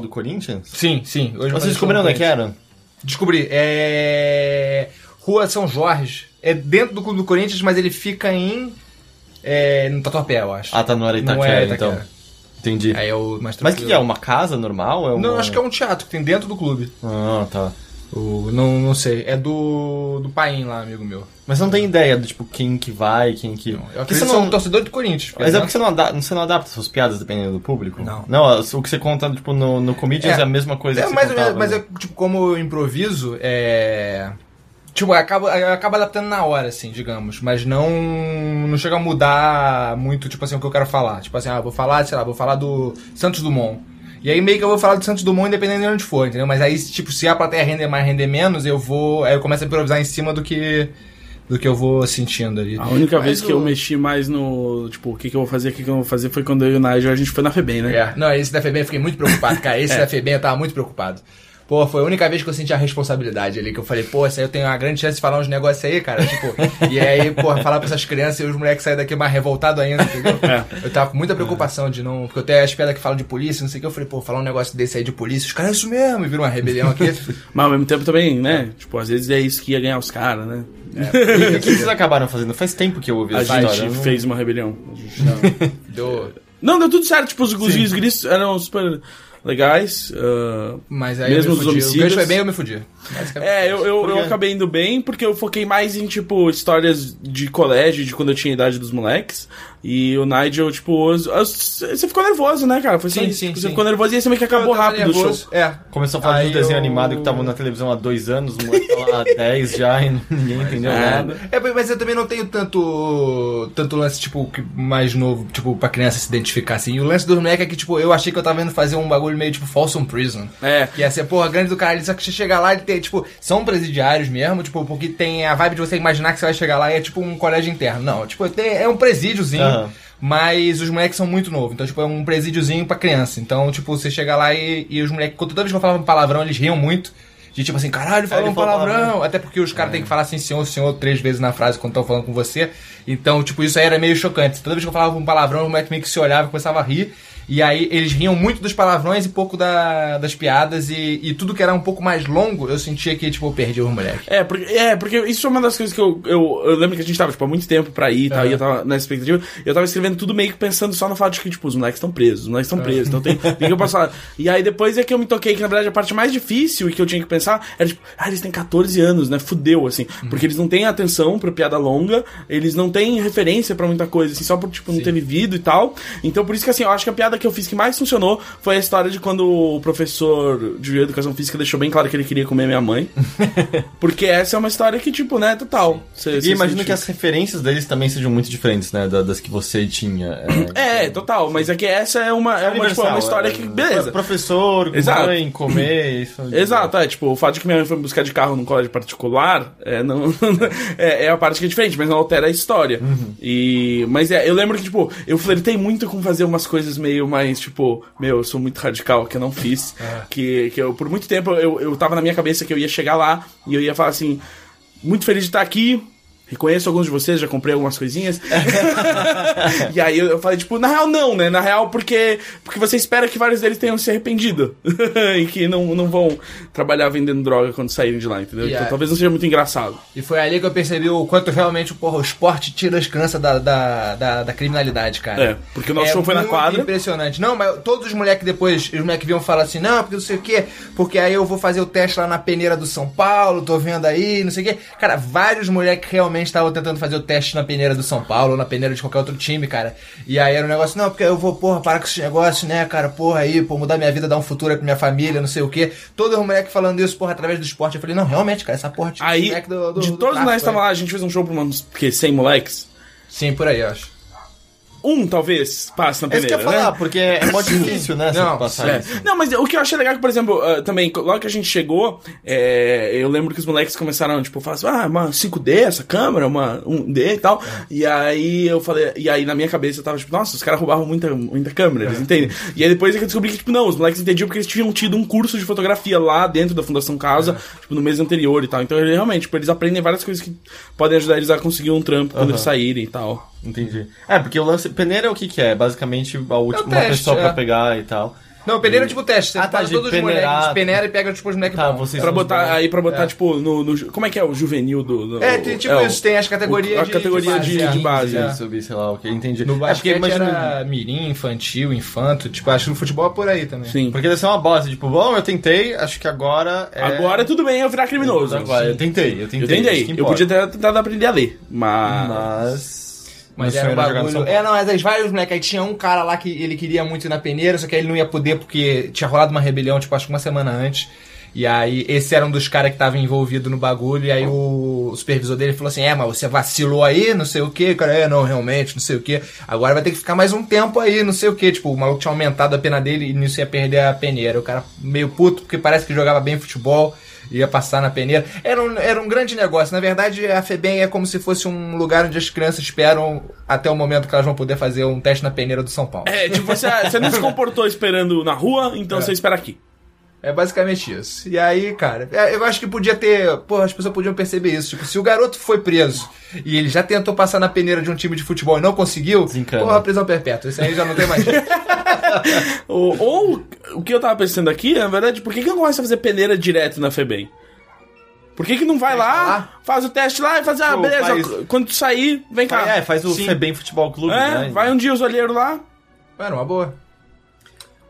do Corinthians? Sim, sim. Hoje Vocês descobriram onde é no que era? Descobri. É. Rua São Jorge. É dentro do clube do Corinthians, mas ele fica em. É, no Tatuapé, eu acho. Ah, tá, era Não Itaquera, é então. Itaquera. Entendi. Aí é o mais Mas o que, tranquilo. que é? Uma casa normal? É uma... Não, acho que é um teatro que tem dentro do clube. Ah, tá. O, não, não sei. É do. do Paim lá, amigo meu. Mas você não tem ideia do tipo quem que vai, quem que. Eu Porque acredito você que são não... torcedor do Corinthians. por Mas é porque você não, adapta, você não adapta suas piadas dependendo do público? Não. Não, o que você conta, tipo, no, no Comedians é, É. a mesma coisa É, que você mas, contava, mas né? é, tipo, como eu improviso, é. Tipo, eu acabo, eu acabo adaptando na hora, assim, digamos. Mas não. Não chega a mudar muito, tipo assim, o que eu quero falar. Tipo assim, ah, vou falar, sei lá, vou falar do Santos Dumont. E aí meio que eu vou falar do Santos Dumont independente de onde for, entendeu? Mas aí, tipo, se a plateia render mais, render menos, eu vou. Aí eu começo a improvisar em cima do que. Do que eu vou sentindo ali. A única Mas vez que o- eu mexi mais no. Tipo, o que, que eu vou fazer, o que, que eu vou fazer foi quando eu e o Nigel a gente foi na FEBEM, né? É. Não, esse da FEBEM eu fiquei muito preocupado, cara. Esse da FEBEM eu tava muito preocupado. Pô, foi a única vez que eu senti a responsabilidade ali, que eu falei, pô, essa aí eu tenho uma grande chance de falar uns negócios aí, cara. Tipo, e aí, pô, falar pra essas crianças e os moleques saírem daqui mais revoltados ainda, entendeu? É. Eu tava com muita preocupação de não. Porque eu tenho as piadas que falam de polícia, não sei o que. Eu falei, pô, falar um negócio desse aí de polícia, os caras, é isso mesmo, e vira uma rebelião aqui. Mas ao mesmo tempo também, né? Tipo, às vezes é isso que ia ganhar os caras, né? E o que vocês acabaram fazendo? Faz tempo que eu ouvi A essa gente história. eu não- fez uma rebelião. A gente- Deu. Não, deu tudo certo. Tipo, os, os os gritos eram super legais. ah, Mas aí Mesmo eu me os fudi. O homicídios? gancho foi bem, eu me fudi. É, eu, eu, eu acabei indo bem porque eu foquei mais em, tipo, histórias de colégio, de quando eu tinha a idade dos moleques. E o Nigel, tipo, você ficou nervoso, né, cara? Foi Sim, isso. sim, Tipo, sim. Você ficou nervoso e aí você meio que acabou rápido o show. nervoso. É. Começou a falar de Aí um desenho eu- animado que tava na televisão há dois anos, há 10 já e ninguém entendeu É. nada. É, mas eu também não tenho tanto tanto lance, tipo, mais novo, tipo, pra criança se identificar, assim. E o lance do moleque é que, tipo, eu achei que eu tava indo fazer um bagulho meio, tipo, Folsom Prison. É. Que ia ser, porra, grande do caralho. Só que você chegar lá e tem, tipo, são presidiários mesmo, tipo, porque tem a vibe de você imaginar que você vai chegar lá e é, tipo, um colégio interno. Não, tipo, é um presídiozinho. Mas os moleques são muito novos, então, tipo, é um presídiozinho pra criança. Então, tipo, você chega lá e, e os moleques, toda vez que eu falava um palavrão, eles riam muito. De tipo assim, caralho, falou ele um falou palavrão. palavrão. Até porque os caras têm que falar assim, senhor, senhor, três vezes na frase quando estão falando com você. Então, tipo, isso aí era meio chocante. Toda vez que eu falava um palavrão, o moleque meio que se olhava e começava a rir. E aí eles riam muito dos palavrões e pouco da- das piadas. E, e tudo que era um pouco mais longo, eu sentia que, tipo, eu perdi os moleques. É, porque, é, porque isso é uma das coisas que eu, eu, eu lembro que a gente tava, tipo, há muito tempo pra ir e tal, e eu tava nessa expectativa, e eu tava escrevendo tudo meio que pensando só no fato de que, tipo, os moleques estão presos, os moleques estão presos, então tem, tem que eu posso falar. E aí depois é que eu me toquei que, na verdade, a parte mais difícil e que eu tinha que pensar era, tipo, ah, eles têm 14 anos, né, fudeu, assim, porque eles não têm atenção pra piada longa, eles não têm referência pra muita coisa, assim, só por, tipo, não ter vivido e tal. Então, por isso que, assim, eu acho que a piada que eu fiz que mais funcionou foi a história de quando o professor de educação física deixou bem claro que ele queria comer minha mãe. Porque essa é uma história que, tipo, né, total. Cê- E cê imagino sente- que as referências deles também sejam muito diferentes, né? da- Das que você tinha. É, total, mas é que essa é uma, é uma, tipo, é uma história que. Beleza. Professor, Exato. mãe, comer, isso. Exato, é, tipo, o fato de que minha mãe foi buscar de carro num colégio particular é, não, é, é a parte que é diferente, mas não altera a história. E, mas é, eu lembro que, tipo, eu flertei muito com fazer umas coisas meio mais, tipo, meu, eu sou muito radical, que eu não fiz. Que, que eu, por muito tempo, eu, eu tava na minha cabeça que eu ia chegar lá e eu ia falar assim, muito feliz de estar aqui. Reconheço alguns de vocês, já comprei algumas coisinhas. e aí eu, eu falei, tipo, na real não, né? Na real, porque, porque você espera que vários deles tenham se arrependido. e que não, não vão trabalhar vendendo droga quando saírem de lá, entendeu? Então talvez não seja muito engraçado. E foi ali que eu percebi o quanto realmente porra, o esporte tira as crianças da, da, da, da criminalidade, cara. É, porque o nosso show foi na quadra. impressionante. Não, mas todos os moleques depois, os moleques vinham falar assim, não, porque não sei o quê, porque aí eu vou fazer o teste lá na peneira do São Paulo, tô vendo aí, não sei o quê. Cara, vários moleques realmente estavam tentando fazer o teste na peneira do São Paulo, ou na peneira de qualquer outro time, cara. E aí era um negócio, não, porque eu vou, porra, parar com esses negócios, né, cara, porra aí, pô, mudar minha vida, dar um futuro pra minha família, não sei o quê. Todos os moleques falando isso, porra, através do esporte. Eu falei, não, realmente, cara, essa porra tira os Aí, do, do, de do todos nós que estavam lá, a gente fez um show pra uns, que, 100 moleques. Sim, por aí, eu acho. Um, talvez, passe na É isso que eu peneira, ia falar, né? porque é mó difícil, né? Não, passar É. isso. Não, mas o que eu achei legal é que, por exemplo, ah, também, logo que a gente chegou, é, eu lembro que os moleques começaram, tipo, falar assim, ah, uma 5D essa câmera, uma 1D e tal. E aí eu falei, e aí na minha cabeça eu tava tipo, nossa, os caras roubavam muita, muita câmera, eles entendem? E aí depois é que eu descobri que, tipo, não, os moleques entendiam porque eles tinham tido um curso de fotografia lá dentro da Fundação Casa, tipo, no mês anterior e tal. Então, ele, realmente, tipo, eles aprendem várias coisas que podem ajudar eles a conseguir um trampo quando Aham. eles saírem e tal. Entendi. É, porque o lance. Peneira é o que, que é? Basicamente a última uma teste, pessoa é. pra pegar e tal. Não, peneira é tipo teste. Você Ah, tá, todos os peneirar. moleques, peneira e pega tipo os moleques Tá, bons. vocês Pra botar, bons. aí pra botar, É. tipo, no, no Como é que é o juvenil do. do- É, tem tipo é, o- isso, tem as categorias a de- categoria de de, base, de é. base. É. Subir, sei lá, ok, entendi. No é basquete imagina. era mirim, infantil, infanto. Tipo, acho que no futebol é por aí também. Sim. Porque deve ser uma bosta, tipo, bom, eu tentei, acho que agora é. Agora tudo bem eu virar criminoso. Agora, eu tentei, eu Eu tentei. tentei. isso que Eu podia ter tentado aprender a ler. Mas. Mas. Mas era um bagulho. É, não, mas as vários moleques. Aí tinha um cara lá que ele queria muito ir na peneira, só que ele não ia poder porque tinha rolado uma rebelião, tipo, acho que uma semana antes. E aí, esse era um dos caras que tava envolvido no bagulho. E aí, o supervisor dele falou assim: É, mas você vacilou aí, não sei o que. Cara, é, não, realmente, não sei o que. Agora vai ter que ficar mais um tempo aí, não sei o que. Tipo, o maluco tinha aumentado a pena dele e nisso ia perder a peneira. O cara meio puto, porque parece que jogava bem futebol ia passar na peneira. Era um, era um grande negócio. Na verdade, a FEBEM é como se fosse um lugar onde as crianças esperam até o momento que elas vão poder fazer um teste na peneira do São Paulo. É, tipo, você, você não se comportou esperando na rua, então É. você espera aqui. É basicamente isso. E aí, cara, é, eu acho que podia ter. Porra, as pessoas podiam perceber isso. Tipo, se o garoto foi preso e ele já tentou passar na peneira de um time de futebol e não conseguiu, Desencana. porra, prisão perpétua. Isso aí já não tem mais jeito. Ou, ou, o que eu tava pensando aqui, na verdade, por que, que não começa a fazer peneira direto na FEBEM? Por que, que não vai lá, lá? faz o teste lá e faz, ah, Pô, beleza, faz- quando tu sair, vem cá. É, faz o Sim. Febem Futebol Clube, É, né? vai um dia os olheiros lá. Mano, uma boa.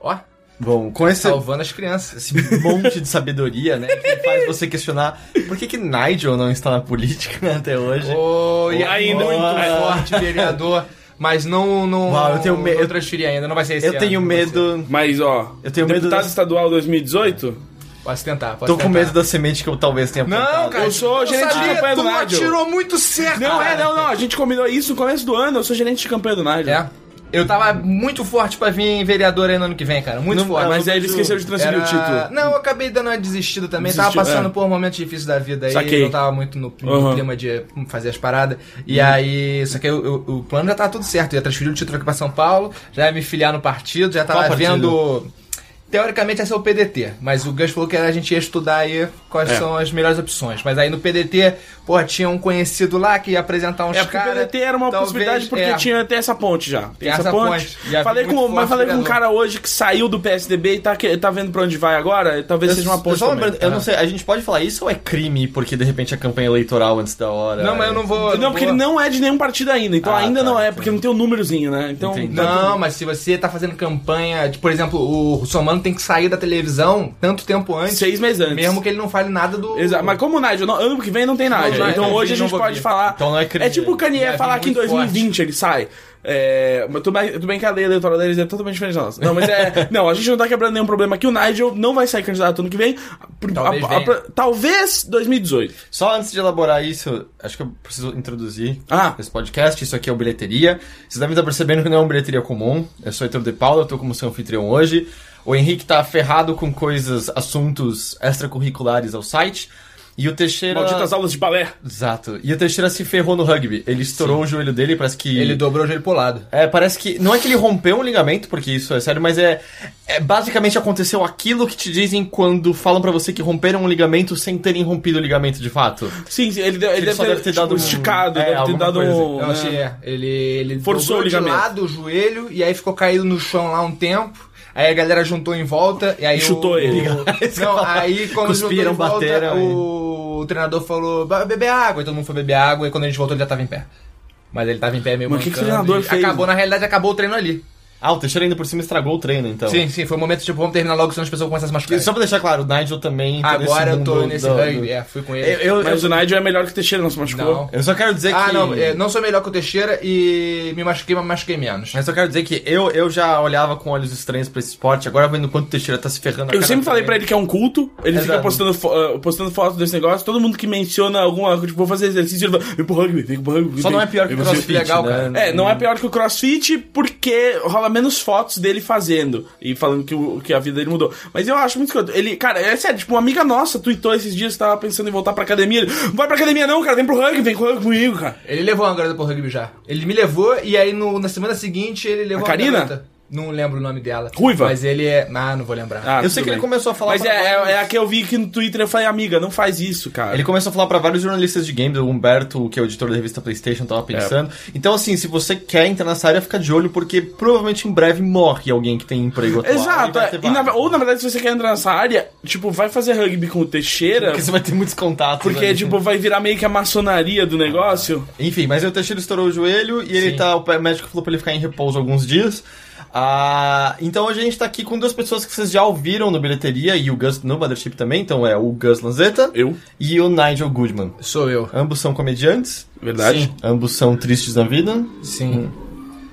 Ó, Bom, com esse, salvando as crianças. esse monte de sabedoria, né? Que faz você questionar por que, que Nigel não está na política né, até hoje. Oh, e Ainda. muito Ah. forte, vereador. Mas não, não, Uau, eu tenho medo- não transferi ainda, não vai ser esse eu ano, tenho medo. Mas, ó, Eu tenho medo deputado das- estadual 2018, Pode tentar, pode Tô com tentar. medo da semente que eu talvez tenha Não, plantado. cara, Eu sou gerente de sabia, campanha do tu Nigel. atirou muito certo. Não, é, cara. não, não. A gente combinou isso no começo do ano. Eu sou gerente de campanha do Nigel. É. Eu tava muito forte pra vir vereador aí no ano que vem, cara. Muito Não, forte. Mas aí ele esqueceu de transferir Era- o título. Não, eu acabei dando uma desistida também. Desistiu, tava passando é. por momentos difíceis da vida aí. Saquei. Não tava muito no, Uhum. clima de fazer as paradas. E aí, só que eu- eu- o plano já tava tudo certo. Eu ia transferir o título aqui pra São Paulo, já ia me filiar no partido, já tava Qual partido? Teoricamente ia ser o PDT, mas o Gus falou que a gente ia estudar aí quais É. são as melhores opções. Mas aí no PDT, porra, tinha um conhecido lá que ia apresentar uns É porque o caras. PDT era uma talvez- possibilidade porque é. tinha até essa ponte já. Tem, essa, essa ponte. ponte. Já Falei com, muito mas forte falei com um cara hoje que saiu do PSDB e tá, que- tá vendo pra onde vai agora. Talvez Eu, seja uma ponte lembrando, eu não sei, a gente pode falar isso ou é crime porque de repente a campanha eleitoral antes da hora? Não, mas eu não vou. Não, porque vou- ele não é de nenhum partido ainda. Então Ah, ainda tá, não é, entendi. porque não tem o númerozinho, né? Então. Entendi. Não, mas se você tá fazendo campanha, de, por exemplo, o Russomano tem que sair da televisão tanto tempo antes, Seis meses antes. mesmo que ele não fale nada do. Exato, mas como o Nigel, não- ano que vem não tem Nigel. não, então não, hoje a gente pode vir. falar. Então não é crime. É tipo o Kanye vi falar que em muito 2020 ele sai. É, mas tudo bem, tudo bem que a lei eleitoral deles é totalmente diferente da nossa. Não, mas é. não, a gente não tá quebrando nenhum problema aqui. O Nigel não vai sair candidato ano que vem. Por- Talvez a- a- venha. talvez 2018. Só antes de elaborar isso, acho que eu preciso introduzir Ah. esse podcast. Isso aqui é o Bilheteria. Vocês devem estar percebendo que não é um bilheteria comum. Eu sou Heitor de Paula, eu tô como seu anfitrião hoje. O Henrique tá ferrado com coisas, assuntos extracurriculares ao site. E o Teixeira. Malditas aulas de balé. Exato. E o Teixeira se ferrou no rugby. Ele estourou o joelho dele, parece que. Ele dobrou o joelho pro lado. É, parece que. Não é que ele rompeu um ligamento, porque isso é sério, mas é. é basicamente aconteceu aquilo que te dizem quando falam pra você que romperam um ligamento sem terem rompido o ligamento de fato. Sim, sim, ele, deu- ele, Ele deve só ter, deve ter tipo, dado um- esticado, é, deve ter dado coisa. um. Eu né? achei, é. Ele, ele Forçou dobrou o ligamento. de lado o joelho e aí ficou caído no chão lá um tempo. Aí a galera juntou em volta e aí E chutou o, ele. o- Não, aí quando Cuspiram, juntou em volta, bateram o... o treinador falou, "Vai beber água. E todo mundo foi beber água e quando a gente voltou ele já tava em pé. Mas ele tava em pé meio Mas o que que o mancando treinador fez? Acabou, na realidade, acabou o treino ali. Ah, o Teixeira ainda por cima estragou o treino, então. Sim, sim, foi um momento tipo, vamos terminar logo, senão as pessoas começam a se machucar. E Só pra deixar claro, o Nigel também. tá Agora eu tô mundo nesse do- rugby, é, fui com ele. Eu, eu, Mas eu, o Nigel é melhor que o Teixeira, não se machucou. Não. eu só quero dizer Ah, que. não, é, não sou melhor que o Teixeira e me machuquei, mas me machuquei menos. Mas só quero dizer que eu, eu já olhava com olhos estranhos pra esse esporte, agora vendo quanto o Teixeira tá se ferrando. Eu sempre falei também. pra ele que é um culto, ele fica Exato. postando, fo- ah, postando foto desse negócio, todo mundo que menciona alguma coisa, tipo, vou fazer exercício, ele fala, vem pro rugby, vem pro rugby. Só vem." não é pior que o crossfit, legal, né? cara. É, não é pior que o crossfit porque rola menos fotos dele fazendo e falando que, o, que a vida dele mudou. Mas eu acho muito escroto. Ele, cara, é sério, tipo, uma amiga nossa tweetou esses dias que tava pensando em voltar pra academia. Ele, não vai pra academia não, cara, vem pro rugby, vem pro rugby comigo, cara. Ele levou uma garota pro rugby já. Ele me levou e aí no- na semana seguinte ele levou A Karina? garota. Não lembro o nome dela. Ruiva? Mas ele é. Ah, não vou lembrar. Ah, Eu sei que ele bem. começou a falar Mas pra é, é, vários- é a que eu vi aqui no Twitter eu falei, amiga, não faz isso, cara. Ele começou a falar pra vários jornalistas de games, o Humberto, que é o editor da revista PlayStation, tava pensando. Então, assim, se você quer entrar nessa área, fica de olho, porque provavelmente em breve morre alguém que tem emprego atual. Exato, e é. E na- ou na verdade, se você quer entrar nessa área, tipo, vai fazer rugby com o Teixeira, Porque você vai ter muitos contatos. porque, ali. tipo, vai virar meio que a maçonaria do negócio. Enfim, mas o Teixeira estourou o joelho e ele Sim. tá. O médico falou pra ele ficar em repouso alguns dias. Ah, então hoje a gente tá aqui com duas pessoas que vocês já ouviram no bilheteria e o Gus no Mothership também. Então é o Gus Lanzetta Eu, e o Nigel Goodman. Sou eu. Ambos são comediantes, verdade. Sim. ambos são tristes na vida. Sim.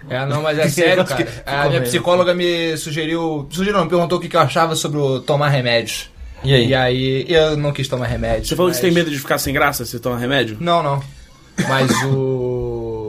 É, não, mas é sério, cara. A minha psicóloga me sugeriu. Sugeriu, não, me perguntou o que eu achava sobre o tomar remédios. E aí? E aí, eu não quis tomar remédio. Você falou que você tem medo de ficar sem graça se você toma remédio? Não, não. Mas o.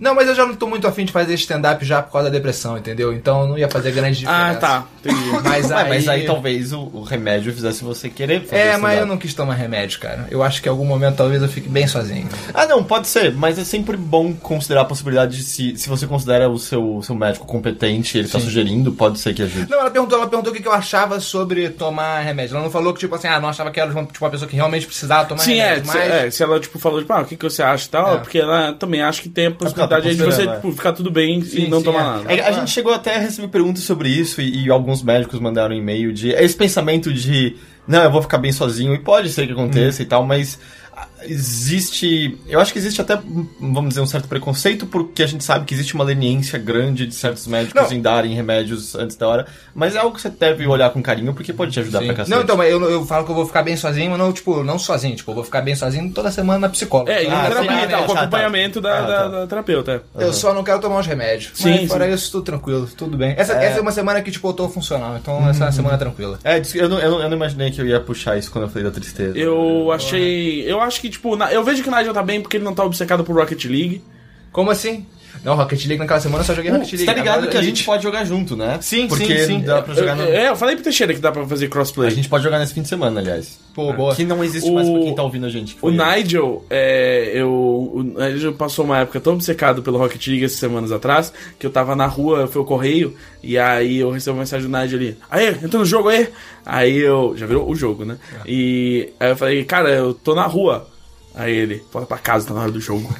Não, mas eu já não tô muito afim de fazer stand-up já por causa da depressão, entendeu? Então não ia fazer grande diferença. Ah, tá. Entendi. Mas aí. mas aí talvez o, o remédio fizesse você querer fazer É, mas eu não quis tomar remédio, cara. Eu acho que em algum momento talvez eu fique bem sozinho. Ah, não, pode ser, mas é sempre bom considerar a possibilidade de se, se você considera o seu, seu médico competente, ele tá Sim. sugerindo, pode ser que ajude. Não, ela perguntou, ela perguntou o que eu achava sobre tomar remédio. Ela não falou que, tipo assim, ah, não achava que era tipo, uma pessoa que realmente precisava tomar Sim, é, remédio. se, mas... é, se ela, tipo, falou, tipo, ah, o que, que você acha e tal, É. porque ela também acha que tem a possibilidade tá aí de você, tipo, ficar tudo bem Sim, e não sim, tomar é. nada. É, a gente chegou até a receber perguntas sobre isso e, e alguns médicos mandaram e-mail de esse pensamento de não, eu vou ficar bem sozinho e pode ser que aconteça e tal, mas existe, eu acho que existe até, vamos dizer, um certo preconceito porque a gente sabe que existe uma leniência grande de certos médicos Não. em darem remédios antes da hora, mas é algo que você deve olhar com carinho porque pode te ajudar Sim. pra cacete. Não, então, mas eu, eu falo que eu vou ficar bem sozinho, mas não, tipo, não sozinho, tipo, eu vou ficar bem sozinho toda semana na psicóloga. É, e Ah, terapia, sim, tal, ah, com tá, tá. acompanhamento da, Ah, da, tá. da terapeuta. Eu só não quero tomar os remédios. Sim, mas fora sim. isso, tudo tranquilo, tudo bem. Essa é, essa é uma semana que, tipo, eu tô funcional, então essa é uma semana tranquila. É, eu não, eu, não, eu não imaginei que eu ia puxar isso quando eu falei da tristeza. Eu achei. Eu acho que, tipo, na- eu vejo que o Nigel tá bem porque ele não tá obcecado por Rocket League. Como assim? Não, Rocket League naquela semana eu só joguei Uh, Rocket Você League. tá ligado Agora que a Elite. gente pode jogar junto, né? Sim, Porque sim, sim. dá pra jogar no... É, eu falei pro Teixeira que dá pra fazer crossplay. A gente pode jogar nesse fim de semana, aliás. Pô, boa. Que não existe O- mais pra quem tá ouvindo a gente. O. Nigel, é, eu, o Nigel passou uma época tão obcecado pelo Rocket League essas semanas atrás, que eu tava na rua, foi o correio, e aí eu recebi uma mensagem do Nigel ali, aí, entrou no jogo aí? Aí eu, já virou o jogo, né? E aí eu falei, cara, eu tô na rua. Aí ele, volta pra casa, tá na hora do jogo.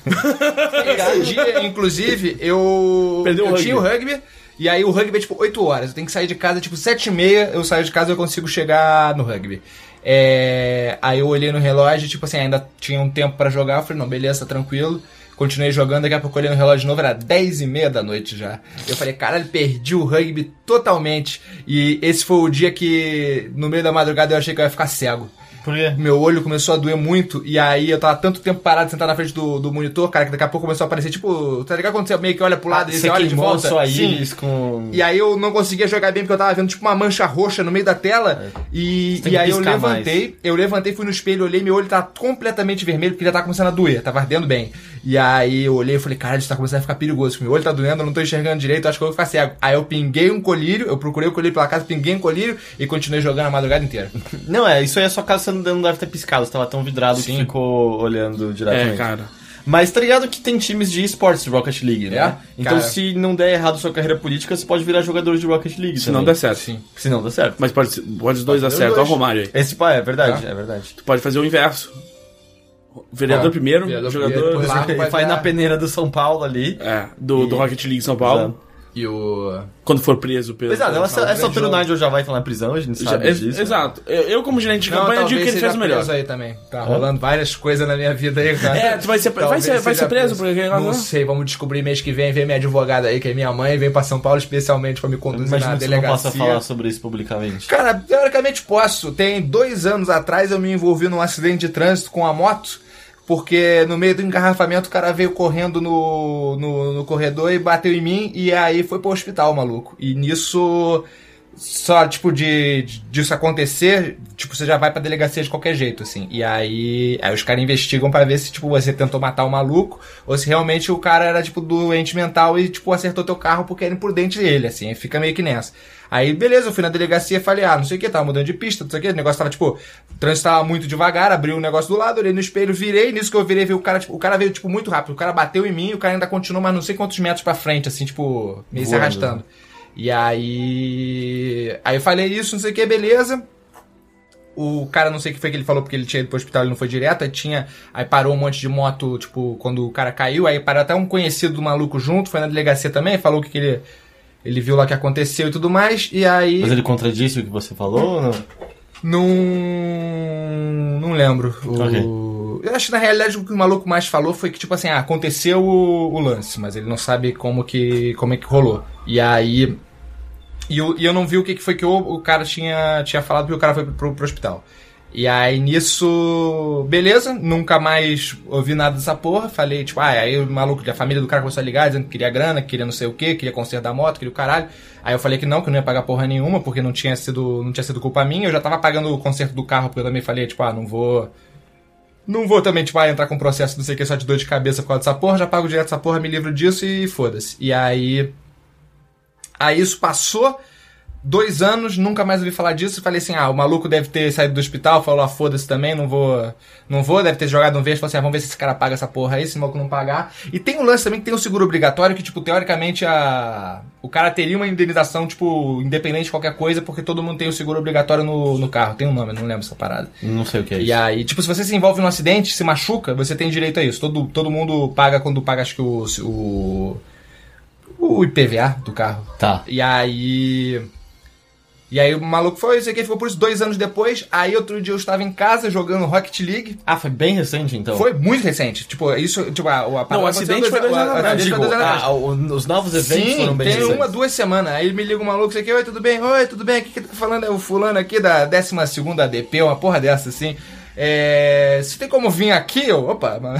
Esse dia, inclusive, eu. Perdeu o eu rugby. tinha o rugby. E aí o rugby é tipo 8 horas. Eu tenho que sair de casa tipo 7 e meia. Eu saio de casa e eu consigo chegar no rugby. É, aí eu olhei no relógio, tipo assim, ainda tinha um tempo pra jogar. Eu falei, não, beleza, tranquilo. Continuei jogando, daqui a pouco eu olhei no relógio de novo, era 10 e meia da noite já. Eu falei, caralho, perdi o rugby totalmente. E esse foi o dia que, no meio da madrugada, eu achei que eu ia ficar cego. Por quê? Meu olho começou a doer muito, e aí eu tava tanto tempo parado sentado na frente do, do monitor, cara, que daqui a pouco começou a aparecer, tipo, tá ligado quando você meio que olha pro lado e você olha de volta? sua íris com... E aí eu não conseguia jogar bem porque eu tava vendo tipo uma mancha roxa no meio da tela. E, tem e que aí eu levantei, eu levantei, fui no espelho, olhei, meu olho tá completamente vermelho porque já tá começando a doer, tava ardendo bem. E aí eu olhei e falei, cara, isso tá começando a ficar perigoso, meu olho tá doendo, eu não tô enxergando direito, acho que eu vou ficar cego. Aí eu pinguei um colírio, eu procurei o colírio pela casa, pinguei um colírio e continuei jogando a madrugada inteira. Não, é, isso aí é só caso você não deve ter piscado, você tava tão vidrado que Sim. ficou olhando é, diretamente. cara. Mas tá ligado que tem times de esportes de Rocket League, né? É? Então Cara. se não der errado sua carreira política, você pode virar jogador de Rocket League Se também. não der certo. Sim. Se não der certo. Mas pode, ser- pode os dois dar certo, olha o. Romário aí. Esse pá, é verdade, Tá. é verdade. Tu pode fazer o inverso. Vereador Ah, primeiro, vereador jogador primeiro, depois lá. Ele vai na peneira do São Paulo ali. é, do, do Rocket League São Paulo. Exato. E o. Quando for preso pelo. Exato, pelo- essa, essa altura o. Nigel já vai estar na prisão, a gente Já- sabe disso. né? Exato. Eu, eu, como gerente de Não, campanha, digo que ele fez o melhor. preso aí também. Tá rolando várias coisas na minha vida aí, cara. É, tu vai ser- vai ser- vai ser preso por aquele negócio, Não não? sei, vamos descobrir mês que vem. Vem minha advogada aí, que é minha mãe, vem pra São Paulo especialmente pra me conduzir na que você não delegacia. possa falar sobre isso publicamente. Cara, teoricamente posso. Tem dois anos atrás eu me envolvi num acidente de trânsito com a moto, porque no meio do engarrafamento o cara veio correndo no, no, no corredor e bateu em mim, e aí foi pro hospital, maluco. E nisso. Só, tipo, de, de- disso acontecer, tipo, você já vai pra delegacia de qualquer jeito, assim. E aí, aí os caras investigam pra ver se, tipo, você tentou matar o maluco, ou se realmente o cara era, tipo, doente mental e, tipo, acertou teu carro porque era imprudente dele, assim. Fica meio que nessa. Aí, beleza, eu fui na delegacia e falei, ah, não sei o que, tava mudando de pista, não sei o que, o negócio tava, tipo, o trânsito tava muito devagar, abri um negócio do lado, olhei no espelho, virei, nisso que eu virei, vi o cara, tipo, o cara veio, tipo, muito rápido, o cara bateu em mim, o cara ainda continuou, mas não sei quantos metros pra frente, assim, tipo, meio se arrastando. E aí. Aí eu falei isso, não sei o que, beleza. O cara, não sei o que foi que ele falou, porque ele tinha ido pro hospital, ele não foi direto. Aí tinha. Aí parou um monte de moto, tipo, quando o cara caiu. Aí parou até um conhecido do maluco junto, foi na delegacia também, falou o que, ele. Ele viu lá que aconteceu e tudo mais. E aí. Mas ele contradisse o que você falou ou não? Não. Não lembro. O... Eu acho que na realidade o que o maluco mais falou foi que, tipo assim, ah, aconteceu o, o lance, mas ele não sabe como que. como é que rolou. E aí. E eu, e eu não vi o que, foi que o, o cara tinha, tinha falado porque o cara foi pro, pro hospital. E aí nisso. Beleza, nunca mais ouvi nada dessa porra. Falei, tipo, ah, aí o maluco da família do cara começou a ligar, dizendo que queria grana, que queria não sei o que, queria consertar a moto, queria o caralho. Aí eu falei que não, que não ia pagar porra nenhuma, porque não tinha sido, não tinha sido culpa minha. Eu já tava pagando o conserto do carro, porque eu também falei, tipo, ah, não vou. Não vou também, tipo, ah, entrar com processo não sei o que só de dor de cabeça por causa dessa porra, já pago direto essa porra, me livro disso e foda-se. E aí. Aí isso passou. Dois anos, nunca mais ouvi falar disso. e Falei assim: ah, o maluco deve ter saído do hospital, falou, ah, foda-se também, não vou. Não vou, deve ter jogado um vez, falou assim: ah, vamos ver se esse cara paga essa porra aí, se o maluco não pagar. E tem um lance também que tem um seguro obrigatório que, tipo, teoricamente, a. O cara teria uma indenização, tipo, independente de qualquer coisa, porque todo mundo tem o seguro obrigatório no, no carro. Tem um nome, eu não lembro essa parada. Não sei o que é isso. E aí, tipo, se você se envolve num acidente, se machuca, você tem direito a isso. Todo, todo mundo paga quando paga, acho que o. o o IPVA do carro. Tá. E aí. E aí o maluco foi, isso aqui ficou por isso dois anos depois. Aí outro dia eu estava em casa jogando Rocket League. Ah, foi bem recente então? Foi muito recente. Tipo, isso, tipo, a, a Não, o acidente foi dois o- anos o atrás. acidente Digo, foi dois anos atrás. ah, o- os novos eventos Sim, foram bem tem recentes. uma, duas semanas. Aí me liga um maluco, sei que, oi, tudo bem? Oi, tudo bem? Aqui que tá falando é o fulano aqui da 12 ADP, uma porra dessa, assim. É, você tem como vir aqui? Eu, opa, mano.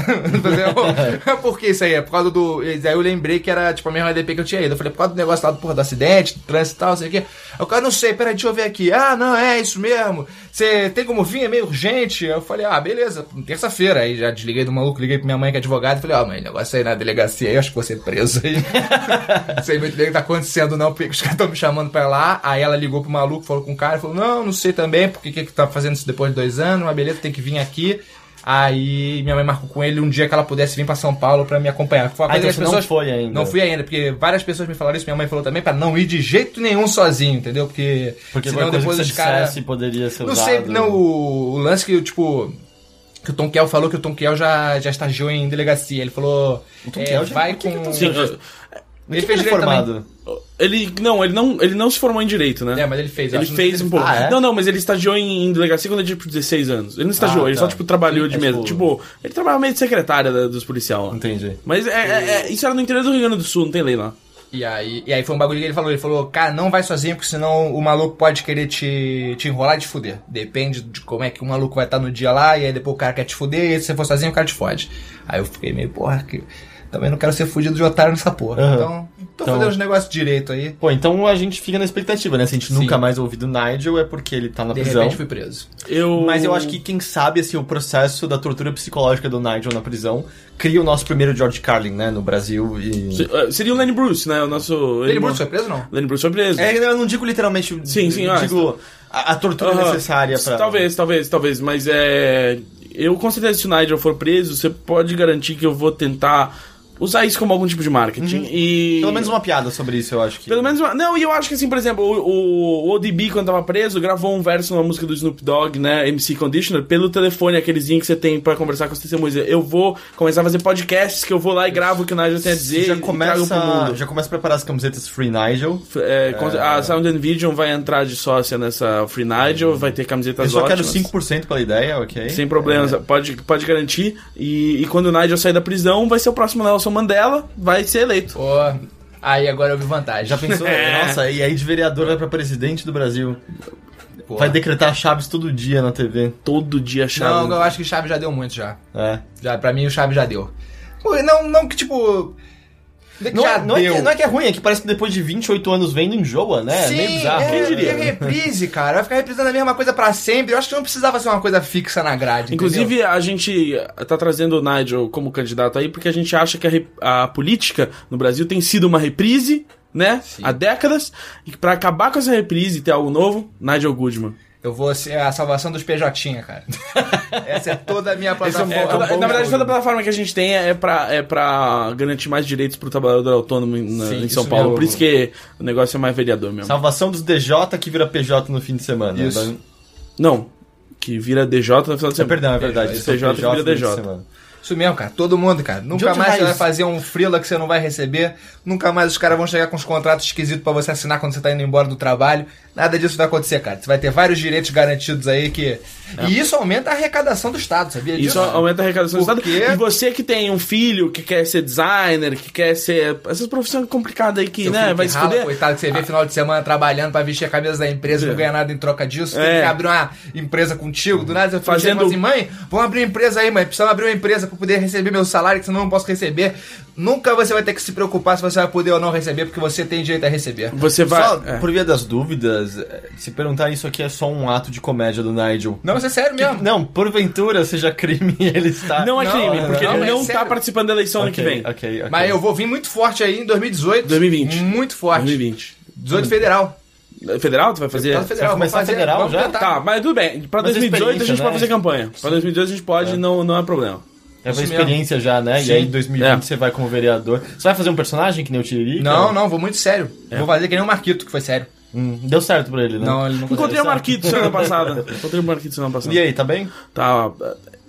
por que isso aí? É por causa do. Aí eu lembrei que era tipo a mesma ADP que eu tinha ido. Eu falei, por causa do negócio lá do, porra, do acidente, do trânsito e tal, sei o quê. Aí o cara, não sei, peraí, deixa eu ver aqui. Ah, não, é isso mesmo. Você tem como vir? É meio urgente. Eu falei, ah, beleza, terça-feira. Aí já desliguei do maluco, liguei pra minha mãe que é advogada e falei, ó, mãe, negócio aí na delegacia aí, acho que vou ser preso aí. não sei muito bem o que tá acontecendo, não, porque os caras estão me chamando pra lá. Aí ela ligou pro maluco, falou com o cara, falou, não, não sei também, porque que, que tá fazendo isso depois de dois anos, mas beleza, tem que vir aqui. Aí minha mãe marcou com ele um dia que ela pudesse vir pra São Paulo pra me acompanhar. Foi Ah, então que as você não foi ainda. Não fui ainda, porque várias pessoas me falaram isso, minha mãe falou também, pra não ir de jeito nenhum sozinho, entendeu? Porque, Porque senão depois os que caras. poderia ser Não usado. sei, não, o, o lance que, tipo, que o Tom Kiel falou que o Tom Kiel já, já estagiou em delegacia. Ele falou, O Tom é, já- vai que que com... Ele Ele fez fez direito formado. Ele não, ele não, ele não se formou em direito, né? É, mas ele fez. Ele fez um pouco. Ah, é? Não, não, mas ele estagiou em, em delegacia quando ele tinha tipo 16 anos. Ele não estagiou, Ah, ele tá. só tipo trabalhou de É, mesa. tipo- Tipo, ele trabalhava meio de secretária da- dos policiais lá. Entendi. Mas é, é- é- isso era no interior do Rio Grande do Sul, não tem lei lá. E aí, e aí foi um bagulho que ele falou. Ele falou, cara, não vai sozinho, porque senão o maluco pode querer te, te enrolar e te fuder. Depende de como é que o maluco vai estar no dia lá, e aí depois o cara quer te fuder, e se você for sozinho, o cara te fode. Aí eu fiquei meio, porra, que... também não quero ser fudido de otário nessa porra. Aham. Então, tô Então- fazendo os negócios direito aí. Pô, então a gente fica na expectativa, né? Se a gente Sim. nunca mais ouvir do Nigel, é porque ele tá na De prisão. repente fui preso. Eu... Mas eu acho que, quem sabe, assim, o processo da tortura psicológica do Nigel na prisão cria o nosso primeiro George Carlin, né? No Brasil e... Se- eh, Seria o Lenny Bruce, né? O nosso. Ele Bruce foi preso não? Lenny Bruce foi preso. É, eu não digo literalmente... Sim, sim, eu ah, digo a, a tortura necessária pra... Talvez, talvez, talvez. Mas é. Eu com certeza, se o Nigel for preso, você pode garantir que eu vou tentar usar isso como algum tipo de marketing. E. Uhum. Pelo menos uma piada sobre isso, eu acho que... Pelo menos uma... Não, e eu acho que assim, por exemplo, o, o, ODB, quando tava preso, gravou um verso numa música do Snoop Dogg, né? MC Conditioner, pelo telefone, aquelezinho que você tem pra conversar com as testemunhas. Eu vou começar a fazer podcasts que eu vou lá e gravo o que o Nigel tem a dizer já e começa, já começa a preparar as camisetas Free Nigel. É, con- A Sound and Vision vai entrar de sócia nessa Free Nigel, vai ter camisetas Eu só quero ótimas. 5% pela ideia, ok? Sem problemas, pode, pode garantir. E, e quando o Nigel sair da prisão, vai ser o próximo Nelson Mandela, vai ser eleito. Pô, aí agora eu vi vantagem. Já pensou? É. Nossa, e aí de vereador vai pra presidente do Brasil. Pô. Vai decretar Chaves todo dia na TV. Todo dia chave. Não, eu acho que Chaves já deu muito já. É. Já, pra mim o Chaves já deu. Não, não que tipo. Não, já é, não, é que, não é que é ruim, é que parece que depois de 28 anos vendo enjoa, né? Sim, é meio bizarro. é, Quem diria? é reprise, cara. Vai ficar reprisando a mesma coisa pra sempre. Eu acho que não precisava ser uma coisa fixa na grade. Inclusive, entendeu? a gente tá trazendo o Nigel como candidato aí porque a gente acha que a, a política no Brasil tem sido uma reprise, né? Sim. Há décadas. E pra acabar com essa reprise e ter algo novo, Nigel Goodman. Eu vou ser a salvação dos PJ, cara. Essa é toda a minha É, plataforma. toda- Bom na verdade, toda plataforma que a gente tem é pra, é pra garantir mais direitos pro trabalhador autônomo na- Sim, em São Paulo. mesmo. Por isso que o negócio é mais vereador mesmo. Salvação dos DJ que vira PJ no fim de semana. Isso. Da- Não, que vira DJ no final de É, semana. perdão, é verdade. PJ, são PJ vira DJ. Isso mesmo, cara. Todo mundo, cara. Nunca mais você vai fazer um freela que você não vai receber. Nunca mais os caras vão chegar com os contratos esquisitos pra você assinar quando você tá indo embora do trabalho. Nada disso vai acontecer, cara. Você vai ter vários direitos garantidos aí que. E isso aumenta a arrecadação do Estado, sabia disso? Isso aumenta a arrecadação do Estado. quê? E você que tem um filho que quer ser designer, que quer ser. Essas profissões complicadas aí que, Seu né, filho vai que se rala, coitado, que você vê final de semana trabalhando pra vestir a camisa da empresa e não ganha nada em troca disso. Tem É. que abrir uma empresa contigo. Do nada, você Fazendo- assim, mãe, vamos abrir uma empresa aí, mãe. Precisamos abrir uma empresa pra poder receber meu salário, que senão eu não posso receber. Nunca você vai ter que se preocupar se você vai poder ou não receber, porque você tem direito a receber. Você vai. Só, é. por via das dúvidas, eh, se perguntar isso aqui é só um ato de comédia do Nigel. Não, mas é sério Que- mesmo. não, porventura seja crime ele está. Não é Não, crime, não, porque não, ele mas não é tá sério. participando da eleição ano que vem. ok, ok. Mas eu vou vir muito forte aí em 2018. 2020. Muito forte. 2020. 18 federal. Federal, tu vai fazer? Federal. começar vamos fazer, federal já? tentar. Tá, mas tudo bem. Pra Mas 2018 a gente experiência, pode né? fazer campanha. Pra 2018 a gente pode, não, não é problema. É uma experiência já, né? Sim. E aí em 2020 É. você vai como vereador. Você vai fazer um personagem que nem o Tiririca? Não, não, vou muito sério. Vou fazer que nem o Marquito, que foi sério. Hum, deu certo pra ele, né? Não, ele não Encontrei o. Marquito semana passada. Encontrei o Marquito semana passada. E aí, tá bem? Tá.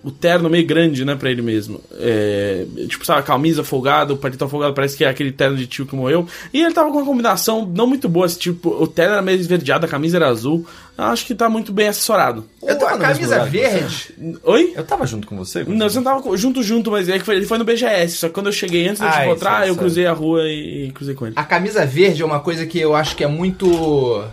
O terno meio grande, né, pra ele mesmo. É, tipo, sabe, a camisa folgada, o paletó folgado, parece que é aquele terno de tio que morreu. E ele tava com uma combinação não muito boa, assim, tipo, o terno era meio esverdeado, a camisa era azul. Acho que tá muito bem assessorado. Eu tô tava com a camisa lugar que verde. Oi? Eu tava junto com você? Não, você não tava junto, junto, mas é que foi- ele foi no BGS. Só que quando eu cheguei antes de eu te Ah, encontrar, isso, eu cruzei a rua e, e cruzei com ele. A camisa verde é uma coisa que eu acho que é muito.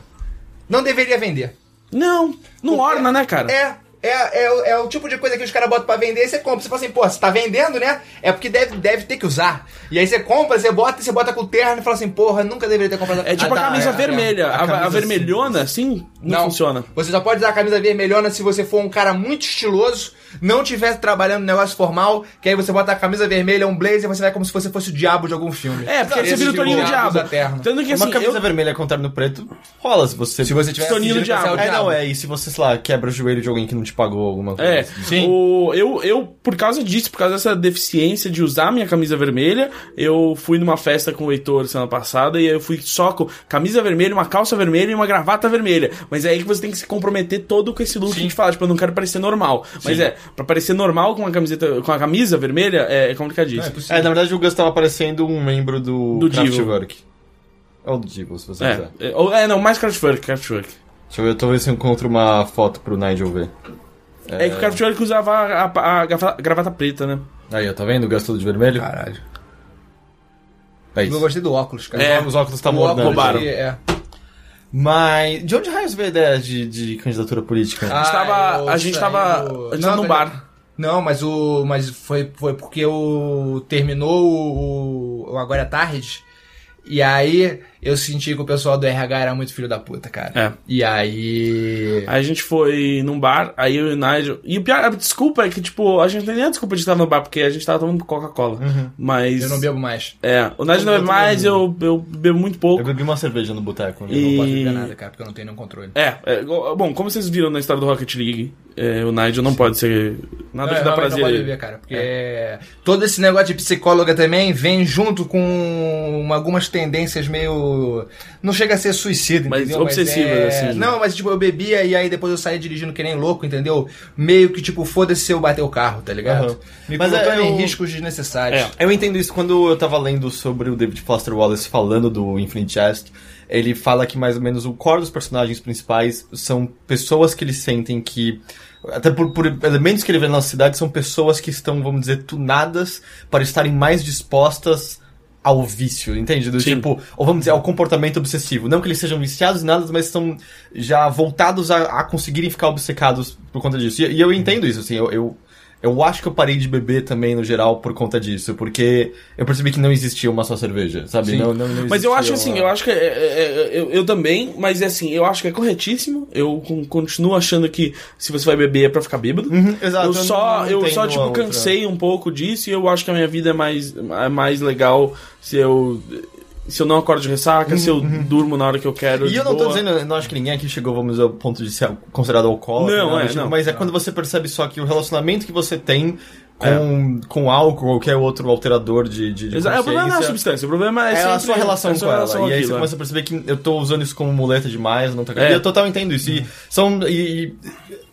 Não deveria vender. Não, não Porque- orna, né, cara? É. É, é, o- é o tipo de coisa que os caras botam pra vender e você compra. Você fala assim, pô, você tá vendendo, né? É porque deve, deve ter que usar. E aí você compra, você bota, você bota com o terno e fala assim, porra, nunca deveria ter comprado. É tipo Ah, a tá, camisa é, vermelha. é. A, a camisa vermelhona, assim, não, funciona. Você só pode usar a camisa vermelhona se você for um cara muito estiloso, não estiver trabalhando no negócio formal, que aí você bota a camisa vermelha, um blazer, você vai como se você fosse o diabo de algum filme. É, porque aí você vira o Toninho Diabo. terno. Tanto que Uma assim, camisa eu, vermelha com terno preto rola se você... Se você tiver Toninho Diabo. é É, diabo. não, é. E se você, sei lá, quebra o joelho de alguém que não te pagou alguma coisa. É, assim. o, eu, eu, por causa disso, por causa dessa deficiência de usar minha camisa vermelha, eu fui numa festa com o Heitor semana passada e aí eu fui só com camisa vermelha, uma calça vermelha e uma gravata vermelha. Mas é aí que você tem que se comprometer todo com esse look que a gente fala, tipo, eu não quero parecer normal. Mas é, pra parecer normal com uma camiseta, com a camisa vermelha, é complicadíssimo. É, na verdade o Gus tava parecendo um membro do, Do Divo. Kraftwerk. Ou do Divo, se você É, quiser. é, ou- é, não, mais Kraftwerk, Kraftwerk. Deixa eu ver, eu se eu encontro uma foto pro Nigel ver. É, que o Kraftwerk usava a, a- a gravata, preta, né? Aí, ó, tá vendo o Gus todo de vermelho? Caralho. É Eu isso. gostei do óculos, cara. É, Os óculos tá mordendo. roubaram. aqui, é. Mas de onde raios veio a ideia de, de candidatura política? A gente Ah, tava, eu a gente tava, do- a gente Não, tava num mas- bar. Não, mas o. Mas foi, foi porque o. Terminou o, o Agora é Tarde. E aí eu senti que o pessoal do RH era muito filho da puta, cara. É. E aí. Aí a gente foi num bar, aí eu e o Nigel. E o pior, a desculpa é que, tipo, a gente não tem nem a desculpa de estar no bar, porque a gente tava tomando Coca-Cola. Mas. Eu não bebo mais. É, o Nigel não bebe mais, eu, eu bebo muito Eu pouco. bebi uma cerveja no boteco. né? E- Não posso beber nada, cara, porque eu não tenho nenhum controle. É, é, bom, como vocês viram na história do Rocket League, é, o Nigel não pode ser. Nada Não, que dá eu prazer. não pode beber, cara. Porque todo esse negócio de psicóloga também vem junto com uma- algumas tendências meio. Não chega a ser suicida, Mas entendeu? obsessivas, é- assim. Não, mas tipo, eu bebia e aí depois eu saí dirigindo que nem louco, entendeu? Meio que tipo, foda-se se eu bater o carro, tá ligado? Aham. Me Mas colocando é, eu- em riscos desnecessários. É, eu entendo isso quando eu tava lendo sobre o David Foster Wallace falando do Infinite Jest. Ele fala que mais ou menos o core dos personagens principais são pessoas que eles sentem que. Até por, por elementos que ele vê na cidade, são pessoas que estão, vamos dizer, tunadas para estarem mais dispostas ao vício, entende? Do Sim. tipo, ou vamos dizer, ao comportamento obsessivo. Não que eles sejam viciados em nada, mas estão já voltados a, a conseguirem ficar obcecados por conta disso. E, e eu entendo isso, assim, eu, eu, eu acho que eu parei de beber também, no geral, por conta disso, porque eu percebi que não existia uma só cerveja, sabe? Não, não, não Mas eu acho assim, uma- eu acho que. é- é- é- eu, eu também, mas é assim, eu acho que é corretíssimo. Eu con- continuo achando que se você vai beber é pra ficar bêbado. Uhum, exato, eu eu só, eu entendo só tipo, outra. cansei um pouco disso e eu acho que a minha vida é mais, é mais legal se eu se eu não acordo de ressaca, se eu durmo na hora que eu quero. Uhum. E eu não tô boa. dizendo, eu não acho que ninguém aqui chegou, vamos dizer, ao ponto de ser considerado alcoólatra. Não, nada é, tipo, não. mas é quando você percebe só que o relacionamento que você tem com, com álcool ou qualquer outro alterador de, de, de é, o problema não é a substância, o problema é, É a sua relação a sua com ela. relação e aí àquilo, você é. começa a perceber que eu tô usando isso como muleta demais, não tá É. E eu total entendo isso. E são. E, e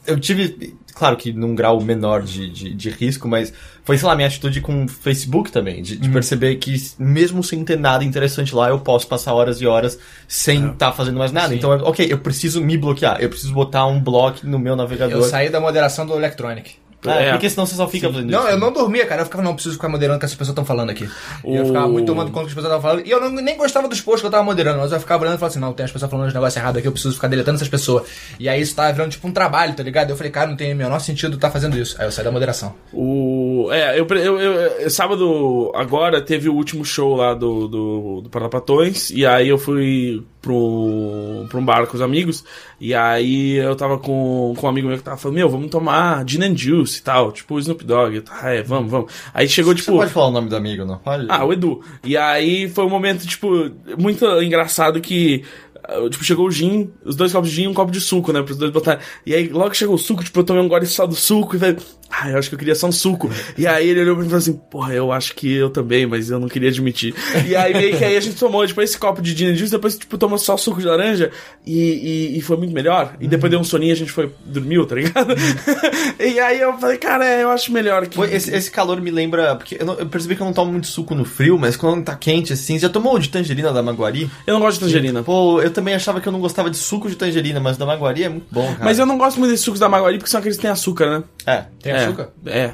eu tive. Claro que num grau menor de, de, de risco, mas foi, sei lá, minha atitude com o Facebook também. De, Uhum. de perceber que, mesmo sem ter nada interessante lá, eu posso passar horas e horas sem É. estar fazendo mais nada. Então, ok, eu preciso me bloquear. Eu preciso botar um bloco no meu navegador. Eu saí da moderação do Electronic. É, É. porque senão você só fica fazendo isso. Não, eu não dormia, cara. Eu ficava, não, preciso ficar moderando o que as pessoas estão falando aqui. E eu O- ficava muito tomando conta do que as pessoas estavam falando. E eu não- nem gostava dos posts que eu tava moderando. Mas eu ficava olhando e falava assim, não, tem as pessoas falando uns negócios errados aqui, eu preciso ficar deletando essas pessoas. E aí isso tava virando tipo um trabalho, tá ligado? Eu falei, cara, não tem o menor sentido estar fazendo isso. Aí eu saí da moderação. O, é, eu, eu, eu- eu- sábado agora teve o último show lá do, do, do Parlapatões, e aí eu fui pro, pro um bar com os amigos, e aí eu tava com, com um amigo meu que tava falando, meu, vamos tomar gin and juice e tal, tipo o Snoop Dogg, tá, é, vamos, vamos. Aí chegou, Você tipo... pode falar o nome do amigo, não? Pode? Ah, o Edu. E aí foi um momento, tipo, muito engraçado que. ah, Tipo, chegou o gin, os dois copos de gin e um copo de suco, né? Pros dois botarem. E aí, logo que chegou o suco, tipo, eu tomei um gole só do suco e falei, ah, eu acho que eu queria só um suco. E aí ele olhou pra mim e falou assim, porra, eu acho que eu também, mas eu não queria admitir. E aí meio que aí a gente tomou, tipo, esse copo de gin juice, depois, tipo, tomou só suco de laranja e, e, e foi muito melhor. E depois deu um soninho e a gente foi, dormiu, tá ligado? e aí eu falei, cara, eu acho melhor que. Esse, esse calor me lembra. Porque eu, não- eu percebi que eu não tomo muito suco no frio, mas quando tá quente assim. Você já tomou o de tangerina da Maguari? Eu não gosto de tangerina. Pô, eu também achava que eu não gostava de suco de tangerina, mas da Maguari é muito bom, cara. Mas eu não gosto muito desses sucos da Maguari porque são aqueles que têm açúcar, né? É. Tem é, açúcar? É.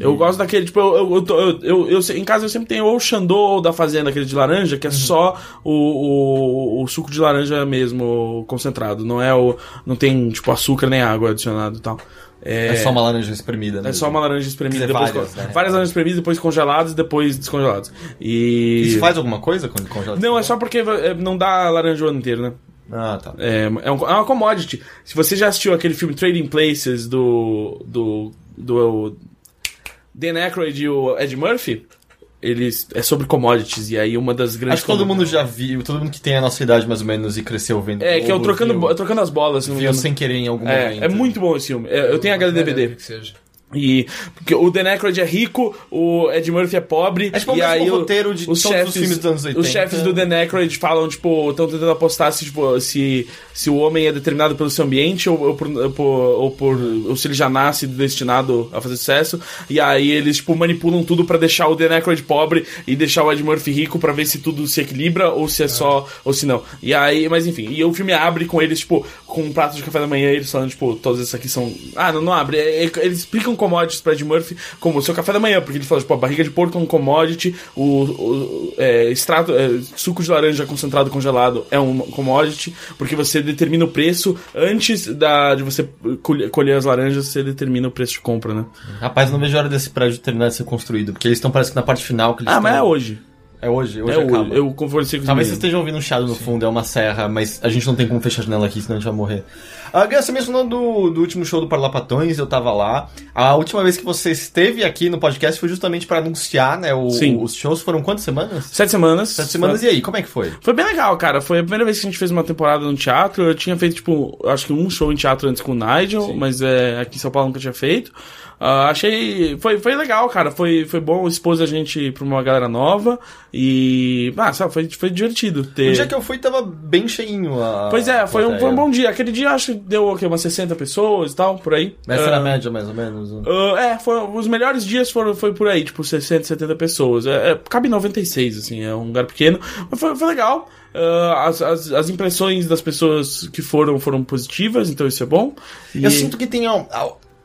Eu gosto daquele, tipo, eu, eu, eu, eu, em casa eu sempre tenho ou o Xandô ou da Fazenda, aquele de laranja, que é só o, o, suco de laranja mesmo concentrado. Não é o. Não tem, tipo, açúcar nem água adicionado e tal. É, É só uma laranja espremida. é né? só uma laranja espremida. Depois, várias, né? várias laranjas espremidas, depois congeladas e depois descongeladas. E. Isso faz alguma coisa quando congela? Não, é só porque é, não dá laranja o ano inteiro, né? Ah, tá. É, é, um- é uma commodity. Se você já assistiu aquele filme Trading Places do. do. Do. Dan Aykroyd e o Ed Murphy, eles. é sobre commodities. E aí uma das grandes. Acho que todo mundo já viu, todo mundo que tem a nossa idade mais ou menos e cresceu vendo. É, que é o trocando, viu, trocando as bolas. não viu sem querer em algum É, momento. é muito bom esse filme. É, eu tenho HD DVD. Que seja. E porque o Dan Aykroyd é rico, o Ed Murphy é pobre. É tipo e aí o- roteiro de todos os filmes dos anos 80. Os chefes do Dan Aykroyd falam, tipo, estão tentando apostar se, tipo, se, se o homem é determinado pelo seu ambiente ou, ou, por, ou, por, ou se ele já nasce destinado a fazer sucesso. E aí eles, tipo, manipulam tudo pra deixar o Dan Aykroyd pobre e deixar o Ed Murphy rico pra ver se tudo se equilibra ou se é só, ou se não. E aí, mas enfim, e o filme abre com eles, tipo, com um prato de café da manhã, eles falando, tipo, todos esses aqui são. Ah, não, não abre. É- é- eles explicam commodities pra Ed Murphy como o seu café da manhã, porque ele fala, tipo, a barriga de porco é um commodity, o, o- é, extrato, é, suco de laranja concentrado congelado é um commodity, porque você determina o preço antes da, de você colher, as laranjas, você determina o preço de compra, né? Rapaz, não vejo a hora desse prédio terminar de ser construído, porque eles estão parece que na parte final que eles Ah, mas é estão- hoje. É hoje, hoje É acaba. hoje. Eu conversei com Talvez vocês estejam ouvindo um chiado no fundo, é uma serra, mas a gente não tem como fechar a janela aqui, senão a gente vai morrer. Ah, Gus, você mencionou do, do último show do Parlapatões, eu tava lá. A última vez que você esteve aqui no podcast foi justamente para anunciar, né, o- Sim. os shows. Foram quantas semanas? Sete semanas. Sete semanas, e aí, como é que foi? Foi bem legal, cara. Foi a primeira vez que a gente fez uma temporada no teatro. Eu tinha feito, tipo, acho que um show em teatro antes com o Nigel, mas é, aqui em São Paulo nunca tinha feito. Ah, achei. Foi, foi legal, cara. Foi, foi bom expor a gente pra uma galera nova. E. Ah, sabe, foi, foi divertido ter. O dia que eu fui tava bem cheinho a Pois é, foi um, foi um bom dia. Aquele dia acho que deu o quê? Umas 60 pessoas e tal, por aí. Essa era a Ah, média, mais ou menos. né? ah, é, foi, os melhores dias foram foi por aí, tipo 60, 70 pessoas. É, é, cabe 96, assim, é um lugar pequeno. Mas foi, foi legal. Ah, as, as, as impressões das pessoas que foram foram positivas, então isso é bom. E- Eu sinto que tem. um-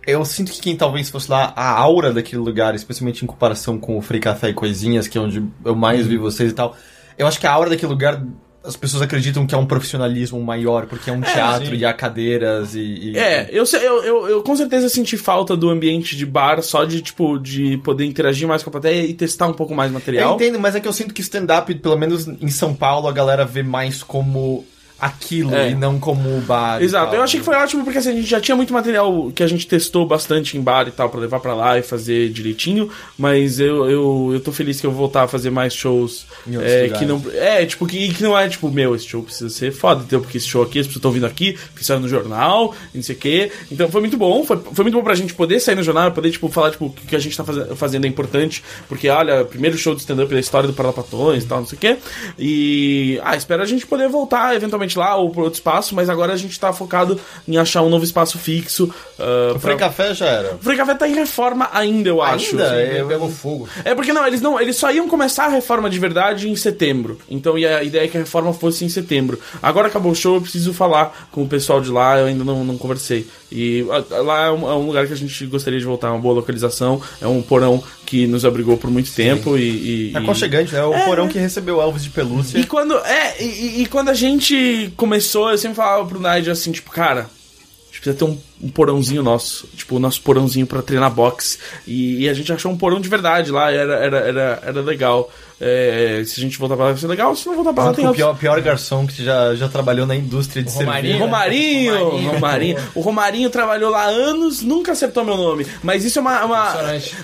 Eu sinto que quem talvez fosse lá, a aura daquele lugar, especialmente em comparação com o Free Café e Coisinhas, que é onde eu mais vi vocês e tal. Eu acho que a aura daquele lugar, as pessoas acreditam que é um profissionalismo maior, porque é um teatro sim. e há cadeiras e. e- É, eu, eu, eu, eu com certeza senti falta do ambiente de bar, só de, tipo, de poder interagir mais com a plateia e testar um pouco mais Eu material. entendo, mas é que eu sinto que stand-up, pelo menos em São Paulo, a galera vê mais como aquilo É. e não como o bar. Exato, eu achei que foi ótimo porque assim, a gente já tinha muito material que a gente testou bastante em bar e tal pra levar pra lá e fazer direitinho, mas eu, eu, eu tô feliz que eu vou voltar a fazer mais shows é, que não é tipo que, que não é tipo meu esse show precisa ser foda entendeu? porque esse show aqui as pessoas estão vindo aqui porque saiu no jornal não sei o que então foi muito bom foi, foi muito bom pra gente poder sair no jornal poder tipo falar tipo o que que a gente tá faze- fazendo é importante porque olha primeiro show de stand-up da história do Parlapatões e tal não sei o que e ah espero a gente poder voltar eventualmente lá ou por outro espaço mas agora a gente tá focado em achar um novo espaço fixo uh, O Free Café já era. o Free Café tá em reforma ainda, eu acho. Ainda? É, pegou fogo. É porque não, eles não, eles só iam começar a reforma de verdade em setembro. Então e a ideia é que a reforma fosse em setembro. Agora acabou o show, eu preciso falar com o pessoal de lá, eu ainda não, não conversei. E lá é um, é um lugar que a gente gostaria de voltar, uma boa localização. É um porão que nos abrigou por muito tempo e. e, É aconchegante, né? O É. porão que recebeu Elvis de pelúcia. e quando. É, e, e- quando a gente começou, eu sempre falava pro Nigel assim, tipo, cara, a gente precisa ter um, um porãozinho nosso. Tipo, o nosso porãozinho pra treinar boxe. E, e a gente achou um porão de verdade lá, era, era, era, era legal. É, se a gente voltar pra lá vai ser legal, se não voltar pra lá Junto tem o pior, pior garçom que já, já trabalhou na indústria de Romarinho. cerveja. Romarinho, Romarinho. Romarinho, O Romarinho trabalhou lá anos, nunca acertou meu nome. Mas isso é uma. uma-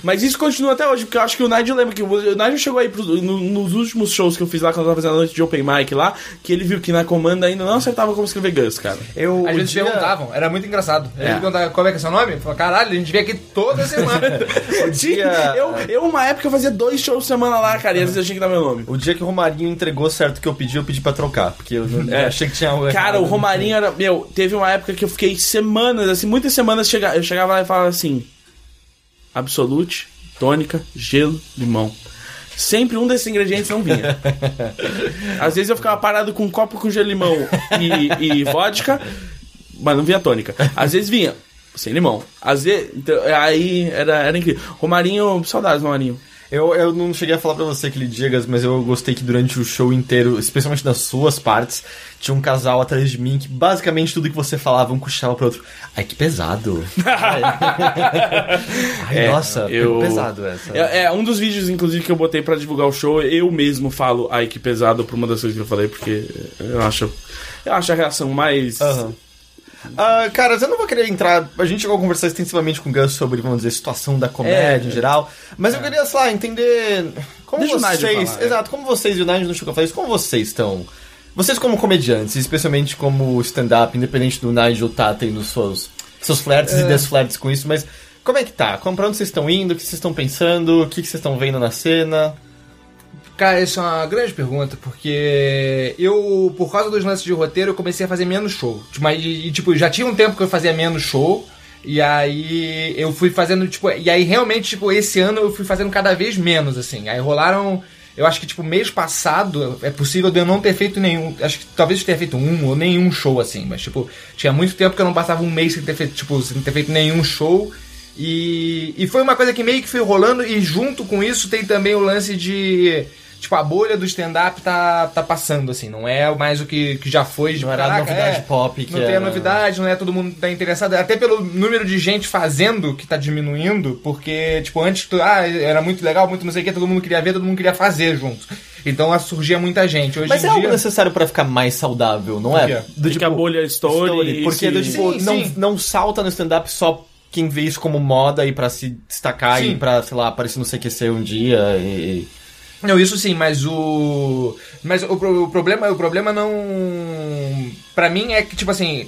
mas isso continua até hoje, porque eu acho que o Nigel lembra que o Nigel chegou aí pros- no- nos últimos shows que eu fiz lá, quando eu tava fazendo a noite de Open Mic lá, que ele viu que na comanda ainda não acertava como escrever Gus, cara. Eu, Às o vezes dia- perguntavam, era muito engraçado. Eles É. perguntavam, como é que é seu nome? Falava, caralho, a gente vem aqui toda semana. Dia- eu, eu, uma época, eu fazia dois shows por semana lá, cara, e às vezes eu tinha que dar meu nome. O dia que o Romarinho entregou certo o que eu pedi, eu pedi pra trocar. Porque eu não- É. achei que tinha algo Cara, o Romarinho era. Meu, teve uma época que eu fiquei semanas, assim, muitas semanas chega, eu chegava lá e falava assim: Absolute, tônica, gelo, limão. Sempre um desses ingredientes não vinha. Às vezes eu ficava parado com um copo com gelo, limão e, e vodka, mas não vinha tônica. Às vezes vinha sem limão. Às vezes. Então, aí era, era incrível. Romarinho, saudades, Romarinho. Eu, eu não cheguei a falar pra você aquele dia, mas eu gostei que durante o show inteiro, especialmente nas suas partes, tinha um casal atrás de mim que basicamente tudo que você falava, um cochichava pro outro. Ai, que pesado. Ai, É, nossa, eu- pegou pesado essa. É, é, um dos vídeos, inclusive, que eu botei pra divulgar o show, eu mesmo falo, ai que pesado, por uma das coisas que eu falei, porque eu acho. Eu acho a reação mais. Aham. Ah, cara, eu não vou querer entrar. A gente chegou a conversar extensivamente com o Gus sobre, vamos dizer, a situação da comédia É. em geral. Mas eu queria, sei lá, entender. Como Deixa vocês. falar, é. exato, como vocês e o Nigel não chegou a falar isso, como vocês estão. Vocês como comediantes, especialmente como stand-up, independente do Nigel tá tendo seus, seus flertes e desflertes com isso, mas como é que tá? Como- Pra onde vocês estão indo? O que vocês estão pensando? O que vocês estão vendo na cena? Cara, isso é uma grande pergunta, porque eu, por causa dos lances de roteiro, eu comecei a fazer menos show. Tipo, Mas, e, tipo, já tinha um tempo que eu fazia menos show, e aí eu fui fazendo, tipo, e aí realmente, tipo, esse ano eu fui fazendo cada vez menos, assim. Aí rolaram, eu acho que, tipo, mês passado, é possível de eu não ter feito nenhum, acho que talvez eu tenha feito um ou nenhum show, assim, mas, tipo, tinha muito tempo que eu não passava um mês sem ter feito, tipo, sem ter feito nenhum show. E, e foi uma coisa que meio que foi rolando, e junto com isso tem também o lance de. Tipo, a bolha do stand-up tá, tá passando, assim, não é mais o que, que já foi. De, Não era caraca, novidade é, pop que Não tem a era- novidade, não é todo mundo tá interessado. Até pelo número de gente fazendo que tá diminuindo, porque, tipo, antes tu- ah, era muito legal, muito não sei o que, todo mundo queria ver, todo mundo queria fazer junto. Então surgia muita gente. Hoje Mas em é algo dia. necessário pra ficar mais saudável, não é? Do De que a bolha estoure e Porque do, tipo, Sim, não, sim. não salta no stand-up só quem vê isso como moda e pra se destacar Sim. e pra, sei lá, aparecer no CQC um dia e... Não, isso sim, mas o. Mas o, o problema, o problema não. Pra mim é que, tipo assim.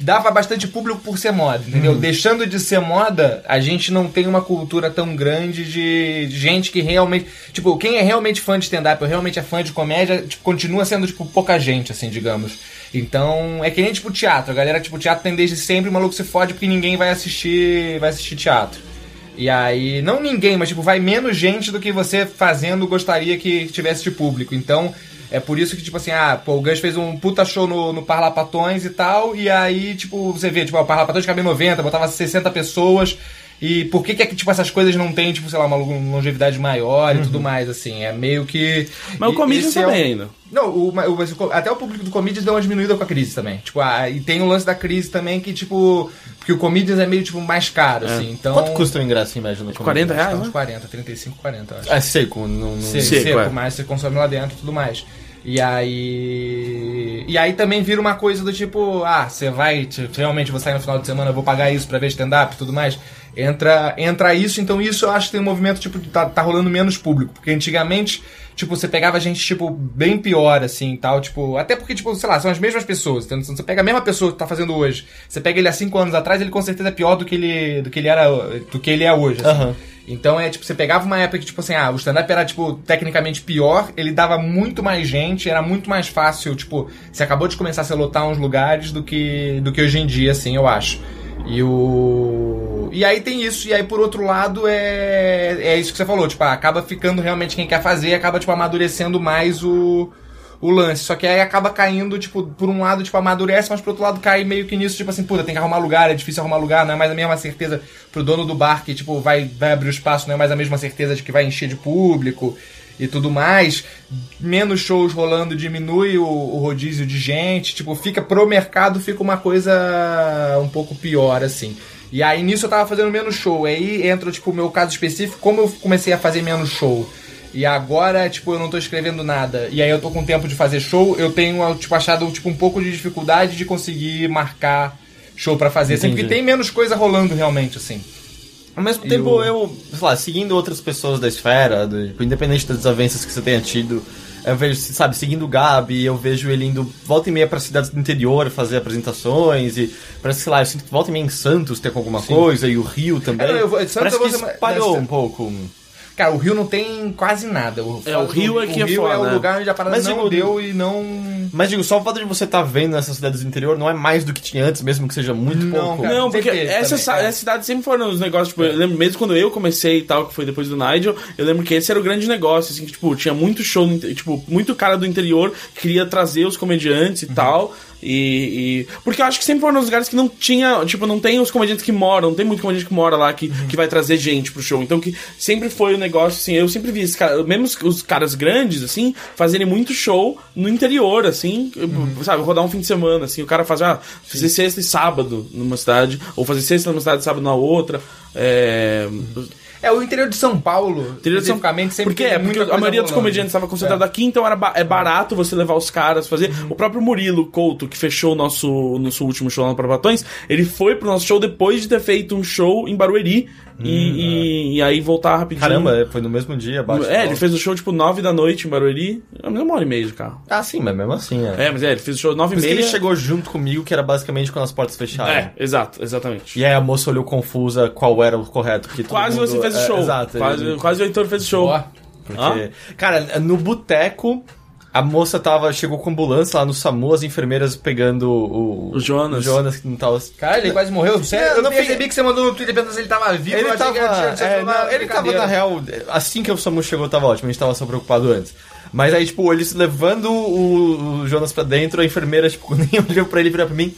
Dava bastante público por ser moda, entendeu? Deixando de ser moda, a gente não tem uma cultura tão grande de de gente que realmente. Tipo, quem é realmente fã de stand-up ou realmente é fã de comédia, tipo, continua sendo, tipo, pouca gente, assim, digamos. Então, é que nem, tipo, teatro. A galera, tipo, teatro tem desde sempre, o maluco se fode porque ninguém vai assistir. Vai assistir teatro. E aí, não ninguém, mas tipo, vai menos gente do que você fazendo gostaria que tivesse de público. Então, é por isso que, tipo assim, ah, pô, o Gus fez um puta show no, no Parlapatões e tal, e aí, tipo, você vê, tipo, o Parlapatões cabia 90, botava 60 pessoas. E por que que é que, tipo, essas coisas não tem, tipo, sei lá, uma longevidade maior e tudo mais, assim? É meio que... Mas o e- Comedians esse é também um- ainda. não, o, o- até o público do Comedians deu uma diminuída com a crise também. Tipo, ah, e tem o lance da crise também que, tipo. Porque o Comedians é meio, tipo, mais caro, assim. Então. Quanto custa o ingresso em média no 40 Comedy? reais, Uns né? 40, 35, 40, eu acho. É seco, não... não... Seco, Seco, seco, é. mas você consome lá dentro e tudo mais. E aí. E aí também vira uma coisa do tipo, ah, você vai, realmente vou sair no final de semana, vou pagar isso pra ver stand-up e tudo mais. Entra, entra isso, então isso eu acho que tem um movimento, tipo, tá, tá rolando menos público. Porque antigamente, tipo, você pegava gente, tipo, bem pior, assim, tal, tipo, até porque, tipo, sei lá, são as mesmas pessoas, então você pega a mesma pessoa que tá fazendo hoje, você pega ele há cinco anos atrás, ele com certeza é pior do que ele, do que ele era, do que ele é hoje, assim. Aham. Então é tipo, você pegava uma época que, tipo assim, ah, o stand-up era, tipo, tecnicamente pior, ele dava muito mais gente, era muito mais fácil, tipo, você acabou de começar a se lotar uns lugares do que, do que hoje em dia, assim, eu acho. E o. E aí tem isso, e aí por outro lado é. É isso que você falou, tipo, ah, acaba ficando realmente quem quer fazer, acaba, tipo, amadurecendo mais o. O lance. Só que aí acaba caindo, tipo, por um lado, tipo, amadurece, mas por outro lado cai meio que nisso, tipo assim, puta, tem que arrumar lugar, é difícil arrumar lugar, não é mais a mesma certeza pro dono do bar que, tipo, vai, vai abrir o espaço, não é mais a mesma certeza de que vai encher de público e tudo mais. Menos shows rolando, diminui o, o rodízio de gente, tipo, fica pro mercado, fica uma coisa um pouco pior, assim. E aí nisso eu tava fazendo menos show. Aí entra, tipo, o meu caso específico, como eu comecei a fazer menos show. E agora, tipo, eu não tô escrevendo nada. E aí eu tô com tempo de fazer show, eu tenho, tipo, achado, tipo, um pouco de dificuldade de conseguir marcar show pra fazer. Sempre que Entendi. tem menos coisa rolando realmente, assim. Ao mesmo E tempo, o- eu, sei lá, seguindo outras pessoas da esfera, do- tipo, independente das desavenças que você tenha tido, eu vejo, sabe, seguindo o Gabi, eu vejo ele indo volta e meia pra cidades do interior fazer apresentações e parece que, sei lá, eu sinto que volta e meia em Santos tem com alguma coisa e o Rio também. É, eu vou- Santos parece eu vou que espalhou ser- um pouco. Cara, o Rio não tem quase nada. O, É, o Rio é que é o Rio foda, é o né? lugar onde a parada Mas não digo, deu e não... Mas digo, só o fato de você estar vendo nessas cidades do interior não é mais do que tinha antes, mesmo que seja muito Não, pouco. cara. Não, porque essas é. essas cidades sempre foram os negócios, tipo, eu lembro mesmo quando eu comecei e tal, que foi depois do Nigel, eu lembro que esse era o grande negócio, assim, que, tipo, tinha muito show, tipo, muito cara do interior que queria trazer os comediantes e tal. E, e- Porque eu acho que sempre foram nos lugares que não tinha, tipo, não tem os comediantes que moram, não tem muito comediante que mora lá que, que vai trazer gente pro show. Então que sempre foi o negócio, assim, eu sempre vi esses caras, mesmo os- caras grandes, assim, fazerem muito show no interior, assim, sabe, rodar um fim de semana, assim, o cara faz, ah, fazer sexta e sábado numa cidade, ou fazer sexta numa cidade e sábado na outra. É. É, o interior de São Paulo, Interior de São- especificamente, sempre Porque, é, porque a maioria dos comediantes estava concentrada É. aqui, então era ba- é barato você levar os caras, fazer. Uhum. O próprio Murilo Couto, que fechou o nosso, nosso último show lá no Provatões, ele foi pro nosso show depois de ter feito um show em Barueri e, e, e aí voltar rapidinho. Caramba, é, foi no mesmo dia, abaixo. É, ele fez o show tipo 9 da noite em Barueri. É uma hora e meia de carro. Ah, sim, mas mesmo assim, é. É, mas é, ele fez o show 9 Por e que meia. ele chegou junto comigo, que era basicamente quando as portas fecharam. É, exato, exatamente. E aí a moça olhou confusa qual era o correto. Todo Quase mundo- você fez o é, show. exato. Quase, ele- quase o Heitor fez o show. Ó, porque- Hã? Cara, no boteco, a moça tava, chegou com ambulância lá no SAMU, as enfermeiras pegando o, O Jonas. o Jonas que não tava. Cara, ele quase morreu. Sério, Não, eu não, percebi que você mandou no Twitter perguntando se ele tava vivo. eu Ele tava. é, não, ele tava, na real, assim que o SAMU chegou, tava ótimo, a gente tava só preocupado antes. Mas aí, tipo, eles levando o, o Jonas pra dentro, a enfermeira, tipo, nem olhou pra ele e virou pra mim.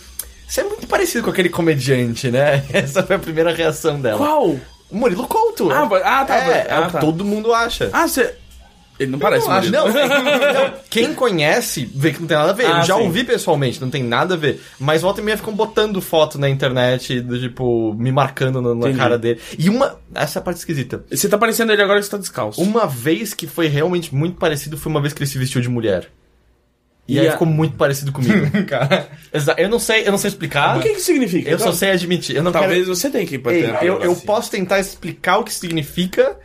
Você é muito parecido com aquele comediante, né? Essa foi a primeira reação dela. Qual? O Murilo Couto. Ah, ah, tá. É, é ah, o que tá. todo mundo acha. Ah, você. Ele não parece Não, acho- não, não, quem conhece vê que não tem nada a ver. Ah, já sim. ouvi pessoalmente, não tem nada a ver. Mas volta e meia ficam botando foto na internet, do tipo, me marcando na, na cara dele. E uma. Essa é a parte esquisita. Você tá parecendo ele agora que você tá descalço. Uma vez que foi realmente muito parecido foi uma vez que ele se vestiu de mulher. E, E aí a- ficou muito parecido comigo. Cara, eu não sei, eu não sei explicar. O que que significa? Eu só Então, sei admitir. Eu não Talvez quero... você tenha que ir pra Ei, terapia, eu, eu assim. posso tentar explicar o que significa,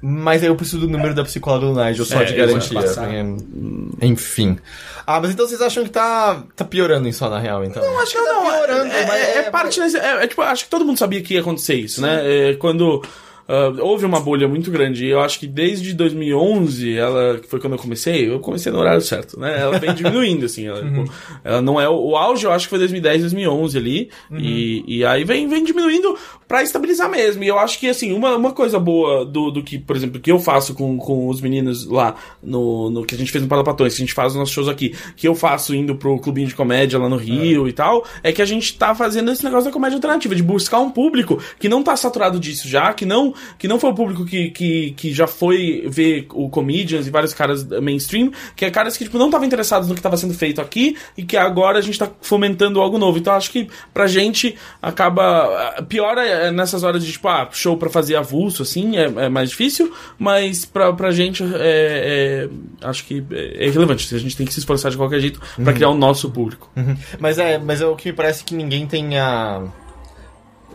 mas aí eu preciso do número da psicóloga do Nigel só É, de garantia. porque- Enfim. Ah, mas então vocês acham que tá, tá piorando isso só na real, então? eu acho que tá piorando. É, mas é, é parte. desse- É, é tipo, acho que todo mundo sabia que ia acontecer isso, né? É, quando. Ah, houve uma bolha muito grande. E eu acho que desde 2011, ela, que foi quando eu comecei, eu comecei no horário certo, né? Ela vem diminuindo, assim. Ela, tipo, ela não é. O, o auge, eu acho que foi 2010, 2011 ali. E, e aí vem, vem diminuindo pra estabilizar mesmo. E eu acho que, assim, uma, uma coisa boa do, do que, por exemplo, que eu faço com, com os meninos lá no, no que a gente fez no Palapatões, que a gente faz os nossos shows aqui, que eu faço indo pro clubinho de comédia lá no Rio e tal, é que a gente tá fazendo esse negócio da comédia alternativa, de buscar um público que não tá saturado disso já, que não que não foi o público que, que, que já foi ver o Comedians e vários caras mainstream, que é caras que, tipo, não estavam interessados no que estava sendo feito aqui e que agora a gente tá fomentando algo novo. Então acho que pra gente acaba. Pior é nessas horas de, tipo, ah, show pra fazer avulso, assim, é, é mais difícil, mas pra, pra gente é, é acho que é irrelevante. A gente tem que se esforçar de qualquer jeito pra criar o nosso público. Uhum. Mas é, mas é o que me parece que ninguém tenha. Eu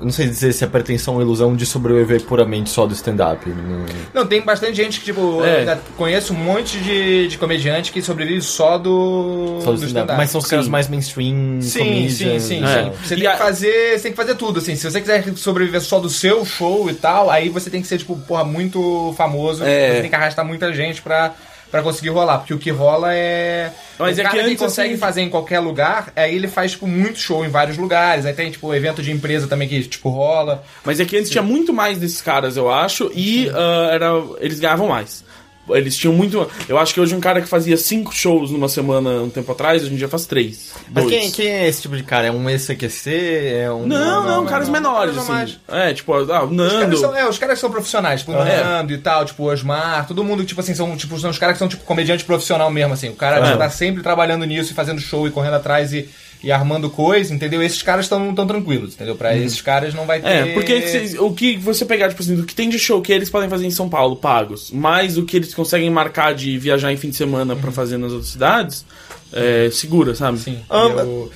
não sei dizer se é pretensão ou ilusão de sobreviver puramente só do stand-up. Não- Não, tem bastante gente que, tipo, É. eu ainda conheço um monte de, de comediante que sobrevive só do, Só do do stand-up. stand-up. Mas são os caras mais mainstream, Sim, comedians, sim, sim, né? É. sim. Você E tem a- que fazer. Você tem que fazer tudo, assim. Se você quiser sobreviver só do seu show e tal, aí você tem que ser, tipo, porra, muito famoso. É. Você tem que arrastar muita gente pra, pra conseguir rolar. Porque o que rola é. Mas o é que cara que, antes, consegue assim- fazer em qualquer lugar, aí ele faz, tipo, muito show em vários lugares. Aí tem, tipo, evento de empresa também que, tipo, rola. Mas é que antes tinha muito mais desses caras, eu acho, e ah, era, eles ganhavam mais. Eles tinham muito. Eu acho que hoje um cara que fazia cinco shows numa semana um tempo atrás, hoje em dia faz três. Mas quem, quem é esse tipo de cara? É um ECQC? É um. Não, não, caras não, menores, assim. normais. É, tipo, ah, o Os caras, Nando. são, é, os caras são profissionais, tipo, o É. Nando e tal, tipo, o Osmar, todo mundo, tipo assim, são, tipo, são os caras que são, tipo, comediante profissional mesmo, assim. O cara É. tipo, tá sempre trabalhando nisso e fazendo show e correndo atrás e, e armando coisa, entendeu? Esses caras estão tão tranquilos, entendeu? Pra esses caras não vai ter... É, porque o que você pegar, tipo assim, do que tem de show que eles podem fazer em São Paulo, pagos, mais o que eles conseguem marcar de viajar em fim de semana pra fazer nas outras cidades, é, segura, sabe? Sim. Amba- Eu,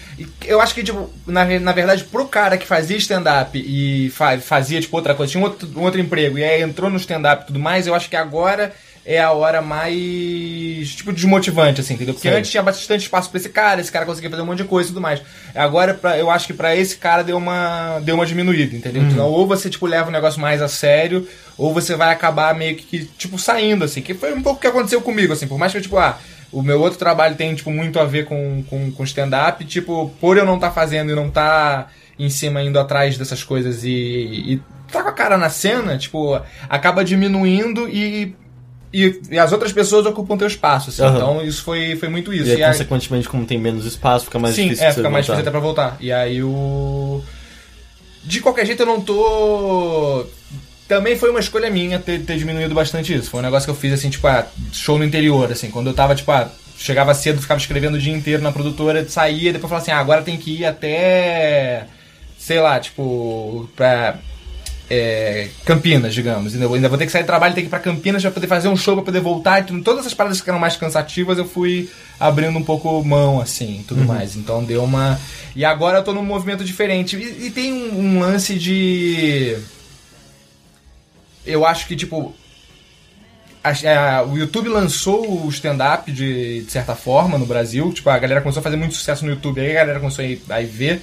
eu acho que, tipo, na, na verdade, pro cara que fazia stand-up e fa- fazia, tipo, outra coisa, tinha um outro, um outro emprego e aí entrou no stand-up e tudo mais, eu acho que agora é a hora mais, tipo, desmotivante, assim, entendeu? Porque Sim. antes tinha bastante espaço pra esse cara, esse cara conseguia fazer um monte de coisa e tudo mais. Agora, pra, eu acho que pra esse cara deu uma, deu uma diminuída, entendeu? Uhum. Então, ou você, tipo, leva o negócio mais a sério, ou você vai acabar meio que, tipo, saindo, assim, que foi um pouco o que aconteceu comigo, assim, por mais que eu, tipo, ah, o meu outro trabalho tem, tipo, muito a ver com, com, com stand-up, tipo, por eu não estar fazendo e não estar em cima indo atrás dessas coisas e, e tá com a cara na cena, tipo, acaba diminuindo e, e, e as outras pessoas ocupam teu espaço, assim. Aham. Então isso foi, foi muito isso. E aí, aí- consequentemente, como tem menos espaço, fica mais Sim, difícil é, de você fica mais voltar. difícil até pra voltar. E aí o. De qualquer jeito, eu não tô. Também foi uma escolha minha ter, ter diminuído bastante isso. Foi um negócio que eu fiz assim, tipo, ah, show no interior, assim, quando eu tava, tipo, ah, chegava cedo, ficava escrevendo o dia inteiro na produtora, saía, depois falava assim, ah, agora tem que ir até. sei lá, tipo, pra. É, Campinas, digamos. Ainda, ainda vou ter que sair do trabalho, ter que ir pra Campinas pra poder fazer um show, pra poder voltar. e. Todas essas paradas que eram mais cansativas, eu fui abrindo um pouco mão, assim, e tudo mais. Então deu uma. E agora eu tô num movimento diferente. E, e tem um, um lance de. Eu acho que, tipo. a- a- o YouTube lançou o stand-up de, de certa forma no Brasil. Tipo, a galera começou a fazer muito sucesso no YouTube, aí a galera começou a ir, a ir ver.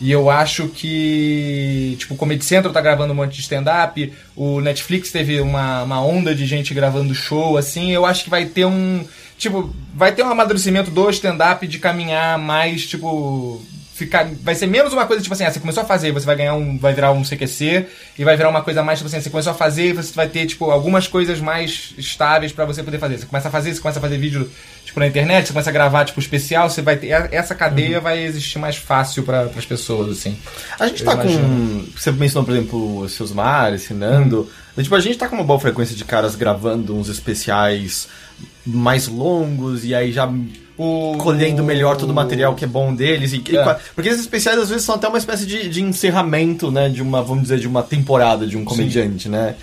E eu acho que, tipo, o Comedy Central tá gravando um monte de stand-up, o Netflix teve uma, uma onda de gente gravando show, assim, eu acho que vai ter um, tipo, vai ter um amadurecimento do stand-up de caminhar mais, tipo, ficar, vai ser menos uma coisa, tipo assim, ah, você começou a fazer, você vai ganhar um, vai virar um CQC, e vai virar uma coisa mais, tipo assim, você começou a fazer, você vai ter, tipo, algumas coisas mais estáveis pra você poder fazer. Você começa a fazer, você começa a fazer vídeo, na internet, você começa a gravar, tipo, especial, você vai ter, essa cadeia vai existir mais fácil para as pessoas, assim. A gente Eu tá com. Você mencionou, por exemplo, o seus mar, esse Nando. Tipo, a gente tá com uma boa frequência de caras gravando uns especiais mais longos e aí já O... colhendo melhor todo o material que é bom deles. E, É. porque esses especiais às vezes são até uma espécie de, de encerramento, né? De uma, vamos dizer, de uma temporada de um comediante, né?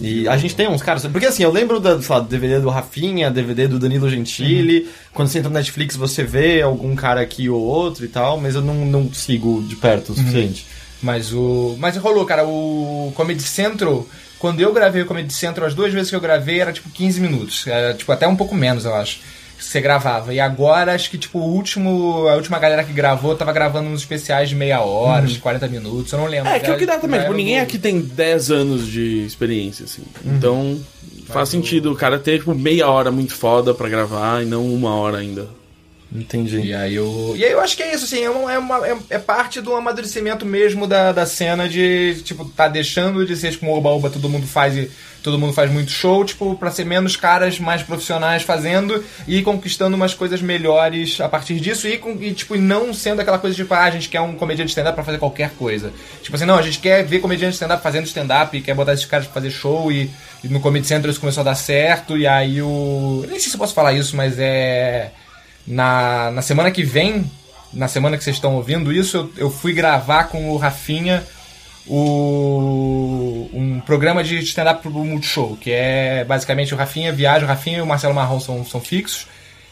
E a gente tem uns caras. Porque assim, eu lembro da, sei lá, do DVD do Rafinha, DVD do Danilo Gentili. Quando você entra no Netflix, você vê algum cara aqui ou outro e tal, mas eu não, não sigo de perto o suficiente. Mas o. Mas rolou, cara, o Comedy Central. Quando eu gravei o Comedy Central, as duas vezes que eu gravei era tipo 15 minutos. Era tipo até um pouco menos, eu acho. Você gravava. E agora acho que tipo o último. A última galera que gravou tava gravando uns especiais de meia hora, de 40 minutos, eu não lembro. É, que é o que dá também. Tipo, ninguém do- aqui tem 10 anos de experiência, assim. Então, faz sentido o cara ter, tipo, meia hora muito foda pra gravar e não uma hora ainda. Entendi. E aí eu. E aí eu acho que é isso, assim, é, uma, é, uma- é- é parte do amadurecimento mesmo da, da cena de, tipo, tá deixando de ser tipo um oba-oba, todo mundo faz e todo mundo faz muito show, tipo, pra ser menos caras, mais profissionais fazendo e conquistando umas coisas melhores a partir disso e, com, e tipo, não sendo aquela coisa tipo, ah, a gente quer um comediante stand-up pra fazer qualquer coisa. Tipo assim, não, a gente quer ver comediante stand-up fazendo stand-up e quer botar esses caras pra fazer show e, e no Comedy Central isso começou a dar certo e aí o. Eu nem sei se eu posso falar isso, mas é. Na, na semana que vem, na semana que vocês estão ouvindo isso, eu, eu fui gravar com o Rafinha o, um programa de stand-up pro Multishow, que é basicamente o Rafinha viaja, o Rafinha e o Marcelo Marrom são, são fixos.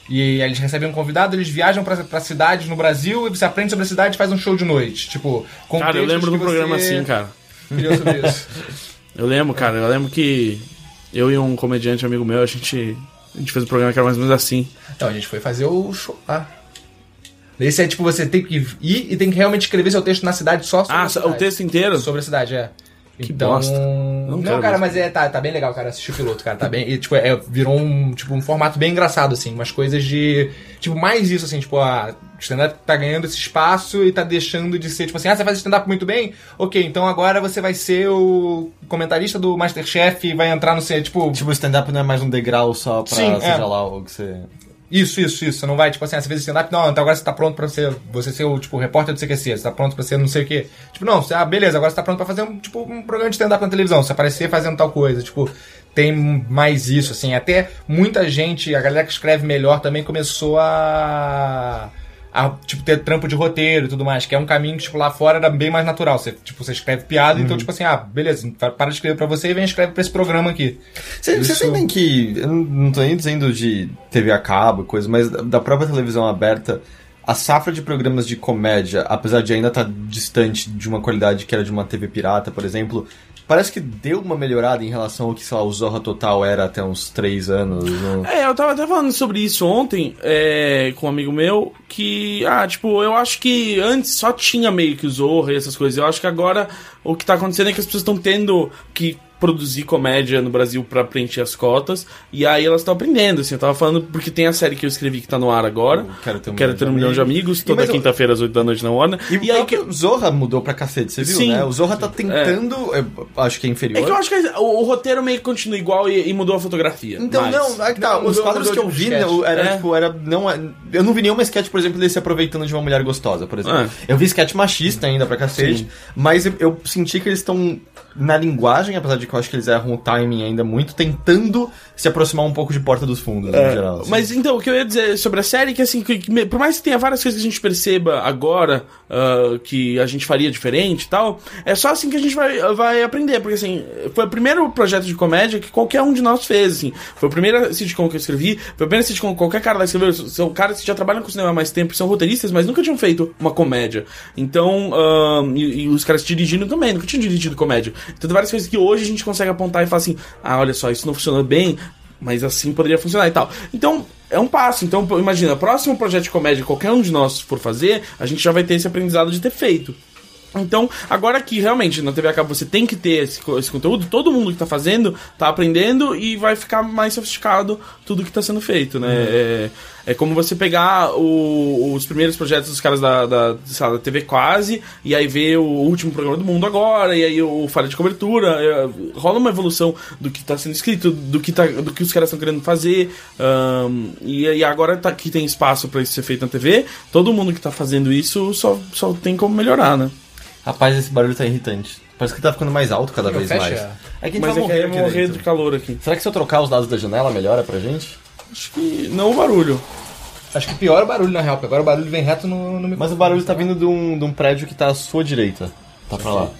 E eles recebem um convidado, eles viajam pra, pra cidades no Brasil e você aprende sobre a cidade e faz um show de noite. Tipo, com Cara, eu lembro do programa assim, cara. Eu lembro, cara, eu lembro que eu e um comediante amigo meu, a gente, a gente fez um programa que era mais ou menos assim. Então, a gente foi fazer o show lá. Esse é tipo, você tem que ir e tem que realmente escrever seu texto na cidade só sobre Ah, o texto inteiro? Sobre a cidade, é. Que então, bosta. Não, Não cara, ver mas é, tá, tá bem legal, cara, assistir o piloto, cara, tá bem. E, tipo, é, virou um, tipo, um formato bem engraçado, assim, umas coisas de. Tipo, mais isso, assim, tipo, a stand-up tá ganhando esse espaço e tá deixando de ser, tipo assim, ah, você faz stand-up muito bem? Ok, então agora você vai ser o comentarista do Masterchef e vai entrar no ser, tipo. Tipo, o stand-up não é mais um degrau só pra, Sim, seja é. lá o que você... Isso, isso, isso. Você não vai, tipo assim, ah, você fez stand-up, não, então agora você tá pronto pra ser, você ser o, tipo, repórter do CQC, você tá pronto pra ser não sei o quê. Tipo, não, você, ah, beleza, agora você tá pronto pra fazer um, tipo, um programa de stand-up na televisão, você aparecer fazendo tal coisa, tipo, tem mais isso, assim, até muita gente, a galera que escreve melhor também começou a... A, tipo, ter trampo de roteiro e tudo mais, que é um caminho que, tipo, lá fora era bem mais natural. Você, tipo, você escreve piada, então, tipo assim, ah, beleza, para de escrever pra você e vem escrever pra esse programa aqui. Vocês Isso- sentem que. Eu não- tô nem dizendo de TV a cabo coisa, mas da- da própria televisão aberta, a safra de programas de comédia, apesar de ainda estar distante de uma qualidade que era de uma TV pirata, por exemplo, parece que deu uma melhorada em relação ao que, sei lá, o Zorra Total era até uns três anos. no- É, eu tava até falando sobre isso ontem é, com um amigo meu, que, ah, tipo, eu acho que antes só tinha meio que o Zorra e essas coisas. Eu acho que agora o que tá acontecendo é que as pessoas estão tendo que produzir comédia no Brasil pra preencher as cotas, e aí elas estão aprendendo, assim, eu tava falando porque tem a série que eu escrevi que tá no ar agora, Quero Ter um Quero Milhão ter um de milhão de Amigos. toda eu- quinta-feira às 8 da noite na Warner, E, e, aí que... o Zorra mudou pra cacete, você viu, Sim. né? O Zorra tá tentando, eu acho que é inferior. É que eu acho que o, o roteiro meio que continua igual e, e mudou a fotografia. Então, mas- não, é que tá, Não, os quadros mudou que eu vi, né, era É. tipo, era, não, é- eu não vi nenhuma sketch, por exemplo, dele se aproveitando de uma mulher gostosa, por exemplo. É. Eu vi sketch machista ainda pra cacete, Sim. mas eu, eu senti que eles estão na linguagem, apesar de que eu acho que eles erram o timing ainda muito, tentando se aproximar um pouco de Porta dos Fundos, no geral. assim. Mas então, o que eu ia dizer sobre a série é que, assim, que, que por mais que tenha várias coisas que a gente perceba agora ah, que a gente faria diferente e tal, é só assim que a gente vai, vai aprender. Porque, assim, foi o primeiro projeto de comédia que qualquer um de nós fez, assim. Foi o primeiro sitcom que eu escrevi, foi o primeiro sitcom que qualquer cara lá escreveu. São caras que já trabalham com cinema há mais tempo, são roteiristas, mas nunca tinham feito uma comédia. Então, ah, e, e os caras dirigindo também, nunca tinham dirigido comédia. Então, várias coisas que hoje a gente consegue apontar e falar assim: ah, olha só, isso não funcionou bem, mas assim poderia funcionar e tal. Então, é um passo. Então, imagina, próximo projeto de comédia que qualquer um de nós for fazer, a gente já vai ter esse aprendizado de ter feito. Então, agora que realmente na TV a cabo você tem que ter esse, esse conteúdo, todo mundo que tá fazendo tá aprendendo e vai ficar mais sofisticado tudo que tá sendo feito, né? É, é como você pegar o- os primeiros projetos dos caras da, da, lá, da TV Quase e aí ver o último programa do mundo agora, e aí o Falha de Cobertura. é, rola uma evolução do que tá sendo escrito, do que, tá, do que os caras estão querendo fazer. ahn, e agora tá, que tem espaço pra isso ser feito na TV, todo mundo que tá fazendo isso só, só tem como melhorar, né? Rapaz, esse barulho tá irritante. Parece que tá ficando mais alto cada vez fecha. mais. É que a gente Mas vai é que morrer vou morrer dentro. de calor aqui. Será que se eu trocar os lados da janela melhora pra gente? Acho que não o barulho. Acho que pior é o barulho, na real, porque agora o barulho vem reto no, no microfone. Mas o barulho tá vindo de um, de um prédio que tá à sua direita. Tá pra lá.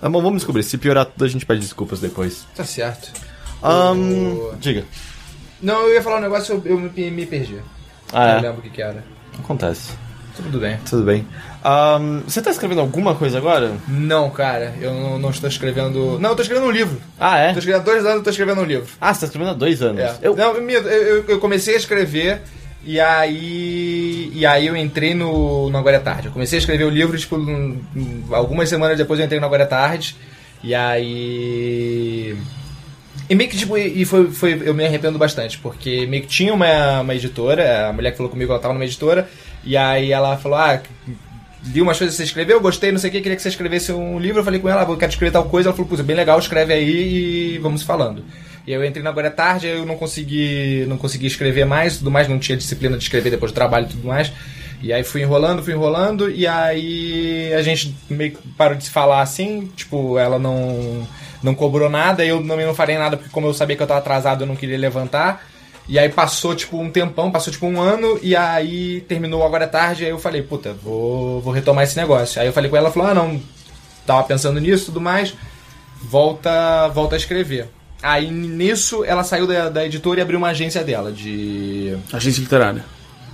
Tá bom, vamos descobrir. Se piorar tudo, a gente pede desculpas depois. Tá certo. Ahn, O- diga. Não, eu ia falar um negócio, eu, eu me, me perdi. Ah, Não é. lembro o que que era. Acontece. Tudo bem. Tudo bem. Ahn, você tá escrevendo alguma coisa agora? Não, cara, eu não, não estou escrevendo... Não, eu tô escrevendo um livro. Ah, é? Tô escrevendo há dois anos, eu tô escrevendo um livro. Ah, você tá escrevendo há dois anos. É. Eu, Não, eu, eu- eu comecei a escrever e aí. E aí eu entrei no, no Agora é Tarde. Eu comecei a escrever o livro, tipo, um- um- algumas semanas depois eu entrei no Agora é Tarde. E aí. E meio que, tipo, e foi, foi, eu me arrependo bastante, porque meio que tinha uma, uma editora, a mulher que falou comigo, ela tava numa editora, e aí ela falou, ah, li umas coisas que você escreveu, gostei, não sei o que, queria que você escrevesse um livro, eu falei com ela, ah, eu quero escrever tal coisa, ela falou, pô, é bem legal, escreve aí e vamos falando. E eu entrei na Agora é Tarde, eu não consegui, não consegui escrever mais, tudo mais, não tinha disciplina de escrever depois do trabalho e tudo mais. E aí fui enrolando, fui enrolando, e aí a gente meio que parou de se falar assim, tipo, ela não, não cobrou nada, eu também não farei nada, porque como eu sabia que eu tava atrasado, eu não queria levantar. E aí passou, tipo, um tempão, passou, tipo, um ano, e aí terminou agora à tarde, aí eu falei, puta, vou, vou retomar esse negócio. Aí eu falei com ela, falou, ah, não, tava pensando nisso e tudo mais, volta, volta a escrever. Aí nisso ela saiu da, da editora e abriu uma agência dela, de... Agência literária.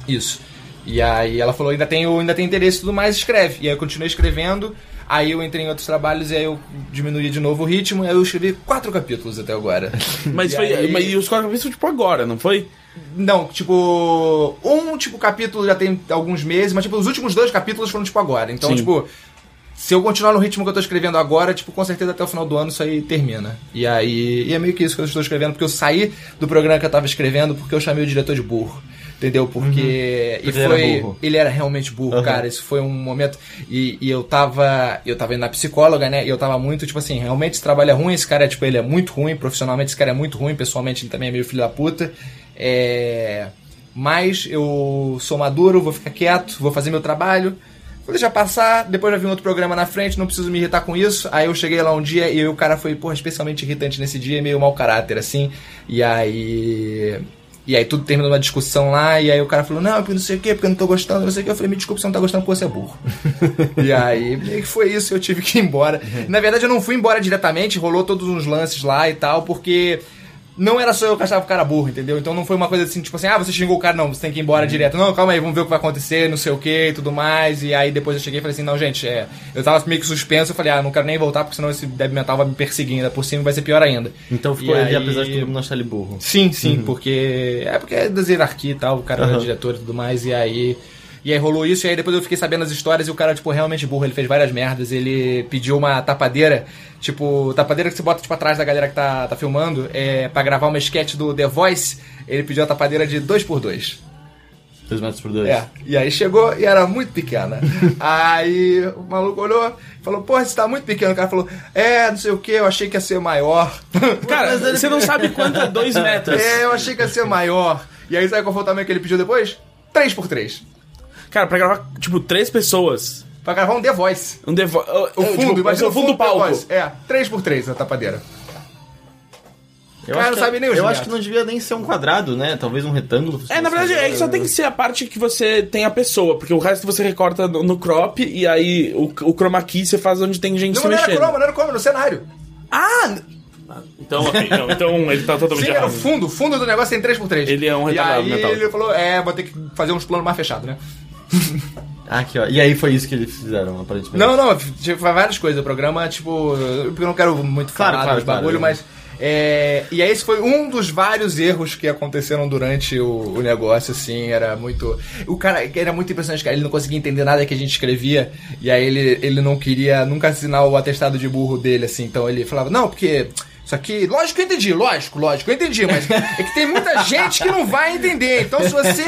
Isso. E aí ela falou, ainda tenho, ainda tem interesse e tudo mais, escreve. E aí eu continuei escrevendo, aí eu entrei em outros trabalhos e aí eu diminuí de novo o ritmo, e aí eu escrevi quatro capítulos até agora. Mas, E foi, aí- mas e os quatro capítulos, tipo, agora, não foi? Não, tipo, um tipo capítulo já tem alguns meses, mas tipo, os últimos dois capítulos foram tipo agora. Então, Sim. tipo, se eu continuar no ritmo que eu tô escrevendo agora, tipo, com certeza até o final do ano isso aí termina. E aí, e é meio que isso que eu estou escrevendo, porque eu saí do programa que eu tava escrevendo porque eu chamei o diretor de burro. Entendeu? Porque. E Porque ele era foi. burro. Ele era realmente burro, Uhum. cara. Isso foi um momento. E, e eu tava. Eu tava indo na psicóloga, né? E eu tava muito, tipo assim, realmente esse trabalho é ruim, esse cara é, tipo, ele é muito ruim, profissionalmente esse cara é muito ruim, pessoalmente ele também é meio filho da puta. É. Mas eu sou maduro, vou ficar quieto, vou fazer meu trabalho. Vou deixar passar, depois já vi um outro programa na frente, não preciso me irritar com isso. Aí eu cheguei lá um dia e o cara foi, porra, especialmente irritante nesse dia, meio mau caráter, assim. E aí. E aí tudo terminou uma discussão lá, e aí o cara falou, não, porque não sei o quê, porque eu não tô gostando, não sei o quê. Eu falei, me desculpa, você não tá gostando porque você é burro. e aí, meio que foi isso, eu tive que ir embora. Na verdade, eu não fui embora diretamente, rolou todos uns lances lá e tal, porque não era só eu que achava o cara burro, entendeu? Então não foi uma coisa assim, tipo assim, ah, você xingou o cara, não, você tem que ir embora direto. Não, calma aí, vamos ver o que vai acontecer, não sei o que e tudo mais. E aí depois eu cheguei e falei assim, não, gente, é. Eu tava meio que suspenso, eu falei, ah, não quero nem voltar, porque senão esse débil mental vai me perseguir ainda por cima e vai ser pior ainda. Então ficou E ele, aí- apesar de todo mundo achar ele burro. Sim, sim, porque. É porque é das hierarquia e tal, o cara era Aham. diretor e tudo mais, e aí. E aí rolou isso, e aí depois eu fiquei sabendo as histórias e o cara, tipo, realmente burro, ele fez várias merdas. Ele pediu uma tapadeira, tipo, tapadeira que você bota, tipo, atrás da galera que tá, tá filmando, é, pra gravar uma sketch do The Voice, ele pediu a tapadeira de 2x2. 2 metros por 2. É, e aí chegou e era muito pequena. aí o maluco olhou e falou, porra, você tá muito pequeno. O cara falou, é, não sei o que, eu achei que ia ser maior. Cara, você não sabe quanto é dois metros. É, eu achei que ia ser maior. E aí sabe qual foi o tamanho que ele pediu depois? 3x3. Cara, pra gravar, tipo, três pessoas. Pra gravar um The Voice. Um devo... O fundo, imagina o fundo do palco. The Voice. É, 3x3 a tapadeira. Eu Cara, não sabe nem os Eu acho que não devia nem ser um quadrado, né? Talvez um retângulo. É, na verdade, é que só tem que ser a parte que você tem a pessoa, porque o resto você recorta no, no crop e aí o, o chroma key você faz onde tem gente Não, se não era mexendo. croma, não era croma, no cenário. Ah! Então, ok, não, então ele tá totalmente Sim, era o errado. fundo, o fundo do negócio tem 3x3. Ele é um E retardado aí mental. ele falou, é, vou ter que fazer uns planos mais fechados, né? Ah, aqui, ó. E aí foi isso que eles fizeram, aparentemente. Não, não, tipo, várias coisas. O programa, tipo, porque eu não quero muito Claro, falar claro, dos bagulho, claro. mas. É, e aí esse foi um dos vários erros que aconteceram durante o, o negócio, assim, era muito... O cara, era muito impressionante, cara, ele não conseguia entender nada que a gente escrevia, e aí ele, ele não queria nunca assinar o atestado de burro dele, assim, então ele falava, não, porque... Isso aqui, lógico que eu entendi, lógico, lógico, eu entendi, mas é que tem muita gente que não vai entender. Então, se você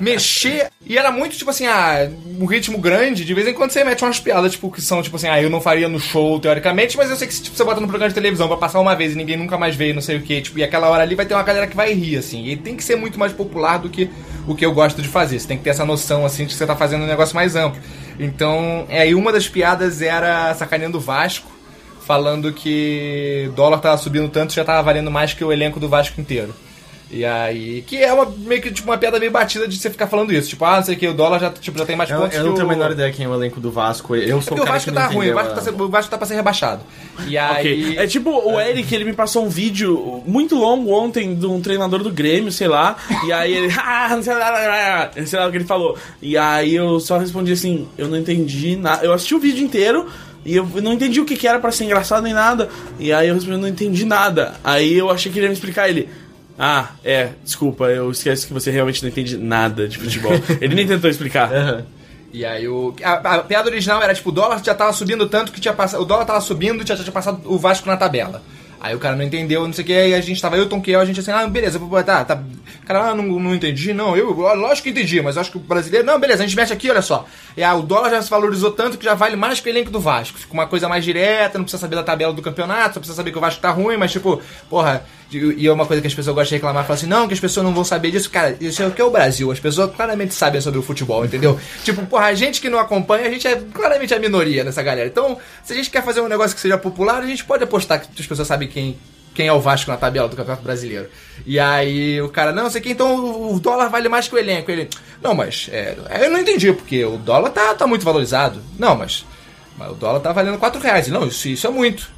mexer. E era muito tipo assim, ah, um ritmo grande, de vez em quando você mete umas piadas, tipo, que são tipo assim, ah, eu não faria no show, teoricamente, mas eu sei que se tipo, você bota no programa de televisão pra passar uma vez e ninguém nunca mais vê, não sei o que, tipo, e aquela hora ali vai ter uma galera que vai rir, assim. E tem que ser muito mais popular do que o que eu gosto de fazer. Você tem que ter essa noção, assim, de que você tá fazendo um negócio mais amplo. Então, é, aí uma das piadas era sacaneando o Vasco falando que o dólar tava subindo tanto já tava valendo mais que o elenco do Vasco inteiro. E aí, que é uma meio que tipo uma piada meio batida de você ficar falando isso, tipo, ah, não sei o que, o dólar já, tipo, já tem mais Eu, pontos eu não tenho a menor ideia quem é o elenco do Vasco. Eu É sou porque o o cara Vasco que tá ruim, o Vasco tá, o Vasco tá pra ser rebaixado. E aí... Ok. É tipo o Eric, ele me passou um vídeo muito longo ontem de um treinador do Grêmio, sei lá. E aí ele. Ah, não sei lá, sei lá o que ele falou. E aí eu só respondi assim: eu não entendi nada. Eu assisti o vídeo inteiro. E eu não entendi o que, que era pra ser engraçado nem nada. E aí eu respondi, não entendi nada. Aí eu achei que ele ia me explicar ele. Ah, é, desculpa, eu esqueço que você realmente não entende nada de futebol. ele nem tentou explicar. Aham. E aí o. A, a piada original era tipo, o dólar já tava subindo tanto que tinha passado. O dólar tava subindo e já tinha passado o Vasco na tabela. Aí o cara não entendeu, não sei o que, aí a gente tava, eu, Tom Kiel, a gente assim, ah, beleza, botar, tá. Cara, ah, não, não entendi, não, eu, lógico que entendi, mas acho que o brasileiro, não, beleza, a gente mexe aqui, olha só. E ah, o dólar já se valorizou tanto que já vale mais que o elenco do Vasco. Fica uma coisa mais direta, não precisa saber da tabela do campeonato, só precisa saber que o Vasco tá ruim, mas tipo, porra, e é uma coisa que as pessoas gostam de reclamar, falam assim, não, que as pessoas não vão saber disso. Cara, isso é o que é o Brasil, as pessoas claramente sabem sobre o futebol, entendeu? tipo, porra, a gente que não acompanha, a gente é claramente a minoria nessa galera. Então, se a gente quer fazer um negócio que seja popular, a gente pode apostar que as pessoas sabem quem, quem é o Vasco na tabela do Campeonato Brasileiro. E aí o cara, não, sei que então o dólar vale mais que o elenco. Ele, não, mas é, eu não entendi, porque o dólar tá, tá muito valorizado. Não, mas, mas o dólar tá valendo 4 reais. Não, isso, isso é muito.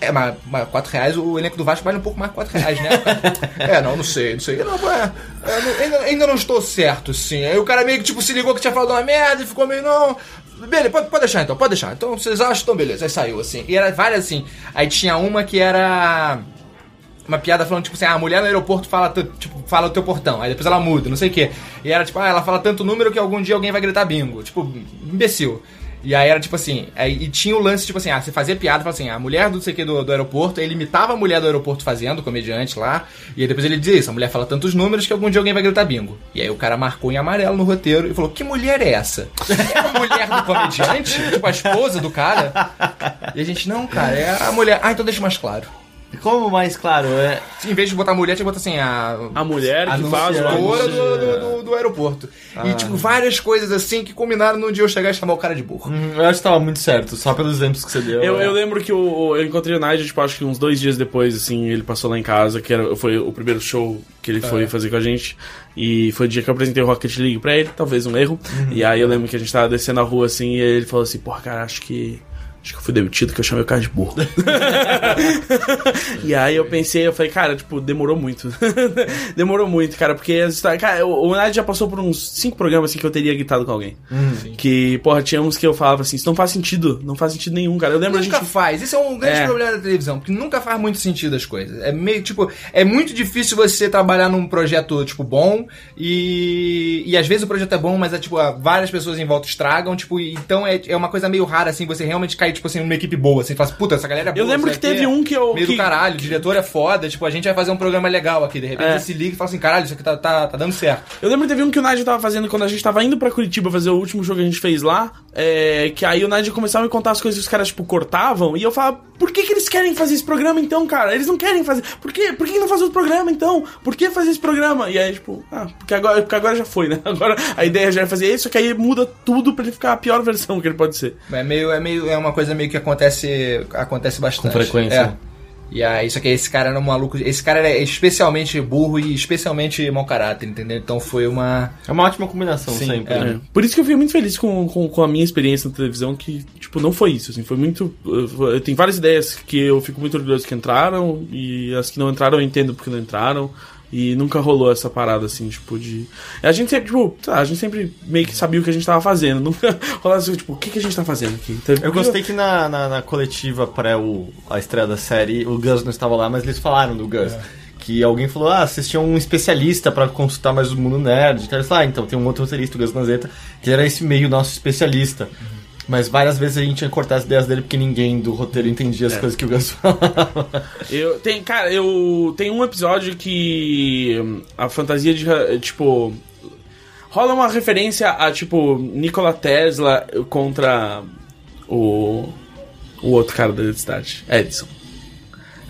É, mas, mas 4 reais, o elenco do Vasco vale um pouco mais que 4 reais, né? é, não, não sei, não sei. Não, é, é, não, ainda, ainda, não estou certo, sim. Aí o cara meio que tipo, se ligou que tinha falado uma merda e ficou meio, não. Beleza, pode, pode deixar então, pode deixar. Então vocês acham? Então beleza. Aí saiu assim. E era várias assim. Aí tinha uma que era uma piada falando, tipo assim, ah, a mulher no aeroporto fala, tipo, fala o teu portão, aí depois ela muda, não sei o quê. E era tipo, ah, ela fala tanto número que algum dia alguém vai gritar bingo. Tipo, imbecil. E aí era tipo assim, aí, e tinha o lance, tipo assim, ah, você fazia piada, falava assim, a mulher do sei que do, do aeroporto, ele imitava a mulher do aeroporto fazendo, o comediante lá, e aí depois ele dizia isso, a mulher fala tantos números que algum dia alguém vai gritar bingo. E aí o cara marcou em amarelo no roteiro e falou, que mulher é essa? É a mulher do comediante? tipo, a esposa do cara? E a gente, não, cara, é a mulher. Ah, então deixa mais claro. Como mais claro? É... Em vez de botar mulher, tinha que botar assim, a. A mulher que faz o do, do, do, do, aeroporto. Ah. E, tipo, várias coisas assim que combinaram num dia eu chegar e chamar o cara de burro. Hum, eu acho que tava muito certo, só pelos exemplos que você deu. Eu, é. eu lembro que o, eu encontrei o Nigel, tipo, acho que uns dois dias depois, assim, ele passou lá em casa, que era, foi o primeiro show que ele foi é. fazer com a gente. E foi o dia que eu apresentei o Rocket League pra ele, talvez um erro. Uhum. E aí eu lembro que a gente tava descendo a rua assim e ele falou assim, porra, cara, acho que Acho que eu fui demitido que eu chamei o cara de burro. e aí eu pensei, eu falei, cara, tipo, demorou muito. demorou muito, cara, porque as histórias. Cara, o, Nath já passou por uns cinco programas assim que eu teria gritado com alguém. Hum, que, porra, tinha uns que eu falava assim, isso não faz sentido, não faz sentido nenhum, cara. Eu lembro nunca a gente. faz. Isso é um grande é. problema da televisão, porque nunca faz muito sentido as coisas. É meio, tipo, é muito difícil você trabalhar num projeto, tipo, bom e. E às vezes o projeto é bom, mas é tipo, várias pessoas em volta estragam, tipo, então é, é uma coisa meio rara, assim, você realmente cair tipo assim, numa equipe boa, assim, fala assim, puta, essa galera é boa. Eu lembro que teve um que eu. Meio que... do caralho, o diretor é foda, tipo, a gente vai fazer um programa legal aqui. De repente é. você se liga e fala assim, caralho, isso aqui tá, tá, tá dando certo. Eu lembro que teve um que o Nadia tava fazendo quando a gente tava indo pra Curitiba fazer o último jogo que a gente fez lá. É, que aí o Nadia começava a me contar as coisas que os caras, tipo, cortavam. E eu falava, por que, que eles querem fazer esse programa então, cara? Eles não querem fazer. Por que, por que não fazer o programa então? Por que fazer esse programa? E aí, tipo, ah, porque agora, porque agora já foi, né? Agora a ideia já é fazer isso, que aí muda tudo pra ele ficar a pior versão que ele pode ser. É meio, é meio, é uma coisa meio que acontece acontece bastante. Com frequência. É. E aí, isso aqui, esse cara era um maluco. Esse cara era especialmente burro e especialmente mau caráter, entendeu? Então foi uma. É uma ótima combinação Sim, sempre. É. Né? Por isso que eu fiquei muito feliz com, com, com, a minha experiência na televisão, que, tipo, não foi isso, assim, foi muito. Tem várias ideias que eu fico muito orgulhoso que entraram, e as que não entraram eu entendo porque não entraram. E nunca rolou essa parada assim, tipo, de. A gente sempre, tipo, a gente sempre meio que sabia o que a gente tava fazendo. Nunca rolava assim, tipo, o que, que a gente tá fazendo aqui? Então, eu gostei que na, na, na coletiva pré o, a estreia da série, o Gus não estava lá, mas eles falaram do Gus. É. Que alguém falou, ah, vocês tinham um especialista para consultar mais o mundo nerd. Então eles falaram, ah, então tem um outro roteirista, o Gus Lanzetta, que era esse meio nosso especialista. Uhum. Mas várias vezes a gente ia cortar as ideias dele porque ninguém do roteiro entendia as é. coisas que o Gus falava. Eu, tem, cara, eu. Tem um episódio que. Hum, a fantasia de. Tipo. Rola uma referência a, tipo, Nikola Tesla contra o. O outro cara da cidade, Edison.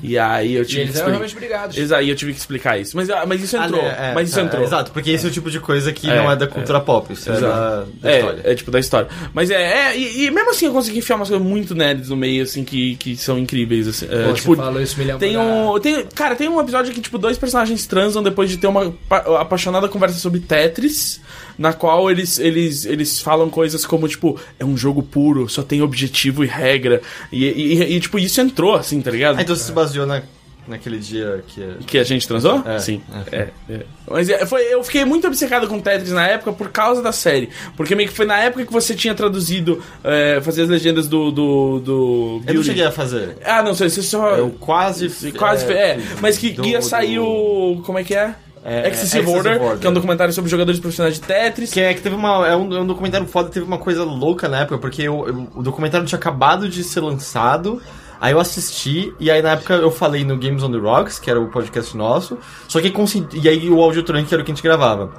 E aí eu tive e eles que eram realmente brigados. Aí eu tive que explicar isso. Mas, ah, mas isso entrou. Ah, é, mas isso é, entrou. exato, porque esse é o tipo de coisa que não é da cultura pop, isso é da, da história. É, tipo da história. Mas é, e, e, mesmo assim eu consegui enfiar umas coisas muito nerds no meio, assim, que, que são incríveis. Assim, Pô, tipo, você falou isso milhão tem um, tem, Cara, tem um episódio que, tipo, dois personagens transam depois de ter uma apaixonada conversa sobre Tetris na qual eles, eles, eles falam coisas como, tipo, é um jogo puro, só tem objetivo e regra. E, e, e tipo, isso entrou, assim, tá ligado? Ah, então você se baseou na naquele dia que... Que a gente transou? É, Sim. É, é. é. Mas é, foi, eu fiquei muito obcecado com Tetris na época por causa da série. Porque meio que foi na época que você tinha traduzido, é, fazer as legendas do... do, do eu não cheguei a fazer. Ah, não sei, você só... Eu quase... Quase, é, é mas que do, ia sair do... o... Como é que é? É, Excessive, Order, Order, que é um documentário sobre jogadores profissionais de Tetris. Que é que teve uma. É um, é um documentário foda, teve uma coisa louca na época, porque o documentário tinha acabado de ser lançado. Aí eu assisti, e aí na época eu falei no Games on the Rocks, que era o podcast nosso, só que coincidi, e aí o Audiotronic era o que a gente gravava.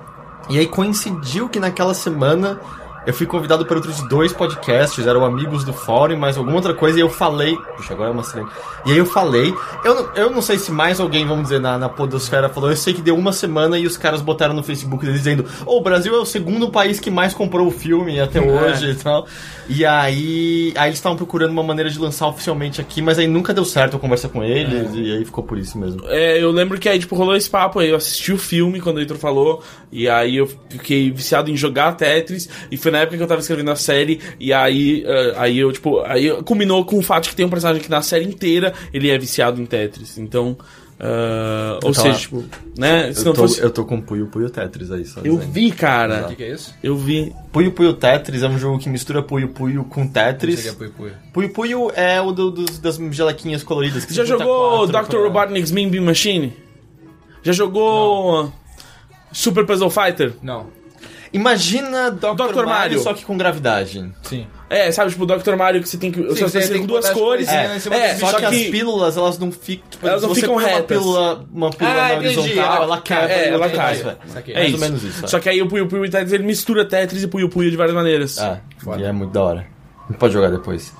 E aí coincidiu que naquela semana eu fui convidado por outros dois podcasts, eram amigos do fórum, mais alguma outra coisa, e eu falei. Puxa, agora é uma cena. E aí eu falei. Eu, não- eu não sei se mais alguém, vamos dizer, na, na Podosfera falou. Eu sei que deu uma semana e os caras botaram no Facebook deles dizendo: "Ô, o Brasil é o segundo país que mais comprou o filme até hoje e tal. E aí. Aí eles estavam procurando uma maneira de lançar oficialmente aqui, mas aí nunca deu certo eu conversar com eles, e aí ficou por isso mesmo. É, eu lembro que aí, tipo, rolou esse papo aí. Eu assisti o filme quando o Heitor falou. E aí eu fiquei viciado em jogar Tetris. E foi na época que eu tava escrevendo a série. E aí, eh, aí eu, tipo, aí culminou com o fato de que tem um personagem que na série inteira ele é viciado em Tetris. Então. ah, ou Então, seja, tipo, né? Se Eu não tô, fosse. eu tô com Puyo Puyo Tetris aí, só Eu dizendo. vi, cara. O que, que é isso? Eu vi. Puyo Puyo Tetris é um jogo que mistura Puyo Puyo com Não Tetris. que é pui, pui. Puyo Puyo é o do- dos, das gelequinhas coloridas. Que Já jogou quatro Dr. pra- Robotnik's Mean Bean Machine? Já jogou Super Puzzle Fighter? Não. Imagina Dr. Dr. Mario, Mario. só que com gravidade. Sim. É, sabe, tipo, o Dr. Mario que você tem que. Sim, você você precisa tem com que duas cores. É, é, Só, só que, as pílulas, elas não ficam. Tipo, Elas não você ficam põe uma retas. pílula, uma pílula Ah, na entendi. horizontal, ela quebra. É, ela cai. É mais isso. ou menos isso. é. Só que aí o Puyo Puyo Tetris ele mistura Tetris e Puyo Puyo de várias maneiras. É, e é muito da hora. Pode jogar depois.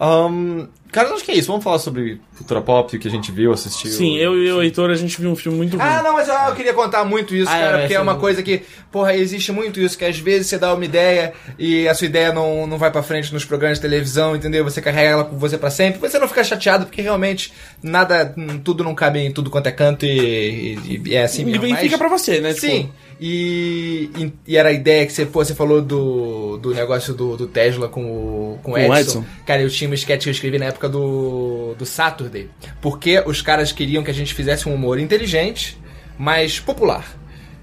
Ahn, cara, acho que é isso. Vamos falar sobre cultura pop, o que a gente viu, assistiu. Sim, eu e o Heitor a gente viu um filme muito ruim. Ah, não, mas eu, eu queria contar muito isso, Ah, cara, é, porque é sim. uma coisa que, porra, existe muito isso, que às vezes você dá uma ideia e a sua ideia não, não vai pra frente nos programas de televisão, entendeu? Você carrega ela com você pra sempre, você não fica chateado, porque realmente nada, tudo não cabe em tudo quanto é canto e, e- e é assim mesmo. e mas- fica pra você, né? Tipo, Sim. E, e, e era a ideia que você, pô, você falou do, do negócio do, do Tesla com o, com o Edson. Cara, eu tinha uma sketch que eu escrevi na época do, do Saturday. Porque os caras queriam que a gente fizesse um humor inteligente, mas popular.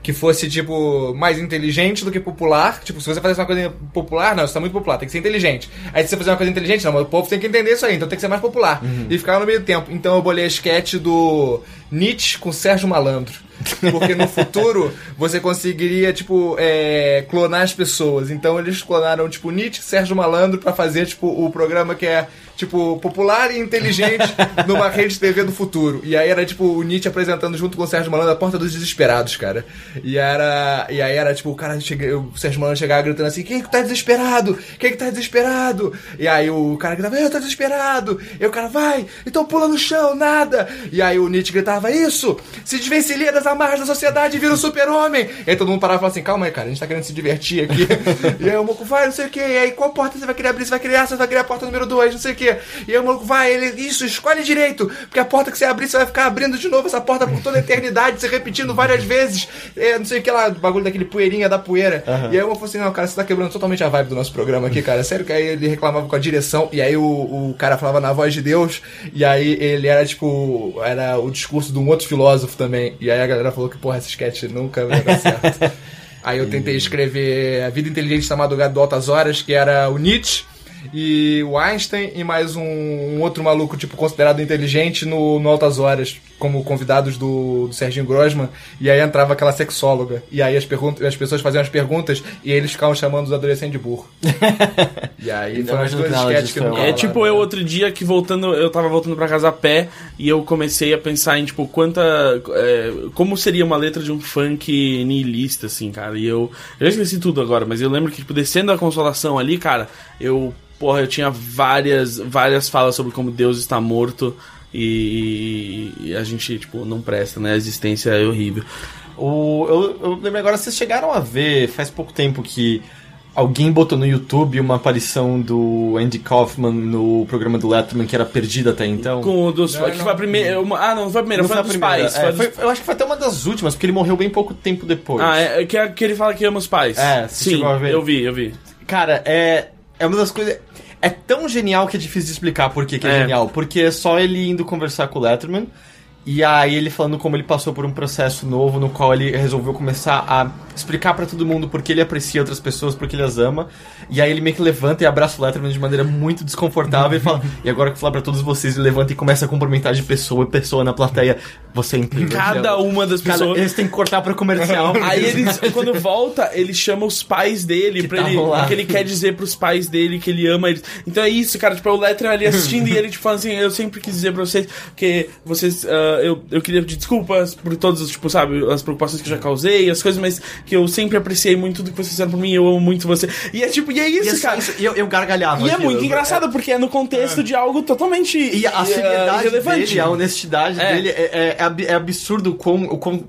Que fosse, tipo, mais inteligente do que popular. Tipo, se você fizesse uma coisa popular, não, isso tá muito popular, tem que ser inteligente. Aí se você fazer uma coisa inteligente, não, mas o povo tem que entender isso aí, então tem que ser mais popular. E ficava no meio tempo. Então eu bolei a sketch do Nietzsche com Sérgio Malandro. Porque no futuro você conseguiria, tipo, é, clonar as pessoas. Então eles clonaram, tipo, Nietzsche, Sérgio Malandro pra fazer, tipo, o programa que é, tipo, popular e inteligente numa rede de TV do futuro. E aí era, tipo, o Nietzsche apresentando junto com o Sérgio Malandro a Porta dos Desesperados, cara. E era. E aí era, tipo, o cara chega, o Sérgio Malandro chegava gritando assim: quem que tá desesperado? Quem que tá desesperado? E aí o cara gritava, eu tô desesperado. E o cara, vai, então pula no chão, nada. E aí o Nietzsche gritava, isso! Se desvencilha das amarras da sociedade e vira o super-homem. E aí todo mundo parava e falava assim, calma aí, cara, a gente tá querendo se divertir aqui. e aí o maluco vai, não sei o que. E aí qual porta você vai querer abrir? Você vai essa, você vai querer a porta número 2, não sei o que. E aí o maluco vai, ele, isso, escolhe direito. Porque a porta que você abrir, você vai ficar abrindo de novo essa porta por toda a eternidade, você repetindo várias vezes. É, não sei o que lá, o bagulho daquele poeirinha da poeira. E aí eu falei assim, não, cara, você tá quebrando totalmente a vibe do nosso programa aqui, cara. Sério que aí ele reclamava com a direção, e aí o, o cara falava na voz de Deus, e aí ele era tipo, era o discurso de um outro filósofo também. E aí a galera falou que, porra, essa sketch nunca vai dar certo. aí eu tentei escrever A Vida Inteligente da Madrugada do Altas Horas, que era o Nietzsche. E o Einstein e mais um, um outro maluco, tipo, considerado inteligente no, no Altas Horas, como convidados do, do Serginho Grosman. E aí entrava aquela sexóloga. E aí as, perguntas, as pessoas faziam as perguntas e eles ficavam chamando os adolescentes de burro. e aí foram as duas sketches que foi não É tipo eu outro dia que voltando, eu tava voltando pra casa a pé e eu comecei a pensar em tipo quanta é, como seria uma letra de um funk nihilista assim, cara. E eu eu já esqueci tudo agora, mas eu lembro que tipo descendo a consolação ali, cara, eu porra, eu tinha várias várias falas sobre como Deus está morto e, e a gente tipo não presta, né? A existência é horrível. O, eu, eu lembro agora, vocês chegaram a ver faz pouco tempo que alguém botou no YouTube uma aparição do Andy Kaufman no programa do Letterman que era perdida até então? Com o dos Não, que não. foi a primeira, uma- ah, não, foi a primeira, Não foi, foi a dos primeira. pais. É, foi a dos- foi- eu acho que foi até uma das últimas, porque ele morreu bem pouco tempo depois. Ah, é, que, é- que ele fala que ama os pais. É, sim, chegou a ver? eu vi, eu vi. Cara, é, é uma das coisas. É tão genial que é difícil de explicar por que, que é, É. genial. Porque é só ele indo conversar com o Letterman. E aí ele falando como ele passou por um processo novo no qual ele resolveu começar a explicar pra todo mundo porque ele aprecia outras pessoas, porque ele as ama. E aí ele meio que levanta e abraça o Letterman de maneira muito desconfortável e fala: "E agora que eu falar pra todos vocês", ele levanta e começa a cumprimentar de pessoa e pessoa na plateia. Você é incrível. Cada Thiago." uma das pessoas. eles têm que cortar pra comercial. Aí eles, quando volta, ele chama os pais dele, Que pra ele, porque ele quer dizer pros pais dele que ele ama eles. Então é isso, cara, tipo, é o Letterman ali assistindo e ele, tipo, assim, eu sempre quis dizer pra vocês que vocês, ah, eu, eu queria pedir desculpas por todas, as, tipo, sabe, as preocupações que eu já causei, as coisas, mas que eu sempre apreciei muito tudo que vocês fizeram por mim, eu amo muito você. E é tipo, e é isso, E é cara. isso, e eu, eu gargalhava. E é aquilo. muito engraçado, porque é no contexto de algo totalmente E a seriedade dele, a honestidade É. dele é, é, é é absurdo o quão, o quão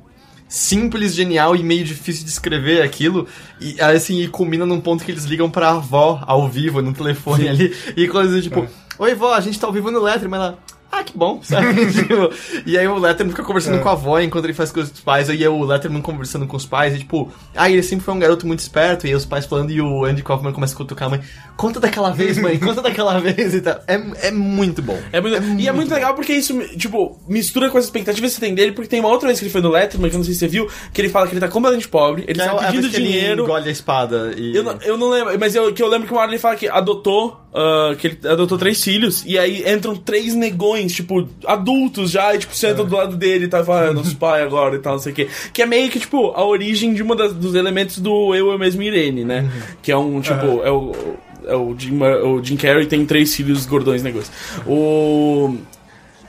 simples, genial e meio difícil de escrever aquilo. E assim, e culmina num ponto que eles ligam pra avó ao vivo, no telefone ali, e coisas tipo, oi vó, a gente tá ao vivo no Letterman, ela. Ah, que bom, sabe? Tipo, e aí o Letterman fica conversando com a avó enquanto ele faz coisas com os pais, aí é o Letterman conversando com os pais, e tipo, ah, ele sempre foi um garoto muito esperto, e aí os pais falando, e o Andy Kaufman começa a cutucar a mãe, conta daquela vez, mãe, conta daquela vez e tal. É, é muito bom. É muito- e é muito legal porque isso, tipo, mistura com as expectativas que você tem dele, porque tem uma outra vez que ele foi no Letterman, que eu não sei se você viu, que ele fala que ele tá completamente pobre, ele Que é tá pedindo ele dinheiro. engole a espada e... Eu não, eu não lembro, mas eu, que eu lembro que uma hora ele fala que adotou, ah, que ele adotou três filhos, e aí entram três negões, tipo, adultos já, e tipo, sentam do lado dele e tá falando, nosso pai agora e tal, não sei o quê. Que é meio que, tipo, a origem de das, dos elementos do Eu, Eu Mesmo Irene, né? Que é um, tipo, é o... É o Jim, o Jim Carrey tem três filhos gordões negócios. O...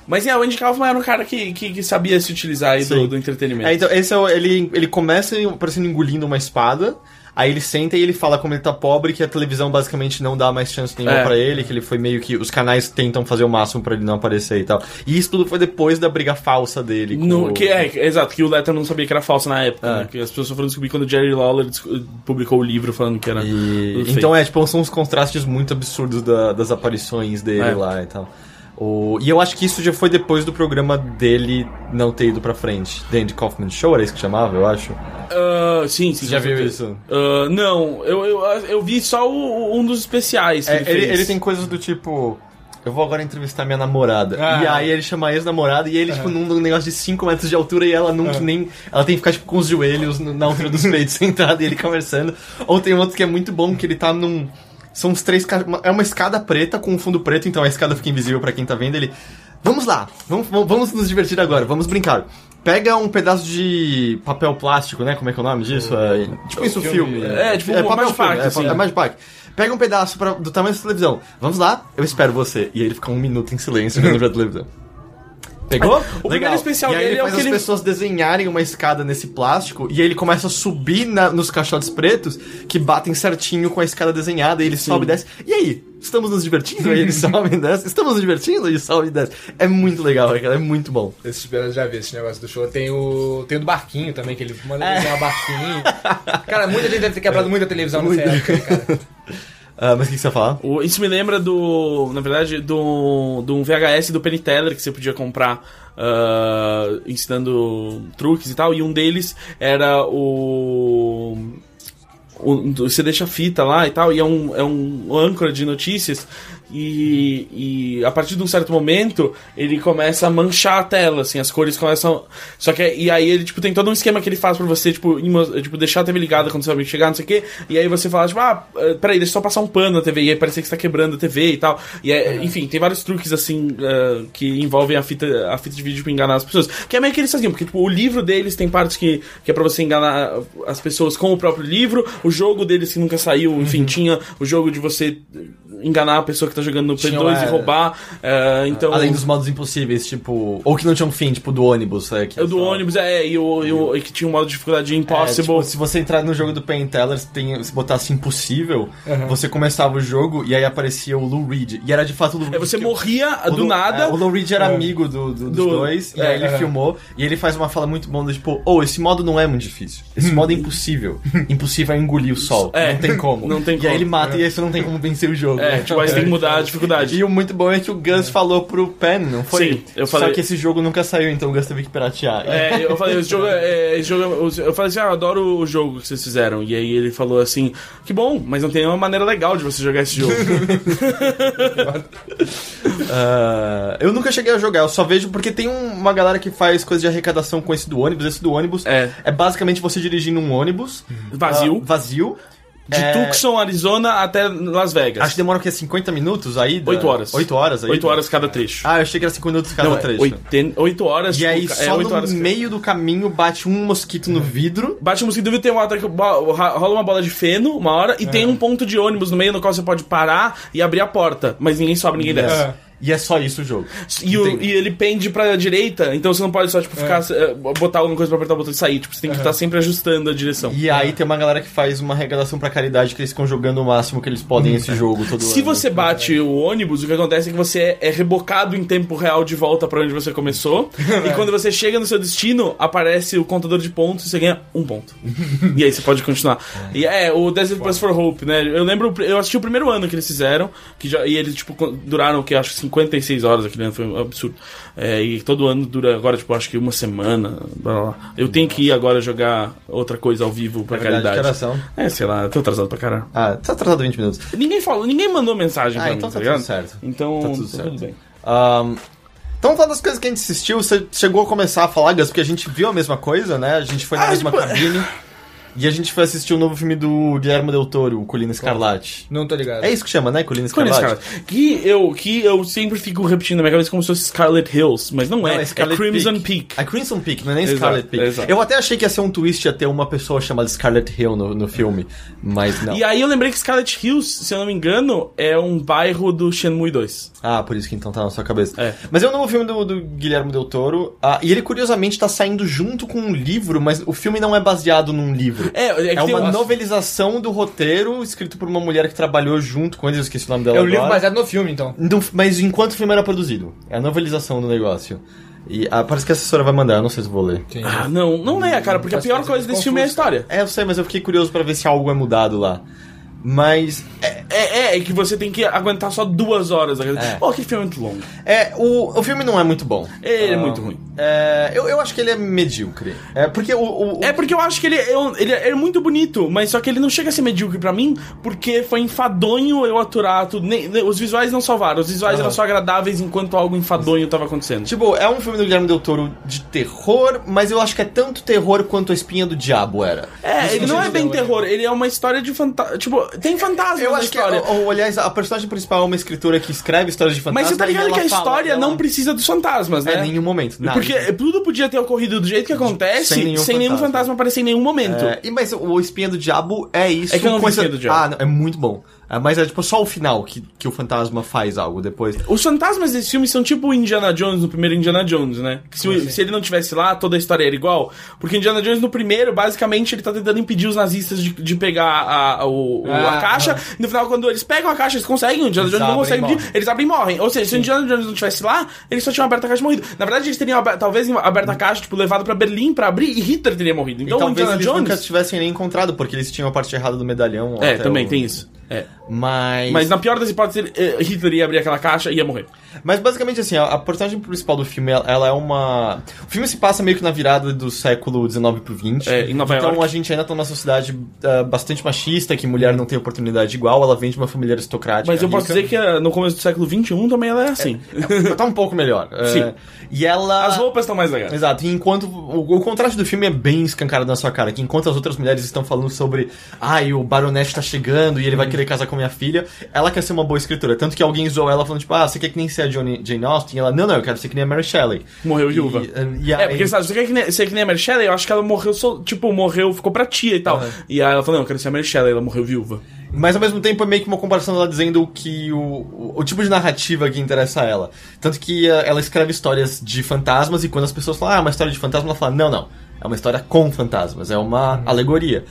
Mas é, o Andy Kaufman era um cara que, que, que sabia se utilizar aí do, do entretenimento. É, então, esse é o, ele, ele começa parecendo engolindo uma espada, aí ele senta e ele fala como ele tá pobre, que a televisão basicamente não dá mais chance nenhuma É. pra ele, que ele foi meio que... Os canais tentam fazer o máximo pra ele não aparecer e tal. E isso tudo foi depois da briga falsa dele com No, o- que é, exato, que o Letterman não sabia que era falso na época, É. né? Que as pessoas foram descobrir quando o Jerry Lawler publicou o livro falando que era. E- então é, tipo, são uns contrastes muito absurdos da- das aparições dele É. lá e tal. O, e eu acho que isso já foi depois do programa dele não ter ido pra frente. The Andy Kaufman Show, era isso que chamava, eu acho. Ah, sim, sim. Você já viu certeza. isso? Ah, não, eu, eu, eu vi só o- um dos especiais É, ele, ele, ele tem coisas do tipo. Eu vou agora entrevistar minha namorada. Ah. E aí ele chama a ex-namorada e ele, tipo, num, num negócio de 5 metros de altura e ela nunca nem. Ela tem que ficar, tipo, com os joelhos na altura dos peitos sentada e ele conversando. Ou tem outro que é muito bom, que ele tá num. São uns três. É uma escada preta com um fundo preto, então a escada fica invisível pra quem tá vendo. Ele. Vamos lá, vamos, vamos nos divertir agora, vamos brincar. Pega um pedaço de papel plástico, né? Como é que é o nome disso? É, tipo isso, filme. filme, é, tipo uma papel Pack, é, assim. é Magic Pack. Pega um pedaço pra- do tamanho da televisão. Vamos lá, eu espero você. E aí ele fica um minuto em silêncio olhando pra televisão. Pegou? O primeiro especial e aí dele ele é o que as ele- pessoas desenharem uma escada nesse plástico e aí ele começa a subir na- nos caixotes pretos que batem certinho com a escada desenhada e ele sobe e desce. E aí? Estamos nos divertindo? Aí ele sobe e desce. Estamos nos divertindo? E sobe e desce. É muito legal, cara. É muito bom. Esse eu já vi esse negócio do show. Tem o, tem o do barquinho também, que ele manda É. desenhar o barquinho. Cara, muita gente deve ter quebrado muita televisão nessa época, cara. Ah, mas o que você ia falar? O- Isso me lembra do. Na verdade, do, do um VHS do Penny Teller que você podia comprar ah, ensinando truques e tal. E um deles era o. o- você deixa a fita lá e tal, e é um, é um âncora de notícias. E, e a partir de um certo momento ele começa a manchar a tela, assim, as cores começam. Só que e aí ele tipo, tem todo um esquema que ele faz pra você, tipo, imo- tipo deixar a TV ligada quando seu amigo chegar, não sei o quê. E aí você fala, tipo, ah, eh, peraí, deixa eu só passar um pano na TV, e aí parece que você tá quebrando a TV e tal. E é, enfim, tem vários truques assim eh, que envolvem a fita, a fita de vídeo pra enganar as pessoas. Que é meio que eles faziam, porque tipo, o livro deles tem partes que, que é pra você enganar as pessoas com o próprio livro, o jogo deles que nunca saiu, enfim, tinha o jogo de você enganar a pessoa que tá jogando no Tinha, P2 e é, roubar. eh, então, Além dos modos impossíveis, tipo. Ou que não tinham fim, tipo do ônibus. É, que o do só- ônibus, é, e o, e o- e que tinha um modo de dificuldade É, impossible. tipo, se você entrar no jogo do Penn Teller, se, tem, se botasse impossível, você começava o jogo e aí aparecia o Lou Reed. E era de fato o Lou Reed. É, você morria do nada. é, o Lou Reed era amigo do, do- dos Do- dois, e é, aí ele é. filmou, e ele faz uma fala muito bom do tipo, oh, esse modo não é muito difícil. Esse modo é impossível. impossível é engolir o sol. É, não tem como. não tem e como. aí ele mata, e aí você não tem como vencer o jogo. É, É, tipo, aí você tem que mudar a dificuldade. E o muito bom é que o Gus falou pro Pen, não foi? Sim, eu falei- Só que esse jogo nunca saiu, então o Gus teve que piratear. É, eu falei, esse jogo, é, esse jogo é- eu falei assim, ah, eu adoro o jogo que vocês fizeram. E aí ele falou assim, que bom, mas não tem uma maneira legal de você jogar esse jogo. Ah, eu nunca cheguei a jogar, eu só vejo porque tem um- uma galera que faz coisa de arrecadação com esse do ônibus. Esse do ônibus É. basicamente você dirigindo um ônibus Vazio. ah, vazio. De É, Tucson, Arizona até Las Vegas. Acho que demora o quê? 50 minutos aí? 8 horas. 8 horas aí? 8 horas cada trecho. Ah, eu achei que era 5 minutos cada não, trecho. 8, 8 horas. E tipo, aí, é só 8 no horas. meio do caminho bate um mosquito no vidro. Bate música dúvida tem uma hora que rola uma bola de feno, uma hora, e tem um ponto de ônibus no meio no qual você pode parar e abrir a porta, mas ninguém sobe, ninguém desce. É. E é só isso o jogo. E, o- e ele pende pra direita, então você não pode só, tipo, ficar, eh, botar alguma coisa pra apertar o botão e sair. Tipo, você tem que estar sempre ajustando a direção. E aí tem uma galera que faz uma arrecadação pra caridade que eles ficam jogando o máximo que eles podem esse jogo todo Se ano. você bate o ônibus, o que acontece é que você é- é rebocado em tempo real de volta pra onde você começou. e quando você chega no seu destino, aparece o contador de pontos e você ganha um ponto. e aí você pode continuar. E é, o Desert Bus for Hope, né? Eu lembro, eu assisti o primeiro ano que eles fizeram, que já, e eles, tipo, duraram, que acho que 56 horas aquele ano, foi um absurdo. É, e todo ano dura agora, tipo, acho que uma semana. Blá, blá. Eu tenho que ir agora jogar outra coisa ao vivo pra É verdade, caridade. É, sei lá, eu tô atrasado pra caralho. Ah, tá atrasado 20 minutos. Ninguém falou, ninguém mandou mensagem Ah, pra então mim, tá tá, tudo certo. Então, Tá tudo tá certo. tudo bem. Ahn, então, falando das coisas que a gente assistiu, você chegou a começar a falar, Gus, porque a gente viu a mesma coisa, né? A gente foi na Ah, mesma tipo- cabine. E a gente foi assistir o novo filme do Guilherme Del Toro, o Colina Escarlate. Não tô ligado. É isso que chama, né? Colina Colin Escarlate? Scarlet. Que eu, que eu sempre fico repetindo na minha cabeça como se fosse Scarlet Hills, mas não, é. É, Scarlet Crimson Peak. É Crimson Peak, não é nem Exato, Scarlet Peak. exato. Eu até achei que ia ser um twist ia ter uma pessoa chamada Scarlet Hill no, no filme, mas não. E aí eu lembrei que Scarlet Hills, se eu não me engano, é um bairro do Shenmue 2. Ah, por isso que então tá na sua cabeça. É. Mas é o novo filme do, do Guilherme Del Toro, ah, e ele curiosamente tá saindo junto com um livro, mas o filme não é baseado num livro. É, é que É tem uma um- novelização do roteiro escrito por uma mulher que trabalhou junto com ele, eu esqueci o nome dela É um livro baseado no filme, então. Não, mas enquanto o filme era produzido. É a novelização do negócio. E ah, parece que a assessora vai mandar, eu não sei se vou ler. Ah, não, não leia, cara, porque a pior coisa coisa desse filme é a história. É, eu sei, mas eu fiquei curioso pra ver se algo é mudado lá. Mas É, é, é que você tem que aguentar só duas horas. É. Oh, que filme muito longo. é, o, o filme não é muito bom. Ele é Ah, muito ruim. É, eu, eu acho que ele é medíocre. É, porque o. o- o- É porque eu acho que ele é, um- ele é muito bonito, mas só que ele não chega a ser medíocre pra mim, porque foi enfadonho eu aturar tudo. Nem- nem- os visuais não salvaram, os visuais Aham. eram só agradáveis enquanto algo enfadonho tava acontecendo. Tipo, é um filme do Guilherme Del Toro de terror, mas eu acho que é tanto terror quanto a espinha do diabo era. É, ele não é bem não, terror, ele é uma história de fantasma. Tipo, tem fantasma Eu na acho que, história. ou, ou, aliás, a personagem principal é uma escritora que escreve histórias de fantasma. Mas você tá ligado que a história não precisa dos fantasmas, né? É, em nenhum momento. nada. Porque tudo podia ter ocorrido do jeito que acontece, Sem sem nenhum nenhum, fantasma. fantasma aparecer em nenhum momento. É, e, mas o Espinha do Diabo é isso. É que eu não com essa- do Diabo. Ah, não, é muito bom. É, mas é tipo só o final que, que o fantasma faz algo depois. Os fantasmas desse filme são tipo o Indiana Jones no primeiro Indiana Jones, né? Que se, o- se ele não tivesse lá, toda a história era igual. Porque Indiana Jones no primeiro, basicamente, ele tá tentando impedir os nazistas de, de pegar a, a- o- o- a Ah, caixa. No final, quando eles pegam a caixa, eles conseguem. O Indiana Eles Jones não consegue impedir. Eles abrem e morrem. Ou seja, se o Indiana Jones não tivesse lá, eles só tinham aberto a caixa e morrido. Na verdade, eles teriam aberto, talvez aberto a caixa, tipo, levado pra Berlim pra abrir e Hitler teria morrido. Então, e o talvez Indiana eles Jones. nunca tivessem nem encontrado, porque eles tinham a parte errada do medalhão. É, também o- tem isso. É. Mas... Mas na pior das hipóteses, eh, Hitler ia abrir aquela caixa e ia morrer. Mas basicamente assim, a, personagem principal do filme, ela, é uma. O filme se passa meio que na virada do século XIX pro XX. É, em Nova então York. a gente ainda tá numa sociedade ah, bastante machista, que mulher não tem oportunidade igual, ela vem de uma família aristocrática. Mas eu posso rica. dizer que eh, no começo do século XXI também ela é assim. tá um pouco melhor. É, Sim. E ela. As roupas estão mais legais. Exato, e enquanto. O, o contraste do filme é bem escancarado na sua cara, que enquanto as outras mulheres estão falando sobre. Ai, o baronete tá chegando e ele vai querer casar com minha filha, ela quer ser uma boa escritora. Tanto que alguém zoou ela falando, tipo, ah, você quer que nem ser a Johnny, Jane Austen? E ela, não, não, eu quero ser que nem a Mary Shelley. Morreu viúva. E, e É, porque sabe, você quer que nem, ser que nem a Mary Shelley? Eu acho que ela morreu, tipo, morreu, ficou pra tia e tal. Aham. E aí ela falou, não, eu quero ser a Mary Shelley, ela morreu viúva. Mas ao mesmo tempo é meio que uma comparação dela dizendo que o, o, o tipo de narrativa que interessa a ela. Tanto que ah, ela escreve histórias de fantasmas e quando as pessoas falam, ah, é uma história de fantasma, ela fala, não, não. É uma história com fantasmas, é uma alegoria.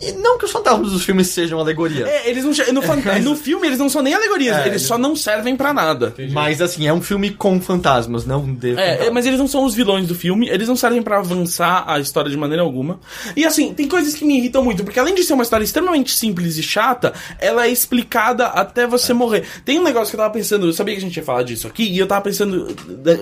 E não que os fantasmas dos filmes sejam alegoria. É, eles não. No, fan- no filme, eles não são nem alegorias, É, eles eles- só não servem pra nada. Mas assim, é um filme com fantasmas, não de É, fantasmas. é, mas eles não são os vilões do filme, eles não servem pra avançar a história de maneira alguma. E assim, tem coisas que me irritam muito, porque além de ser uma história extremamente simples e chata, ela é explicada até você morrer. Tem um negócio que eu tava pensando, eu sabia que a gente ia falar disso aqui, e eu tava pensando,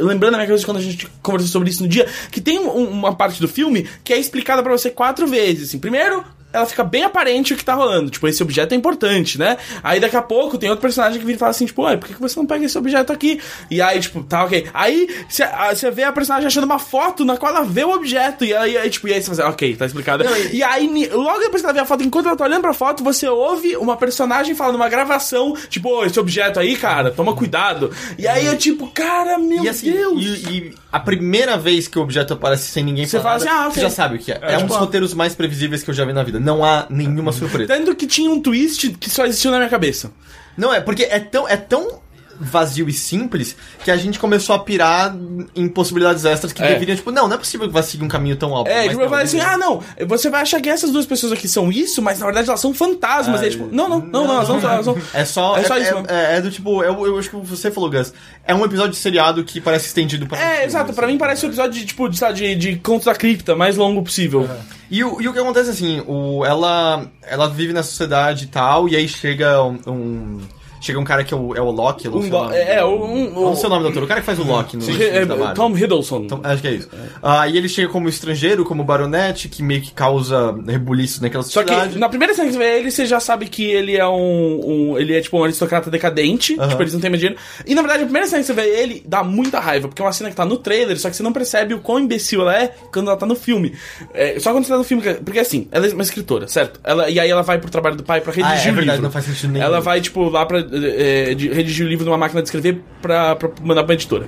lembrando a minha cabeça quando a gente conversou sobre isso no dia, que tem um- uma parte do filme que é explicada pra você quatro vezes. Assim, primeiro, ela fica bem aparente o que tá rolando. Tipo, esse objeto é importante, né? Aí daqui a pouco tem outro personagem que vira e fala assim, tipo, ué, por que você não pega esse objeto aqui? E aí, tipo, tá ok. Aí você vê a personagem achando uma foto na qual ela vê o objeto. E aí, aí, tipo, e aí você fala assim, ok, tá explicado. e... aí, logo depois que ela vê a foto, enquanto ela tá olhando pra foto, você ouve uma personagem falando uma gravação, tipo, esse objeto aí, cara, toma cuidado. E aí eu, tipo, cara, meu E assim, Deus. e, e a primeira vez que o objeto aparece sem ninguém Você falar fala assim, ah, ok. você já sabe o que é. É, um tipo, dos ah. roteiros mais previsíveis que eu já vi na vida. Não há nenhuma surpresa. Tanto que tinha um twist que só existiu na minha cabeça. Não, é porque é tão, é tão vazio e simples que a gente começou a pirar em possibilidades extras que É. deveriam, tipo, não, não é possível que vai seguir um caminho tão óbvio. É, tipo, não, eu falei assim, ah, não, você vai achar que essas duas pessoas aqui são isso, mas na verdade elas são fantasmas. Ah, Aí, tipo, não, não, não, não, elas são. Elas. É só, É só é, isso, é- é- é do tipo, eu, eu acho que você falou, Gus. É um episódio de seriado que parece estendido pra É, exato, pra assim. mim parece um episódio de, tipo, de, de, de Contos da Cripta, mais longo possível. E o, e o que acontece assim, o, ela, ela vive na sociedade e tal, e aí chega um. um- chega um cara que é o, é o Loki, Um, o do- nome. é, um. Não sei o nome do autor, o cara que faz o Loki no Sim, é, da. Tom Hiddleston. Então, acho que é isso. Ah, e ele chega como estrangeiro, como baronete, que meio que causa rebuliço naquela Só que sociedade. na primeira cena que você vê ele, você já sabe que ele é um. um- ele é tipo um aristocrata decadente. Aham. Tipo, eles não têm mais dinheiro. E na verdade, a primeira cena que você vê ele dá muita raiva, porque é uma cena que tá no trailer, só que você não percebe o quão imbecil ela é quando ela tá no filme. É, só quando você tá no filme. que- Porque assim, ela é uma escritora, certo? Ela, e aí ela vai pro trabalho do pai pra redigir Ah, é o verdade, livro. não faz sentido nenhum. Ela vai, tipo, lá pra é, de- redigir o livro numa máquina de escrever pra, pra mandar pra editora.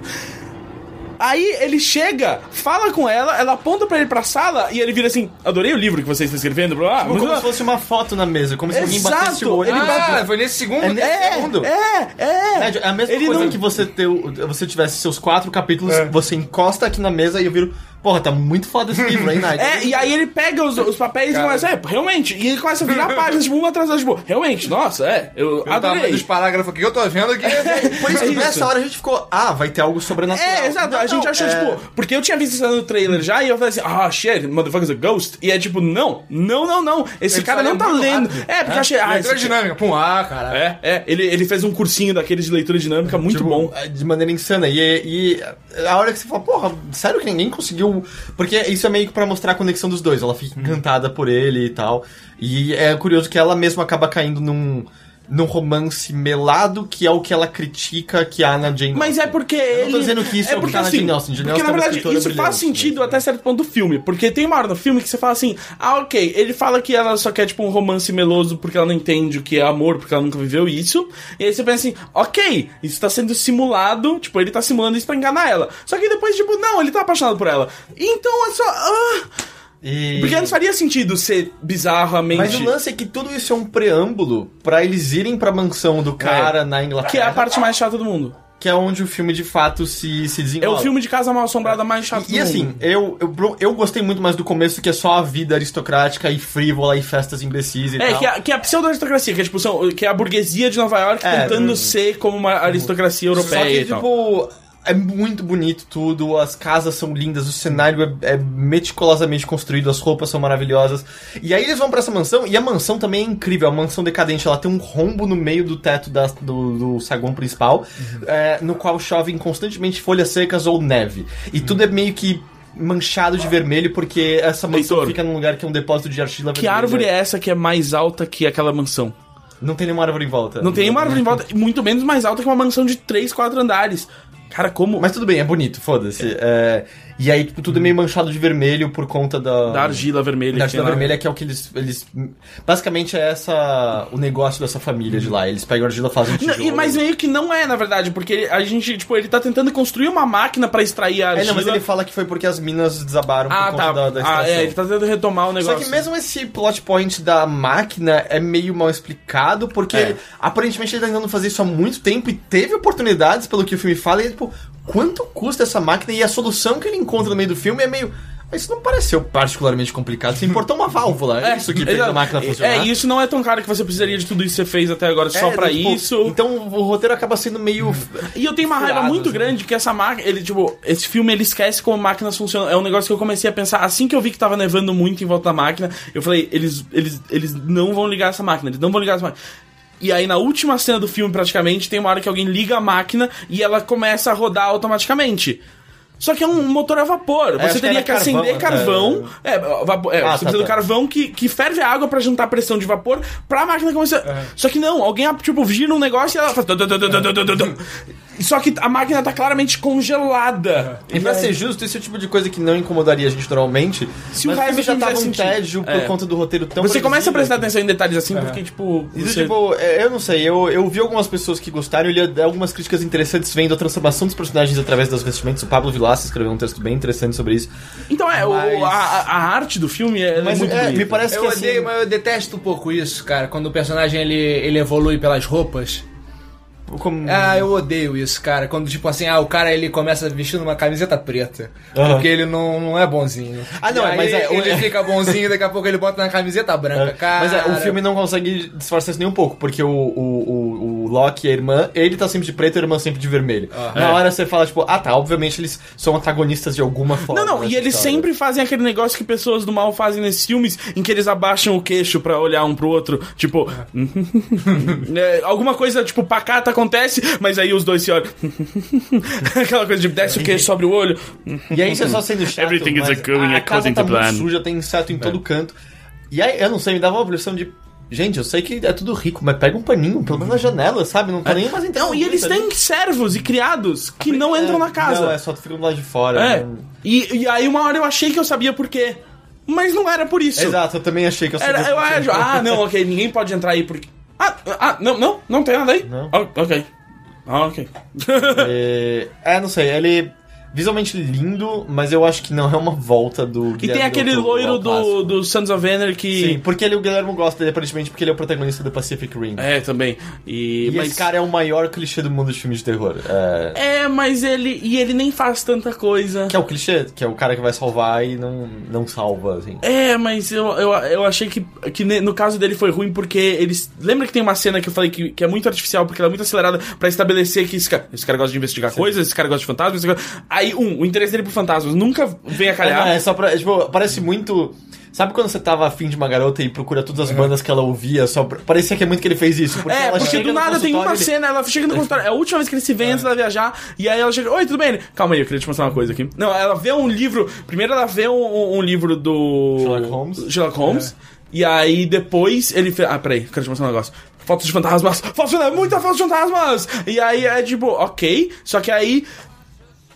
Aí ele chega, fala com ela, ela aponta pra ele pra sala e ele vira assim: Adorei o livro que você está escrevendo, blá, Tipo, como se fosse uma foto na mesa, como se alguém batesse Exato, o olho. ele Ah, bate- foi nesse segundo? É nesse É, segundo. é, é. É a mesma Ele coisa não- que você ter, você tivesse seus quatro capítulos, É. você encosta aqui na mesa e eu viro, porra, tá muito foda esse livro, hein, Night? É, e aí ele pega os, os papéis Cara. e começa, é, realmente, e ele começa a virar páginas, tipo, uma atrás da tipo, realmente, nossa, é, eu O tamanho adorei. dos parágrafos aqui que eu tô vendo aqui. Por isso É que isso. nessa hora a gente ficou, ah, vai ter algo sobrenatural. É, exato, Não, a gente não, achou, é- tipo, porque eu tinha visto isso no trailer já e eu falei assim, ah, shit, motherfucker's a ghost. E é tipo, não, não, não, não, esse Ele cara não só tá lendo. rápido. É, porque eu achei, ah, Leitura cara- dinâmica. Pum, ah, caralho. É, é, ele, ele fez um cursinho daqueles de leitura dinâmica muito Tipo, bom. é, De maneira insana. E, e a hora que você fala, porra, sério que ninguém conseguiu. Porque isso é meio que pra mostrar a conexão dos dois. Ela fica encantada por ele e tal. E é curioso que ela mesma acaba caindo num. Num romance melado, que é o que ela critica que há na Jane Mas é porque Eu ele. não tô dizendo que isso é o que porque tá na assim, Jane Austen. Jane Porque na Austen é uma verdade isso faz sentido mas- até certo ponto do filme. Porque tem uma hora no filme que você fala assim: ah, ok, ele fala que ela só quer tipo um romance meloso porque ela não entende o que é amor, porque ela nunca viveu isso. E aí você pensa assim: ok, isso tá sendo simulado, tipo, ele tá simulando isso pra enganar ela. Só que depois, tipo, não, ele tá apaixonado por ela. Então é só. ah, E- porque não faria sentido ser bizarramente. Mas o lance é que tudo isso é um preâmbulo pra eles irem pra mansão do cara na Inglaterra. Que é a parte mais chata do mundo. que é onde o filme de fato se, se É desenrola. o filme de casa mal assombrada mais chato E, do e assim, mundo. eu, eu, eu gostei muito mais do começo, que é só a vida aristocrática e frívola e festas imbecis e É, tal. que é, que é a pseudo-aristocracia, que é, tipo, são, que é a burguesia de Nova York É, tentando hum. ser como uma aristocracia Só europeia que, e tal. tipo, é muito bonito tudo, as casas são lindas, o cenário é, é meticulosamente construído, as roupas são maravilhosas. E aí eles vão pra essa mansão, e a mansão também é incrível, a mansão decadente, ela tem um rombo no meio do teto da- do, do saguão principal, é, no qual chovem constantemente folhas secas ou neve. E tudo é meio que manchado de vermelho, porque essa mansão Heitor, fica num lugar que é um depósito de argila Que vermelha. árvore é essa que é mais alta que aquela mansão? Não tem nenhuma árvore em volta. Não tem uma árvore em volta, muito menos mais alta que uma mansão de 3, 4 andares. Cara, como. Mas tudo bem, é bonito, foda-se. É, e aí, tipo, tudo é meio manchado de vermelho por conta da. da argila vermelha. Da que argila lá. vermelha, que é o que eles, eles. Basicamente é essa. o negócio dessa família de lá. Eles pegam argila, fazem Não, tijolo. e- mas meio que não é, na verdade, porque a gente, tipo, ele tá tentando construir uma máquina pra extrair a É, argila. não, mas ele fala que foi porque as minas desabaram Ah, por conta tá. da, da ah, extração. é, ele tá tentando retomar o Só negócio. que mesmo esse plot point da máquina é meio mal explicado, porque É. ele- aparentemente ele tá tentando fazer isso há muito tempo e teve oportunidades, pelo que o filme fala, e tipo, quanto custa essa máquina? E a solução que ele encontra no meio do filme é meio. Isso não pareceu particularmente complicado. Você importou uma válvula, é, isso que fez a máquina funcionar. É, isso não é tão caro que você precisaria de tudo isso que você fez até agora só É, pra tipo, isso. Então o roteiro acaba sendo meio. E eu tenho uma raiva Furados, muito né? grande que essa máquina, ele, tipo, esse filme ele esquece como máquinas funcionam. É um negócio que eu comecei a pensar assim que eu vi que tava nevando muito em volta da máquina. Eu falei, eles, eles, eles não vão ligar essa máquina, eles não vão ligar essa máquina. E aí, na última cena do filme, praticamente, tem uma hora que alguém liga a máquina e ela começa a rodar automaticamente. Só que é um motor a vapor. acho Você que teria que acender carvão, carvão. É, vapor, é, Ah, você tá, precisa do tá. carvão que, que ferve a água pra juntar pressão de vapor pra máquina começar. Só que não, alguém, tipo, gira um negócio e ela faz. Só que a máquina tá claramente congelada. E pra ser justo, esse é o tipo de coisa que não incomodaria a gente normalmente. Se o mas resto filme já tava um tédio por É. conta do roteiro tão Você começa a prestar atenção em detalhes assim, porque, tipo. Isso, Você... tipo, é, eu não sei, eu, eu vi algumas pessoas que gostaram, eu li algumas críticas interessantes vendo a transformação dos personagens através das vestimentas. O Pablo Vilaça escreveu um texto bem interessante sobre isso. Então é, o- Mas- a, a arte do filme é, Mas muito é, me parece Eu que odeio, assim, mas eu detesto um pouco isso, cara. Quando o personagem ele, ele evolui pelas roupas. Como- Ah, eu odeio isso, cara. Quando, tipo assim, ah, o cara ele começa vestindo uma camiseta preta. Aham. Porque ele não, não é bonzinho. Ah, não, aí mas é- Ele é- fica bonzinho, daqui a pouco ele bota na camiseta branca, cara. Mas é, o filme não consegue disfarçar isso nem um pouco, porque o, o, o, o Loki e a irmã, ele tá sempre de preto e a irmã sempre de vermelho. Na hora você fala, tipo, ah tá, obviamente eles são antagonistas de alguma forma. Não, não, e eles história. sempre fazem aquele negócio que pessoas do mal fazem nesses filmes, em que eles abaixam o queixo pra olhar um pro outro, tipo, é, alguma coisa, tipo, pacata acontece, mas aí os dois se olham. Aquela coisa de desce o queixo sobre o olho. E aí você só sendo chato, Everything is mas going a casa tá to muito plan. suja, tem inseto em todo canto. E aí, eu não sei, me dava uma impressão de... Gente, eu sei que é tudo rico, mas pega um paninho, pelo menos na janela, sabe? Não tá nem mais entrando. Não, e eles têm servos e criados que não entram na casa. Não, é só ficam do lado de fora. É. né? E, e aí uma hora eu achei que eu sabia por quê. Mas não era por isso. Exato, eu também achei que eu Era, sabia eu por quê. acho, ah, não, ok, ninguém pode entrar aí porque. Ah, ah, não, não, não tem nada aí. Não. Ah, ok. Ah, ok. É, é, não sei, ele visualmente lindo, mas eu acho que não é uma volta do E tem aquele loiro do, do Sons of Anarchy. Sim, porque ele, o Guilherme gosta dele aparentemente porque ele é o protagonista do Pacific Rim. É, também. E, E mas, esse cara é o maior clichê do mundo de filmes de terror. É, É, mas ele. E ele nem faz tanta coisa. que é o clichê, que é o cara que vai salvar e não, não salva, assim. É, mas eu, eu, eu achei que, que no caso dele foi ruim porque eles. Lembra que tem uma cena que eu falei que, que é muito artificial, porque ela é muito acelerada pra estabelecer que esse cara, esse cara gosta de investigar coisas, esse cara gosta de fantasmas. esse cara- Aí, um, o interesse dele por fantasmas nunca vem a É, calhar. não, é só pra. é, tipo, parece muito. Sabe quando você tava afim de uma garota e procura todas as bandas que ela ouvia? Só pra- Parecia que é muito que ele fez isso. Porque É, porque do nada tem uma ele- cena, ela chega no consultório, é a última vez que eles se veem antes dela viajar, e aí ela chega, oi, tudo bem? Ele, Calma aí, eu queria te mostrar uma coisa aqui. Não, ela vê um livro, primeiro ela vê um, um- livro do... Sherlock Holmes. Sherlock Holmes, e aí depois ele fez, ah, peraí, eu quero te mostrar um negócio. Fotos de fantasmas, fotos de fantasmas, muita foto de fantasmas! E aí é tipo, ok, só que aí...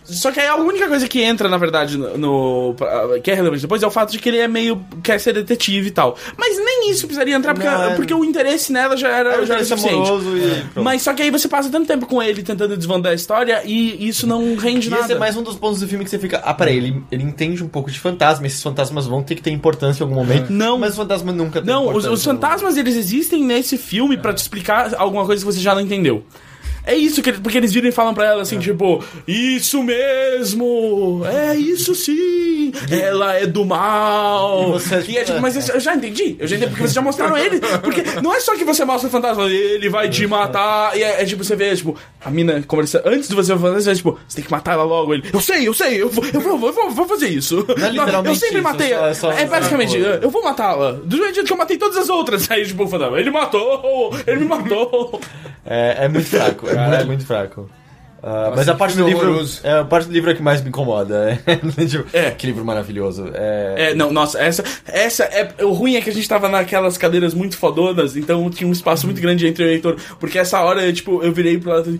Só que aí a única coisa que entra, na verdade, no, no- que é relevante depois é o fato de que ele é meio. quer ser detetive e tal. Mas nem isso precisaria entrar, porque, Não, é- porque o interesse nela já era, É, o já era suficiente. e pronto. Mas só que aí você passa tanto tempo com ele tentando desvandar a história e isso não rende E nada. esse é mais um dos pontos do filme que você fica. Ah, peraí, ele, ele entende um pouco de fantasma. Esses fantasmas vão ter que ter importância em algum momento. Não. Mas os fantasmas nunca Não, os, os fantasmas eles existem nesse filme pra te explicar alguma coisa que você já não entendeu. É isso que eles, porque eles viram e falam pra ela assim, tipo, isso mesmo, é isso sim, ela é do mal. E você, E é tipo, mas eu já entendi, eu já entendi, porque vocês já mostraram ele, porque não é só que você mostra o fantasma, ele vai te matar, e é, é tipo, você vê, tipo, a mina conversa, antes de você fazer, você é tipo, você tem que matar ela logo, ele, eu sei, eu sei, eu vou, eu vou, eu vou, vou fazer isso. Não é eu sempre matei, é só- é é basicamente, é coisa. eu vou matá-la. Do mesmo jeito que eu matei todas as outras. Aí, tipo, o fantasma, ele matou! Ele me matou! É, é muito fraco, é muito, muito fraco. Ah, mas a parte do livro. horroroso. É, a parte do livro é que mais me incomoda. É, tipo, É. Que livro maravilhoso. É, É, não, nossa, essa. Essa é. O ruim é que a gente tava naquelas cadeiras muito fodonas, então tinha um espaço muito grande entre eu e o Heitor. Porque essa hora, tipo, eu virei pro lado.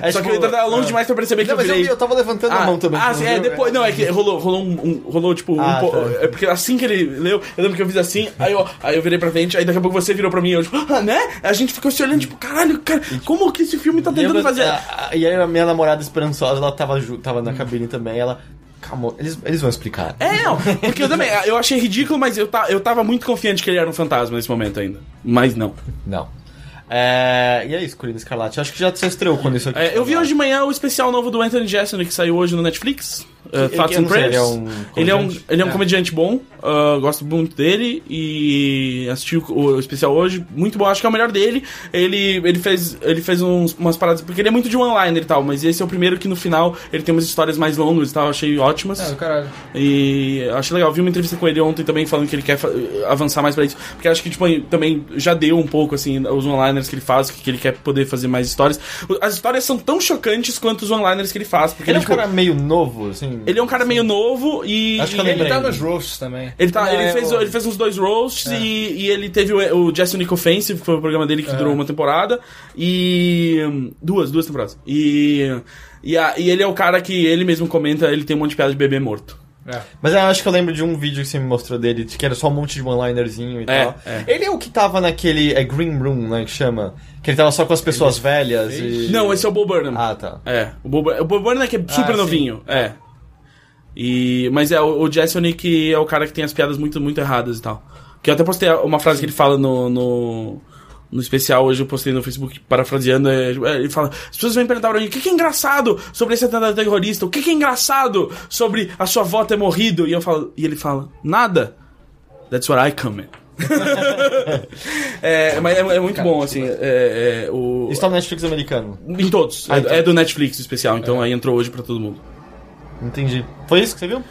É, Só tipo, que o Heitor tava longe é. demais pra perceber que Não, eu mas eu, virei. vi, eu tava levantando a mão também. Ah, é, viu? depois. Não, é que rolou, rolou um. um- rolou, tipo, Ah, um tá. É porque assim que ele leu, eu lembro que eu fiz assim, aí eu, aí eu virei pra frente, aí daqui a pouco você virou pra mim, eu, tipo, ah, né? A gente ficou se olhando, tipo, caralho, cara, como que esse filme tá E tentando eu- fazer. a- a- E aí a minha namorada esperançosa, ela tava, tava na cabine também, ela. Calma, eles, eles vão explicar. É, não, porque eu também, eu achei ridículo, mas eu, ta, eu tava muito confiante que ele era um fantasma nesse momento ainda. Mas não. Não. É, e é isso, Corina Escarlate. Acho que já se estreou quando isso aqui. É, eu vi hoje de manhã o especial novo do Anthony Jeselnik que saiu hoje no Netflix. Uh, ele- Thoughts eu and não sei, Prayers. ele é um ele é um, comediante? ele é um É. comediante bom, uh, gosto muito dele e assisti o, o especial hoje, muito bom, acho que é o melhor dele. Ele, ele fez, ele fez uns- umas paradas, porque ele é muito de one-liner e tal, mas esse é o primeiro que no final ele tem umas histórias mais longas e tal, achei ótimas. É, do caralho. E achei legal, vi uma entrevista com ele ontem também falando que ele quer avançar mais pra isso. Porque acho que, tipo, também já deu um pouco, assim, os one-liners que ele faz, que ele quer poder fazer mais histórias. As histórias são tão chocantes quanto os one-liners que ele faz. Porque Ele é ele, um tipo, cara meio novo, assim. Ele é um cara meio novo e. Acho que eu e Ele lembrei. tá nos roasts também. ele, tá, É, ele, fez, eu- ele fez uns dois roasts e, e ele teve o, o Jesse Nick Offensive, que foi o programa dele que durou uma temporada. E. Duas, duas temporadas. E. E, a- e ele é o cara que ele mesmo comenta, ele tem um monte de piada de bebê morto. É. Mas eu acho que eu lembro de um vídeo que você me mostrou dele, que era só um monte de one-linerzinho e É, tal. é. Ele é o que tava naquele é Green Room, né, que chama? Que ele tava só com as pessoas velhas e... Não, esse é o Bo Burnham. Ah, tá. É, o Bob, o Bob Burnham é que é super Ah, sim. novinho, é. E, mas é, o, o Jessonic é o cara que tem as piadas muito, muito erradas e tal. Que eu até postei uma frase que ele fala no, no, no especial, hoje eu postei no Facebook parafraseando, é, é, ele fala, as pessoas vêm perguntar pra mim, o que, que é engraçado sobre esse atentado terrorista? O que, que é engraçado sobre a sua avó ter morrido? E, eu falo, e ele fala, nada. That's what I come in. é, mas é, é muito bom, assim, é, é, o... Isso tá no Netflix americano. Em todos. Ah, é, então. é do Netflix o especial, então aí entrou hoje pra todo mundo. Entendi. Foi isso que você viu?